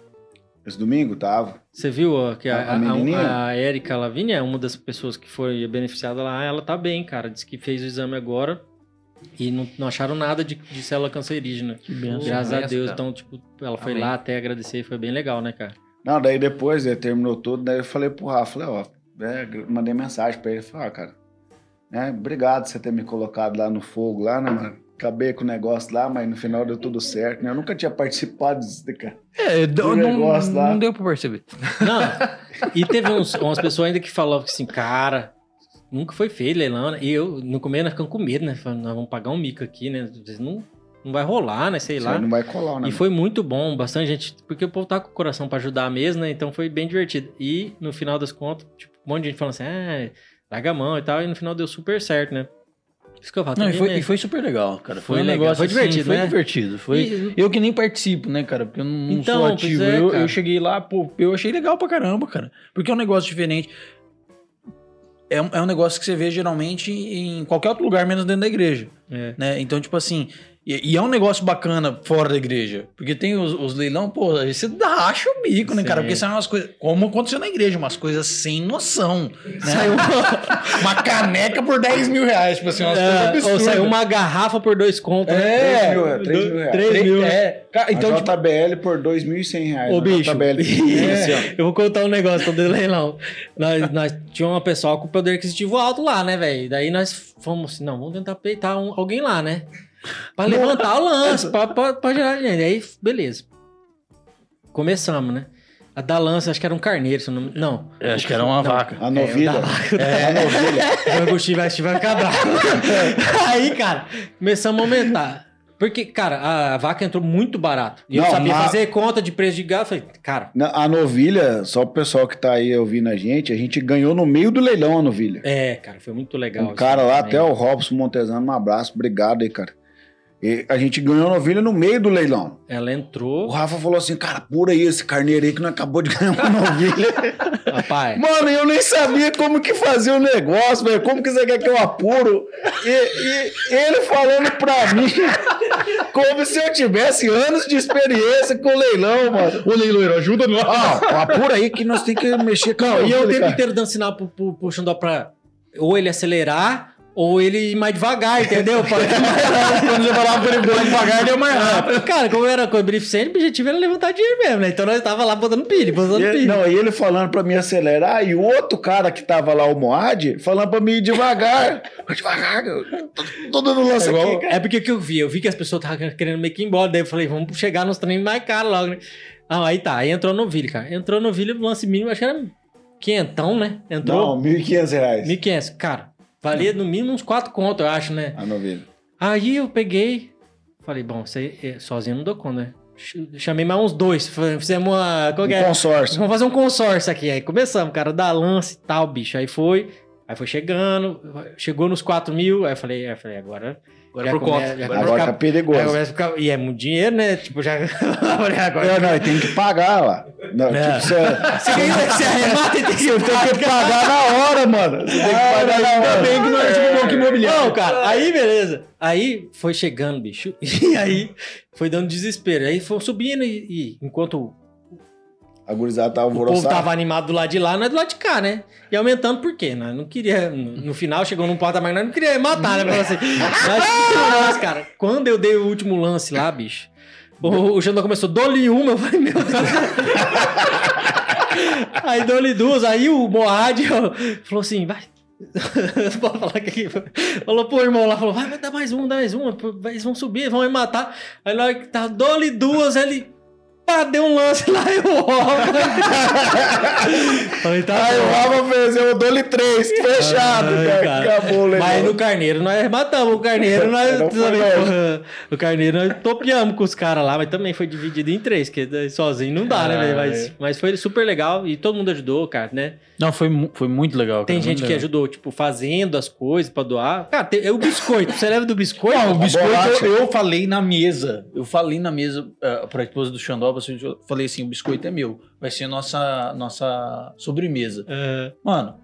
Esse domingo tava. Você viu ó, que a, A- a a, menininha? a Erika Lavínia, uma das pessoas que foi beneficiada lá, ela tá bem, cara. Diz que fez o exame agora e não, não acharam nada de, de célula cancerígena. Que benção. Graças a Deus. Então, tipo, ela foi Amém. lá até agradecer e foi bem legal, né, cara? Não, daí depois, né, terminou tudo, daí eu falei pro Rafa, falei, ó, né, mandei mensagem pra ele, falei, ó, cara, né, obrigado por você ter me colocado lá no fogo, lá, né, mano? Acabei com o negócio lá, mas no final deu tudo certo, né? Eu nunca tinha participado disso, né, cara. É, Do não, negócio lá. não deu pra perceber. Não, e teve uns, umas pessoas ainda que falavam assim, cara, nunca foi feito leilão, né? E eu, no começo, nós ficamos com medo, né? Falando, nós vamos pagar um mico aqui, né? Às vezes Não, não vai rolar, né? Sei Isso lá. aí não vai colar, né? E foi muito bom, bastante gente, porque o povo tá com o coração pra ajudar mesmo, né? Então foi bem divertido. E no final das contas, tipo, um monte de gente falando assim, ah, larga a mão e tal, e no final deu super certo, né? Isso que eu falo. Não, e foi, né? e foi super legal, cara. Foi, Foi um legal, negócio foi assim, divertido, foi né? divertido. Foi... E- Eu que nem participo, né, cara? Porque eu não, não Então, sou ativo. é, eu, eu cheguei lá, pô, eu achei legal pra caramba, cara. Porque é um negócio diferente. É um, é um negócio que você vê geralmente em qualquer outro lugar, menos dentro da igreja. É. Né? Então, tipo assim. E, e é um negócio bacana fora da igreja. Porque tem os, os leilão, pô, aí você dá- racha o bico, né, Sim. cara? Porque são umas coisas. Como aconteceu na igreja, umas coisas sem noção. Né? Saiu uma caneca por 10 mil reais. Tipo assim, umas coisas É, ou absurdas. saiu uma garrafa por dois contos. né? É, 3 mil, 3 mil reais. Três Três- mil? É. Então, a tipo, JBL por 2.100 reais. Ô, bicho, JBL. isso, É. eu vou contar um negócio do leilão. Nós, nós tínhamos uma pessoa com poder aquisitivo alto lá, né, velho? Daí nós fomos assim, não, vamos tentar peitar um- alguém lá, né? Pra levantar o lance, pra, pra, pra gerar dinheiro. Aí, beleza. Começamos, né? A da lança, acho que era um carneiro, se eu não... Não. eu acho que era uma vaca. A novilha. É, A novilha. o Agostinho vai, vai ficar bravo. Aí, cara, começamos a aumentar. Porque, cara, a, vaca entrou muito barato. E eu Não, sabia mas- fazer conta de preço de gado. Falei, cara, A novilha, só o pessoal que tá aí ouvindo a gente, a gente ganhou no meio do leilão a novilha. é, cara, foi muito legal. Um cara lá, também. até o Robson Montezano, um abraço, obrigado aí, cara. E a gente ganhou a novilha no meio do leilão. Ela O entrou. Rafa falou assim, cara, pura aí esse carneiro aí que não acabou de ganhar uma novilha. Rapaz. Mano, eu nem sabia como que fazia o negócio, velho. Como que você quer que eu apuro? E, e ele falando pra mim como se eu tivesse anos de experiência com o leilão, mano. Ô, leiloeiro, ajuda nós. Ah, apura aí que nós temos que mexer com a Não, e eu o tempo inteiro dando sinal pro, pro, pro Xandó pra ou ele acelerar ou ele ir mais devagar, entendeu? Pra- Quando você falava pra ele mais devagar, deu mais rápido. Cara, como era com o Beneficente, o objetivo era levantar dinheiro mesmo, né? Então nós tava lá botando pilha, botando E ele- pilha. não, e ele falando pra mim acelerar, e o outro cara que tava lá, o Moad, falando pra mim ir devagar. Devagar, eu tô, tô dando lance aqui, cara. É porque o que eu vi? Eu vi que as pessoas estavam querendo meio que ir embora. Daí eu falei, vamos chegar nos treinos mais caros logo, né? Ah, aí tá. Aí entrou no Ville, cara. Entrou no Ville, o lance mínimo, acho que era quinhentão, né? Entrou Não, 1.500 reais. 1.500. Cara, valia no mínimo uns 4 contos, eu acho, né? A novilha. Aí eu peguei, falei, bom, aí, é, sozinho não dou conta, né? Ch- Chamei mais uns dois, fizemos uma... Qual Um é? consórcio. Vamos fazer um consórcio aqui. Aí começamos, cara, dar lance e tal, bicho. Aí foi, aí foi chegando, chegou nos 4 mil, aí eu falei, aí eu falei, agora... Agora já por conta. já Agora começa a Agora ficar- tá perigoso. Aí começa a ficar- E é muito dinheiro, né? Tipo, já. Agora. É, não, tem que pagar lá. Não, É. tipo, você, Você você arremata e tem que você tem que pagar na hora, mano. Você tem que pagar na hora. Ainda bem que não é tipo banco imobiliário. Não, cara, aí beleza. Aí foi chegando, bicho. E aí foi dando desespero. Aí foi subindo e, e enquanto A gurizada tava o povo alvoroçada. tava animado do lado de lá, nós do lado de cá, né? E aumentando por quê? Nós não queria. No final chegou num patamar nós não queria matar, né? Assim. Mas, cara, quando eu dei o último lance lá, bicho, o, o Xandão começou, dou-lhe uma. Eu falei, meu Deus. aí dou-lhe duas. Aí o Moad falou assim, vai. Pode falar que aqui. Falou pro irmão lá, falou, vai, vai dar mais um, dá mais uma. pô, Eles vão subir, vão me matar. Aí na hora que tá, dou-lhe duas, ele. Pá, deu um lance lá e o Falei, tá Aí bom. o Rafa fez, eu dou-lhe três, fechado, Ai, cara. cara. Acabou legal. Mas no carneiro nós matamos o carneiro, nós porra, o carneiro nós topeamos com os caras lá, mas também foi dividido em três, que daí sozinho não dá, né, velho? Mas, mas foi super legal e todo mundo ajudou, cara, né? Não, foi, foi muito legal. Tem cara, gente muito que legal. ajudou, tipo, fazendo as coisas pra doar. Cara, tem, é o biscoito. Você leva do biscoito? Não, o biscoito eu, eu falei na mesa. Eu falei na mesa uh, pra esposa do Xandó, eu falei assim: o biscoito é meu. Vai ser nossa, nossa sobremesa. É. Mano,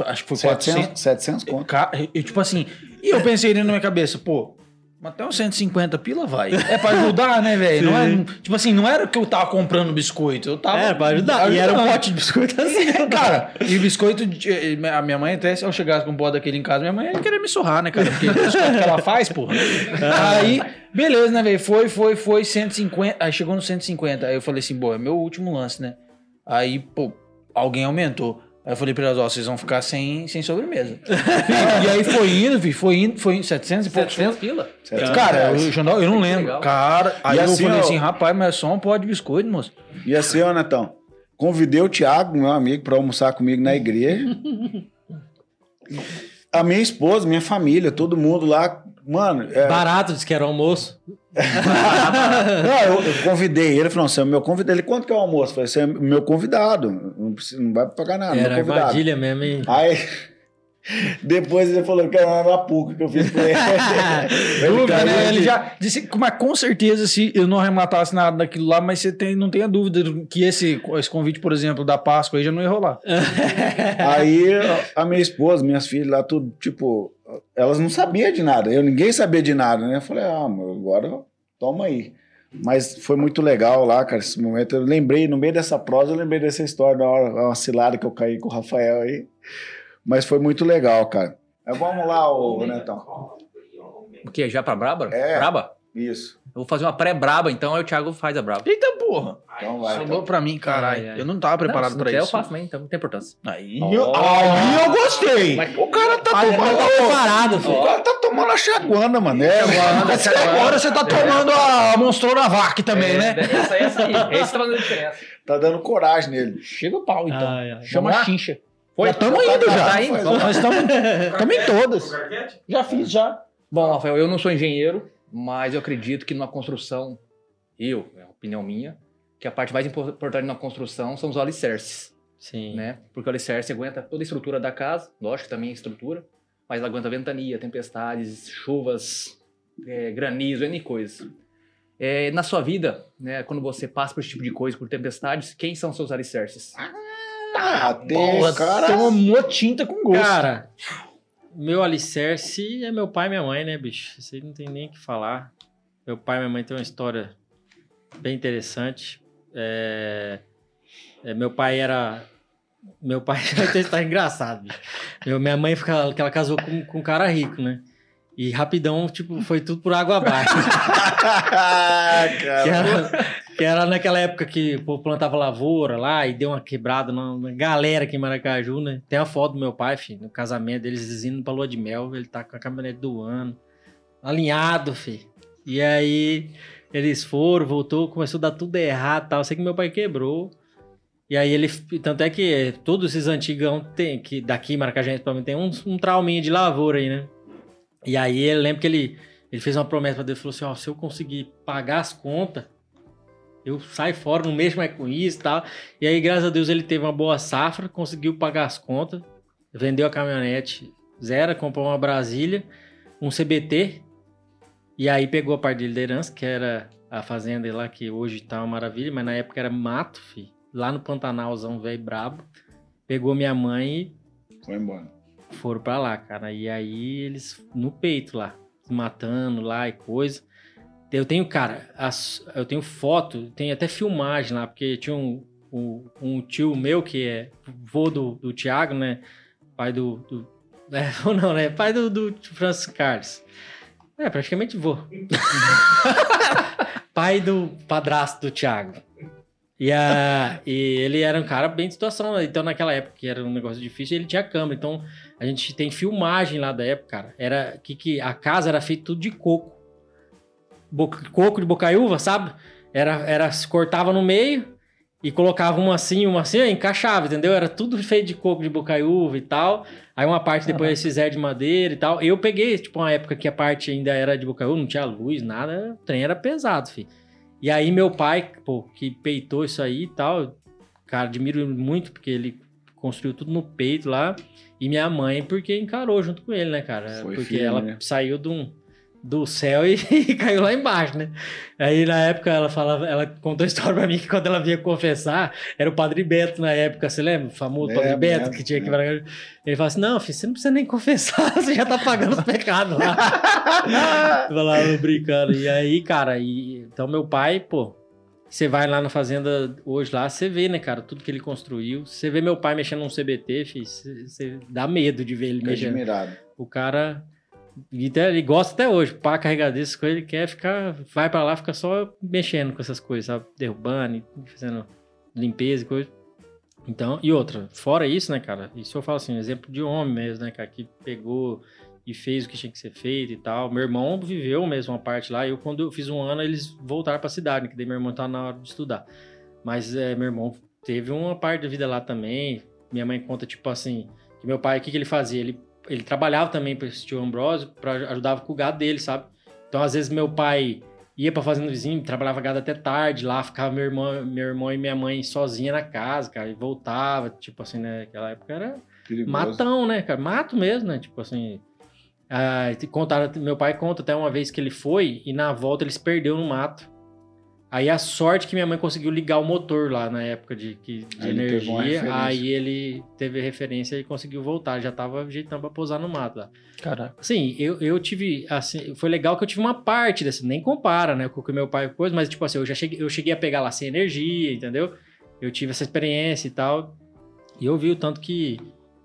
acho que foi 400. 700, 700 conto. Ca- e, tipo assim, e eu pensei ali na minha cabeça, pô, mas até uns 150 pila vai. É pra ajudar, né, velho? Não é, tipo assim, não era que eu tava comprando biscoito, eu tava. É, pra ajudar. E era um pote de biscoito assim. Cara, e biscoito, de- eh, a minha mãe até, se eu chegasse com um pote daquele em casa, minha mãe ia querer me surrar, né, cara? Porque o biscoito que ela faz, porra. Aí, beleza, né, velho? Foi, foi, foi, 150. Aí chegou no 150. Aí eu falei assim, pô, é meu último lance, né? Aí, pô, alguém aumentou. Aí eu falei pra elas, ó, vocês vão ficar sem, sem sobremesa. e aí foi indo, vi, foi indo, foi indo, 700 e poucos. 700 pila? 700 Cara, eu, eu não lembro. Cara, aí E eu assim, falei ó, assim, rapaz, mas é só um pote de biscoito, moço. E assim, ó, Netão, convidei o Thiago, meu amigo, pra almoçar comigo na igreja. A minha esposa, minha família, todo mundo lá. Mano, é, Barato, disse que era o almoço. não, eu, eu convidei ele, falou: você é meu convidado. Ele, quanto que é o almoço? Eu falei, você é meu convidado. Não, precisa, não vai pagar nada, era meu convidado. armadilha mesmo, hein? Aí, depois ele falou que era uma arapuca que eu fiz pra ele. Dúvida, né? Ele já disse, mas com certeza, se eu não arrematasse nada daquilo lá, mas você tem, não tenha dúvida que esse, esse convite, por exemplo, da Páscoa aí já não ia rolar. Aí a minha esposa, minhas filhas lá, tudo, tipo, elas não sabiam de nada. Eu ninguém sabia de nada, né? Eu falei, ah, meu, agora toma aí. Mas foi muito legal lá, cara, esse momento. Eu lembrei, no meio dessa prosa, eu lembrei dessa história da hora, uma cilada que eu caí com o Rafael aí. Mas foi muito legal, cara. Mas vamos lá, ô Netão. O quê? Já pra Braba? É. Braba? Isso. Eu vou fazer uma pré-Braba, então aí o Thiago faz a Braba. Eita porra! Então vai. Sobrou pra mim, caralho. Eu não tava preparado Não, se pra isso. Eu faço também, então não tem importância. Aí, Ó. eu, aí eu gostei. Mas- o cara tá Mas tomando. tá preparado, O filho. cara tá tomando a chaguana, mano. É, Agora você tá tomando a Monstrona Vac também, né? Essa aí é essa aí. Esse tá fazendo diferença. tá dando coragem nele. Chega o pau, então. Ai, ai. Chama a chincha. Foi? Já estamos indo já. tá indo? Nós estamos em todas. Já fiz, já. Bom, Rafael, eu não sou engenheiro, mas eu acredito que numa construção, eu, é opinião minha, que a parte mais impor- importante na construção são os alicerces, Sim. né? Porque o alicerce aguenta toda a estrutura da casa, lógico que também é estrutura, mas ela aguenta ventania, tempestades, chuvas, é, granizo, N coisas. É, na sua vida, né, quando você passa por esse tipo de coisa, por tempestades, quem são seus alicerces? Ah, tem, Porra, cara. tomou tinta com gosto. Cara, meu alicerce é meu pai e minha mãe, né, bicho? Isso aí não tem nem o que falar. Meu pai e minha mãe têm uma história bem interessante. É, é, meu pai era Meu pai tá engraçado, bicho. Meu, minha mãe, que ela casou com, com um cara rico, né? E rapidão, tipo, foi tudo por água abaixo. que, era, que, era, naquela época que plantava lavoura lá e deu uma quebrada na, galera aqui em Maracaju, né? Tem a foto do meu pai, filho, no casamento deles indo pra lua de mel. Ele tá com a caminhonete do ano, alinhado, filho. E aí eles foram, voltou, começou a dar tudo errado tal. Sei que meu pai quebrou. E aí ele. Tanto é que todos esses antigão tem, que daqui, Maracaju, principalmente, tem um, um trauminha de lavoura aí, né? E aí ele lembra que ele, ele fez uma promessa para Deus, falou assim, ó, se eu conseguir pagar as contas, eu saio fora, não mexo mais com isso e tal. E aí, graças a Deus, ele teve uma boa safra, conseguiu pagar as contas, vendeu a caminhonete zero, comprou uma Brasília, um CBT, e aí pegou a parte de liderança, que era a fazenda lá, que hoje tá uma maravilha, mas na época era mato, fi, lá no Pantanalzão, velho brabo. Pegou minha mãe e... Foi embora foram para lá, cara. E aí eles no peito lá, matando lá e coisa. Eu tenho, cara, as, eu tenho foto, tem até filmagem lá, porque tinha um, um, um, tio meu que é vô do, do Thiago, né? Pai do. do é, ou não, né? Pai do, do Francis Carlos. É, praticamente vô. Pai do padrasto do Thiago. E, a, e ele era um cara bem de situação, né? então naquela época que era um negócio difícil, ele tinha câmera, então a gente tem filmagem lá da época, cara. Era que, que a casa era feita tudo de coco. Boca, coco de bocaiúva, sabe? Era, era se cortava no meio e colocava uma assim, uma assim, encaixava, entendeu? Era tudo feito de coco de bocaiúva e tal. Aí uma parte depois eles fizeram de madeira e tal. Eu peguei, tipo, uma época que a parte ainda era de bocaiúva, não tinha luz, nada, o trem era pesado, filho. E aí meu pai, pô, que peitou isso aí e tal, cara, admiro muito porque ele construiu tudo no peito lá. E minha mãe, porque encarou junto com ele, né, cara? Foi porque firme, ela né? saiu de um, do céu e, e, caiu lá embaixo, né? Aí na época ela falava, ela contou a história pra mim que quando ela vinha confessar, era o Padre Beto na época, você lembra? O famoso é, Padre Beto que tinha que é. Ele falou assim: não, filho, você não precisa nem confessar, você já tá pagando os pecados lá. falava brincando. E aí, cara, e, então meu pai, pô, você vai lá na fazenda hoje lá, você vê, né, cara, tudo que ele construiu. Você vê meu pai mexendo num CBT, filho, você, você dá medo de ver ele mexendo. admirado. O cara ele gosta até hoje, pá, carregador, essas coisas, ele quer ficar, vai para lá, fica só mexendo com essas coisas, sabe? Derrubando, fazendo limpeza e coisa. Então, e outra, fora isso, né, cara? Isso eu falo assim, exemplo de homem mesmo, né, cara, que pegou e fez o que tinha que ser feito e tal. Meu irmão viveu mesmo uma parte lá. Eu, quando eu fiz um ano, eles voltaram pra cidade, né, que daí meu irmão tá na hora de estudar. Mas é, meu irmão teve uma parte da vida lá também. Minha mãe conta, tipo assim, que meu pai, o que, que ele fazia? Ele, ele trabalhava também para esse tio Ambrosio, pra, ajudava com o gado dele, sabe? Então, às vezes, meu pai ia pra fazenda vizinho, trabalhava gado até tarde lá, ficava meu irmão, meu irmão e minha mãe sozinha na casa, cara, e voltava, tipo assim, né? Naquela época era Perigoso. matão, né, cara? Mato mesmo, né? Tipo assim, ah, contaram, meu pai conta até uma vez que ele foi e na volta ele se perdeu no mato. Aí a sorte que minha mãe conseguiu ligar o motor lá na época de, de aí energia. Aí ele teve referência e conseguiu voltar. Já tava ajeitando pra pousar no mato lá. Caraca. Assim, eu, eu tive. Assim, foi legal que eu tive uma parte desse. Nem compara, né? Com o que meu pai pôs, mas tipo assim, eu já cheguei, eu cheguei a pegar lá sem energia, entendeu? Eu tive essa experiência e tal. E eu vi o tanto que,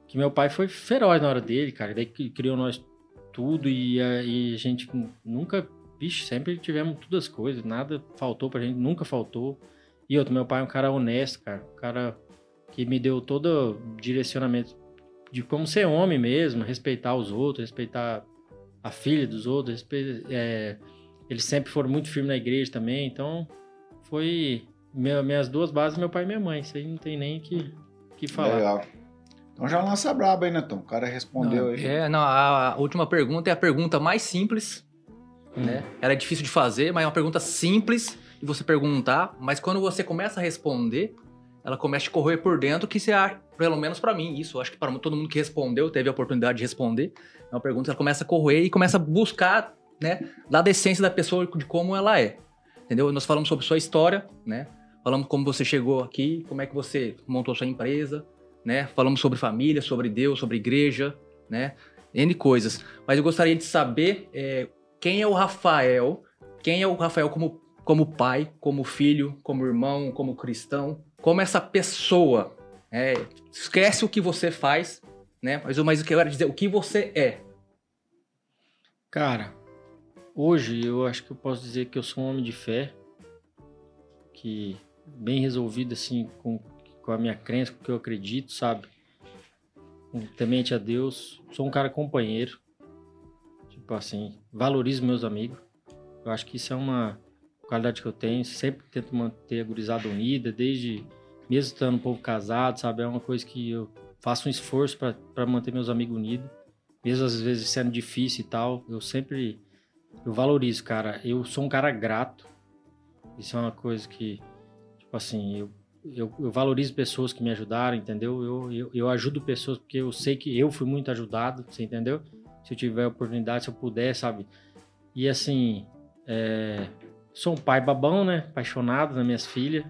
que meu pai foi feroz na hora dele, cara. Daí criou nós tudo e, e a gente nunca, bicho, sempre tivemos todas as coisas, nada faltou pra gente, nunca faltou. E outro, meu pai é um cara honesto, cara, um cara que me deu todo direcionamento de como ser homem mesmo, respeitar os outros, respeitar a filha dos outros, respeita, é, eles sempre foram muito firmes na igreja também, então foi minha, minhas duas bases, meu pai e minha mãe, isso aí não tem nem que, que falar. Legal. Então já lança braba aí, Netão. O cara respondeu não, aí. É, não, a, a, última pergunta é a pergunta mais simples, hum. né? Ela é difícil de fazer, mas é uma pergunta simples de você perguntar, mas quando você começa a responder, ela começa a correr por dentro, que você acha, pelo menos para mim, isso, acho que para todo mundo que respondeu, teve a oportunidade de responder, é uma pergunta que ela começa a correr e começa a buscar, né, da decência da pessoa, de como ela é. Entendeu? Nós falamos sobre sua história, né? Falamos como você chegou aqui, como é que você montou sua empresa, né? Falamos sobre família, sobre Deus, sobre igreja, né? N coisas. Mas eu gostaria de saber é, quem é o Rafael, quem é o Rafael como, como pai, como filho, como irmão, como cristão, como essa pessoa É, esquece o que você faz, né? Mas, mas o que eu quero dizer, o que você é. Cara, hoje eu acho que eu posso dizer que eu sou um homem de fé, que bem resolvido assim com, com a minha crença, com o que eu acredito, sabe? Temente a Deus, sou um cara companheiro, assim, valorizo meus amigos. Eu acho que isso é uma qualidade que eu tenho, sempre tento manter a gurizada unida, desde mesmo estando um pouco casado, sabe? É uma coisa que eu faço um esforço para manter meus amigos unidos mesmo às vezes sendo difícil e tal, eu sempre eu valorizo, cara. Eu sou um cara grato. Isso é uma coisa que, tipo assim, eu, eu, eu valorizo pessoas que me ajudaram, entendeu? Eu, eu, eu, ajudo pessoas porque eu sei que eu fui muito ajudado, você entendeu? Se eu tiver oportunidade, se eu puder, sabe? E assim, é, sou um pai babão, né? Apaixonado nas minhas filhas.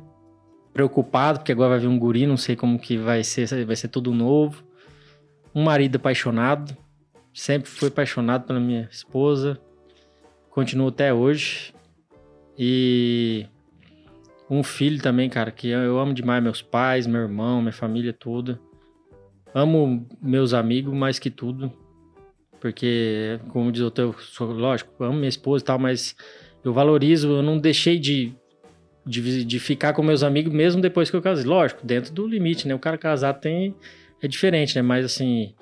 Preocupado, porque agora vai vir um guri, não sei como que vai ser, vai ser tudo novo. Um marido apaixonado, Sempre fui apaixonado pela minha esposa. Continuo até hoje. E um filho também, cara, que eu amo demais meus pais, meu irmão, minha família toda. Amo meus amigos mais que tudo. Porque, como diz o teu, sou, lógico, amo minha esposa e tal, mas eu valorizo, eu não deixei de, de, de ficar com meus amigos mesmo depois que eu casei. Lógico, dentro do limite, né? O cara casado tem. É diferente, né? Mas assim,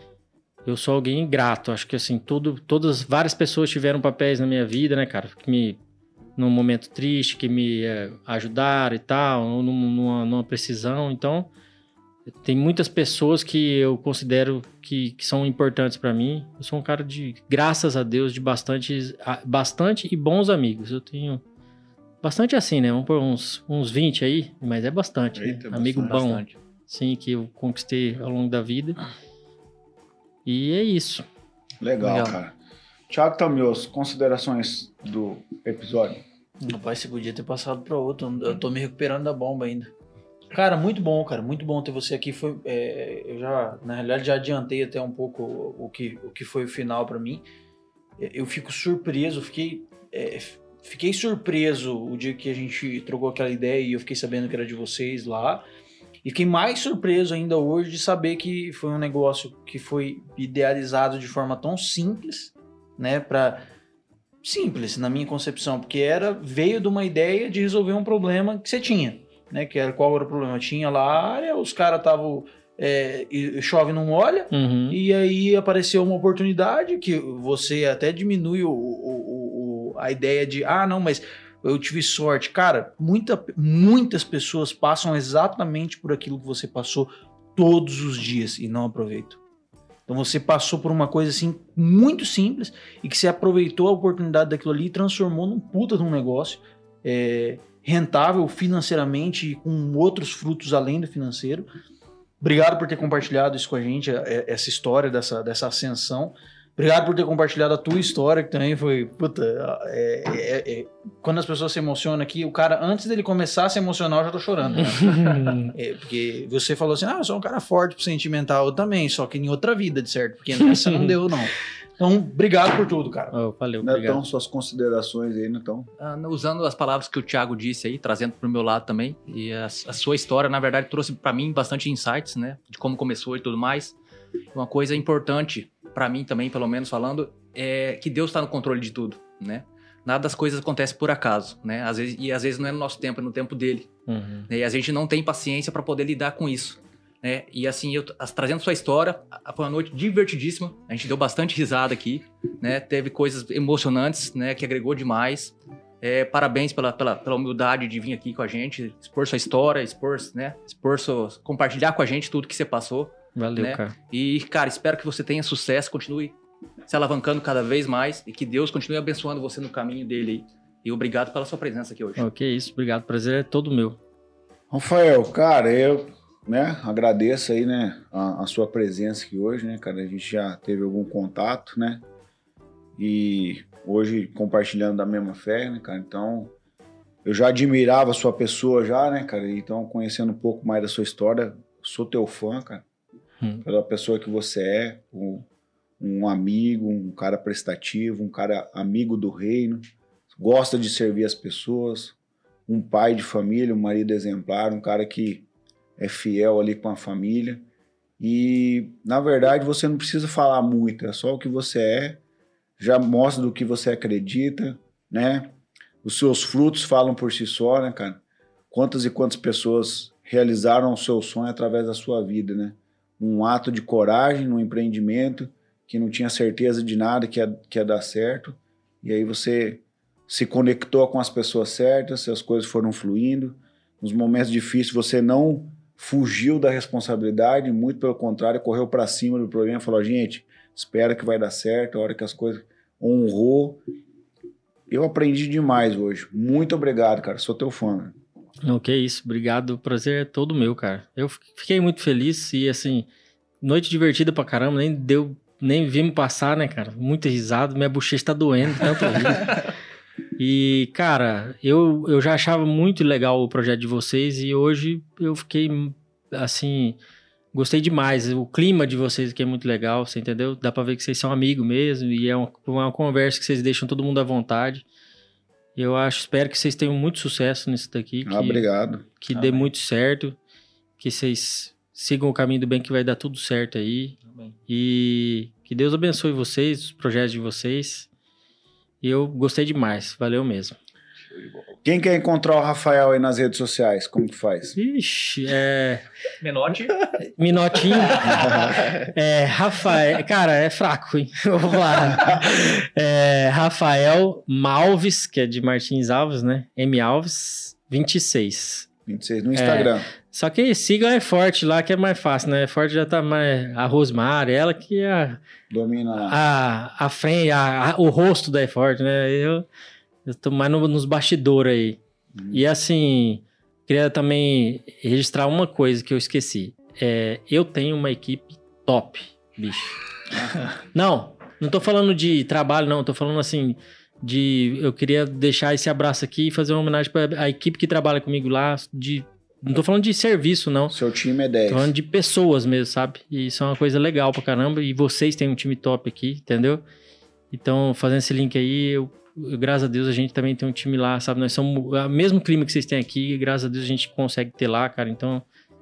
eu sou alguém grato. Acho que assim, tudo, todas, várias pessoas tiveram papéis na minha vida, né, cara? Que me, num momento triste, que me é, ajudaram e tal, numa, numa precisão. Então, tem muitas pessoas que eu considero que, que são importantes para mim. Eu sou um cara de, graças a Deus, de bastante, bastante e bons amigos. Eu tenho bastante assim, né? Vamos por uns, uns 20 aí, mas é bastante, né? Eita, né? Amigo bom, bastante. sim, que eu conquistei ao longo da vida. E é isso. Legal, Legal. cara. Tiago Tamios, considerações do episódio? Rapaz, você podia ter passado para outro. Eu tô me recuperando da bomba ainda. Cara, muito bom, cara. Muito bom ter você aqui. Foi, é, eu já, na realidade, já adiantei até um pouco o que, o que foi o final para mim. Eu fico surpreso, fiquei, é, fiquei surpreso o dia que a gente trocou aquela ideia e eu fiquei sabendo que era de vocês lá. E fiquei mais surpreso ainda hoje de saber que foi um negócio que foi idealizado de forma tão simples, né, para simples na minha concepção, porque era veio de uma ideia de resolver um problema que você tinha, né, que era qual era o problema? Tinha lá a área, os caras estavam é, chove não molha, uhum. e aí apareceu uma oportunidade que você até diminui o, o, o, a ideia de, ah, não, mas eu tive sorte. Cara, muita, muitas pessoas passam exatamente por aquilo que você passou todos os dias e não aproveitam. Então você passou por uma coisa assim muito simples e que você aproveitou a oportunidade daquilo ali e transformou num puta de um negócio é, rentável financeiramente e com outros frutos além do financeiro. Obrigado por ter compartilhado isso com a gente, é, essa história dessa, dessa ascensão. Obrigado por ter compartilhado a tua história, que também foi. Puta, é, é, é, quando as pessoas se emocionam aqui, o cara, antes dele começar a se emocionar, eu já tô chorando. Né? É, porque você falou assim: ah, eu sou um cara forte, sentimental. Eu também, só que em outra vida, de certo? Porque nessa não deu, não. Então, obrigado por tudo, cara. Oh, valeu, obrigado. Então, suas considerações aí, então. Ah, usando as palavras que o Thiago disse aí, trazendo pro meu lado também. E a, a sua história, na verdade, trouxe para mim bastante insights, né? De como começou e tudo mais. Uma coisa importante para mim também, pelo menos falando, é que Deus está no controle de tudo, né? Nada das coisas acontece por acaso, né? Às vezes, e às vezes não é no nosso tempo, é no tempo dele. Uhum. Né? E a gente não tem paciência para poder lidar com isso. Né? E assim, eu trazendo sua história, foi uma noite divertidíssima. A gente deu bastante risada aqui, né? Teve coisas emocionantes, né? Que agregou demais. É, parabéns pela, pela, pela, humildade de vir aqui com a gente, expor sua história, expor, né? Expor sua, compartilhar com a gente tudo que você passou. Valeu, né? cara. E, cara, espero que você tenha sucesso, continue se alavancando cada vez mais e que Deus continue abençoando você no caminho dele. E obrigado pela sua presença aqui hoje. Ok, isso. Obrigado. Prazer é todo meu. Rafael, cara, eu né, agradeço aí, né, a, a, sua presença aqui hoje, né, cara. A gente já teve algum contato, né? E hoje compartilhando da mesma fé, né, cara. Então, eu já admirava a sua pessoa já, né, cara. Então, conhecendo um pouco mais da sua história, sou teu fã, cara hum. pela pessoa que você é, um, um amigo, um cara prestativo, um cara amigo do reino, gosta de servir as pessoas, um pai de família, um marido exemplar, um cara que é fiel ali com a família. E, na verdade, você não precisa falar muito, é só o que você é, já mostra do que você acredita, né? Os seus frutos falam por si só, né, cara? Quantas e quantas pessoas realizaram o seu sonho através da sua vida, né? Um ato de coragem no empreendimento, que não tinha certeza de nada que ia, que ia dar certo, e aí você se conectou com as pessoas certas, as coisas foram fluindo. Nos momentos difíceis você não fugiu da responsabilidade, muito pelo contrário, correu para cima do problema, falou: gente, espera que vai dar certo, a hora que as coisas honrou. Eu aprendi demais hoje. Muito obrigado, cara. Sou teu fã. Não, que isso. Obrigado. O prazer é todo meu, cara. Eu fiquei muito feliz e, assim, noite divertida pra caramba. Nem deu, nem vimos passar, né, cara? Muito risado. Minha bochecha tá doendo, tanto rir. E, cara, eu, eu já achava muito legal o projeto de vocês e hoje eu fiquei, assim, gostei demais. O clima de vocês aqui é muito legal, você entendeu? Dá pra ver que vocês são amigos mesmo e é uma, uma conversa que vocês deixam todo mundo à vontade. Eu acho, espero que vocês tenham muito sucesso nisso daqui. Ah, que, obrigado. Que Amém. dê muito certo, que vocês sigam o caminho do bem que vai dar tudo certo aí. Amém. E que Deus abençoe vocês, os projetos de vocês. E eu gostei demais, valeu mesmo. Quem quer encontrar o Rafael aí nas redes sociais, como que faz? Ixi, é... Menote? Minotinho. é, Rafael... Cara, é fraco, hein? Vamos lá. É, Rafael Malves, que é de Martins Alves, né? M Alves, 26. 26 no Instagram. É, só que siga é forte lá, que é mais fácil, né? Forte já tá mais. A Rosmar, ela que é. A, Domina a, a frente, a, a, o rosto da Forte, né? Eu, eu tô mais no, nos bastidores aí. Hum. E assim, queria também registrar uma coisa que eu esqueci. É, eu tenho uma equipe top, bicho. não, não tô falando de trabalho, não. Tô falando assim de eu queria deixar esse abraço aqui e fazer uma homenagem para a equipe que trabalha comigo lá de não tô falando de serviço, não. Seu time é 10. Tô falando de pessoas mesmo, sabe? E isso é uma coisa legal pra caramba. E vocês têm um time top aqui, entendeu? Então, fazendo esse link aí, eu, eu, graças a Deus a gente também tem um time lá, sabe? Nós somos o mesmo clima que vocês têm aqui, graças a Deus a gente consegue ter lá, cara. Então,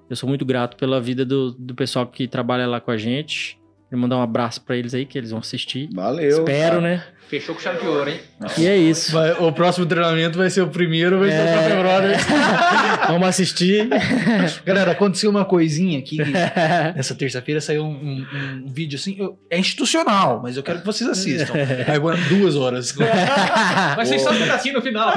eu sou muito grato pela vida do, do pessoal que trabalha lá com a gente. Vou mandar um abraço para eles aí, que eles vão assistir. Valeu. Espero, cara. né? Fechou com chave de ouro, hein? E é isso. Vai, o próximo treinamento vai ser o primeiro, vai é... ser o Café Brothers. Vamos assistir. Galera, aconteceu uma coisinha aqui. Nessa terça-feira saiu um, um, um, vídeo assim. Eu, é institucional, mas eu quero que vocês assistam. Agora duas horas. Vai ser só um pedacinho no final.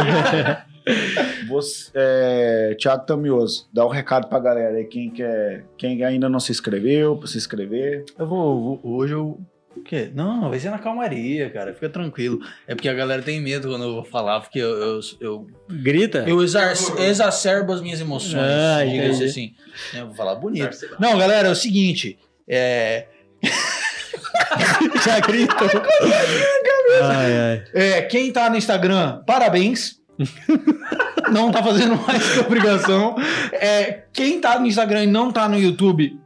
Você, é, Thiago Tamioso, dá um recado pra galera aí, quem, quer, quem ainda não se inscreveu, pra se inscrever. Eu vou, vou hoje eu o quê? Não, vai ser na calmaria, cara. Fica tranquilo. É porque a galera tem medo quando eu vou falar, porque eu. eu, eu Grita? Eu exar exacerbo as minhas emoções. Ah, diga assim. Eu vou falar bonito. Não, galera, é o seguinte. É. Já grita. ai, ai. É, quem tá no Instagram, parabéns. não tá fazendo mais que obrigação. É, quem tá no Instagram e não tá no YouTube,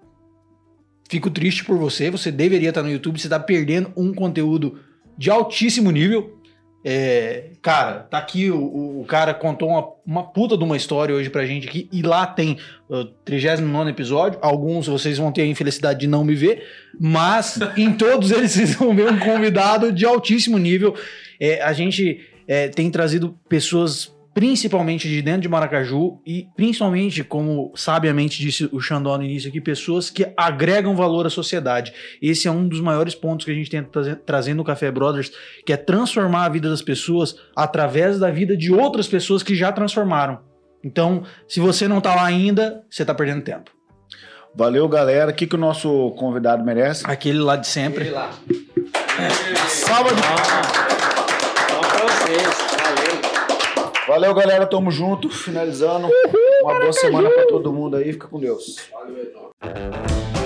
Fico triste por você, você deveria estar no YouTube, você está perdendo um conteúdo de altíssimo nível. É, cara, tá aqui, o, o cara contou uma, uma puta de uma história hoje pra gente aqui, e lá tem o 39 episódio. Alguns vocês vão ter a infelicidade de não me ver, mas em todos eles vocês vão ver um convidado de altíssimo nível. É, a gente é, tem trazido pessoas principalmente de dentro de Maracaju e principalmente, como sabiamente disse o Xandó no início aqui, pessoas que agregam valor à sociedade. Esse é um dos maiores pontos que a gente tenta trazer no Café Brothers, que é transformar a vida das pessoas através da vida de outras pessoas que já transformaram. Então, se você não está lá ainda, você está perdendo tempo. Valeu, galera. O que, que o nosso convidado merece? Aquele lá de sempre. Aquele lá. É. Salva de... Salve Valeu, galera. Tamo junto. Finalizando. Uma boa semana para todo mundo aí. Fica com Deus. Valeu,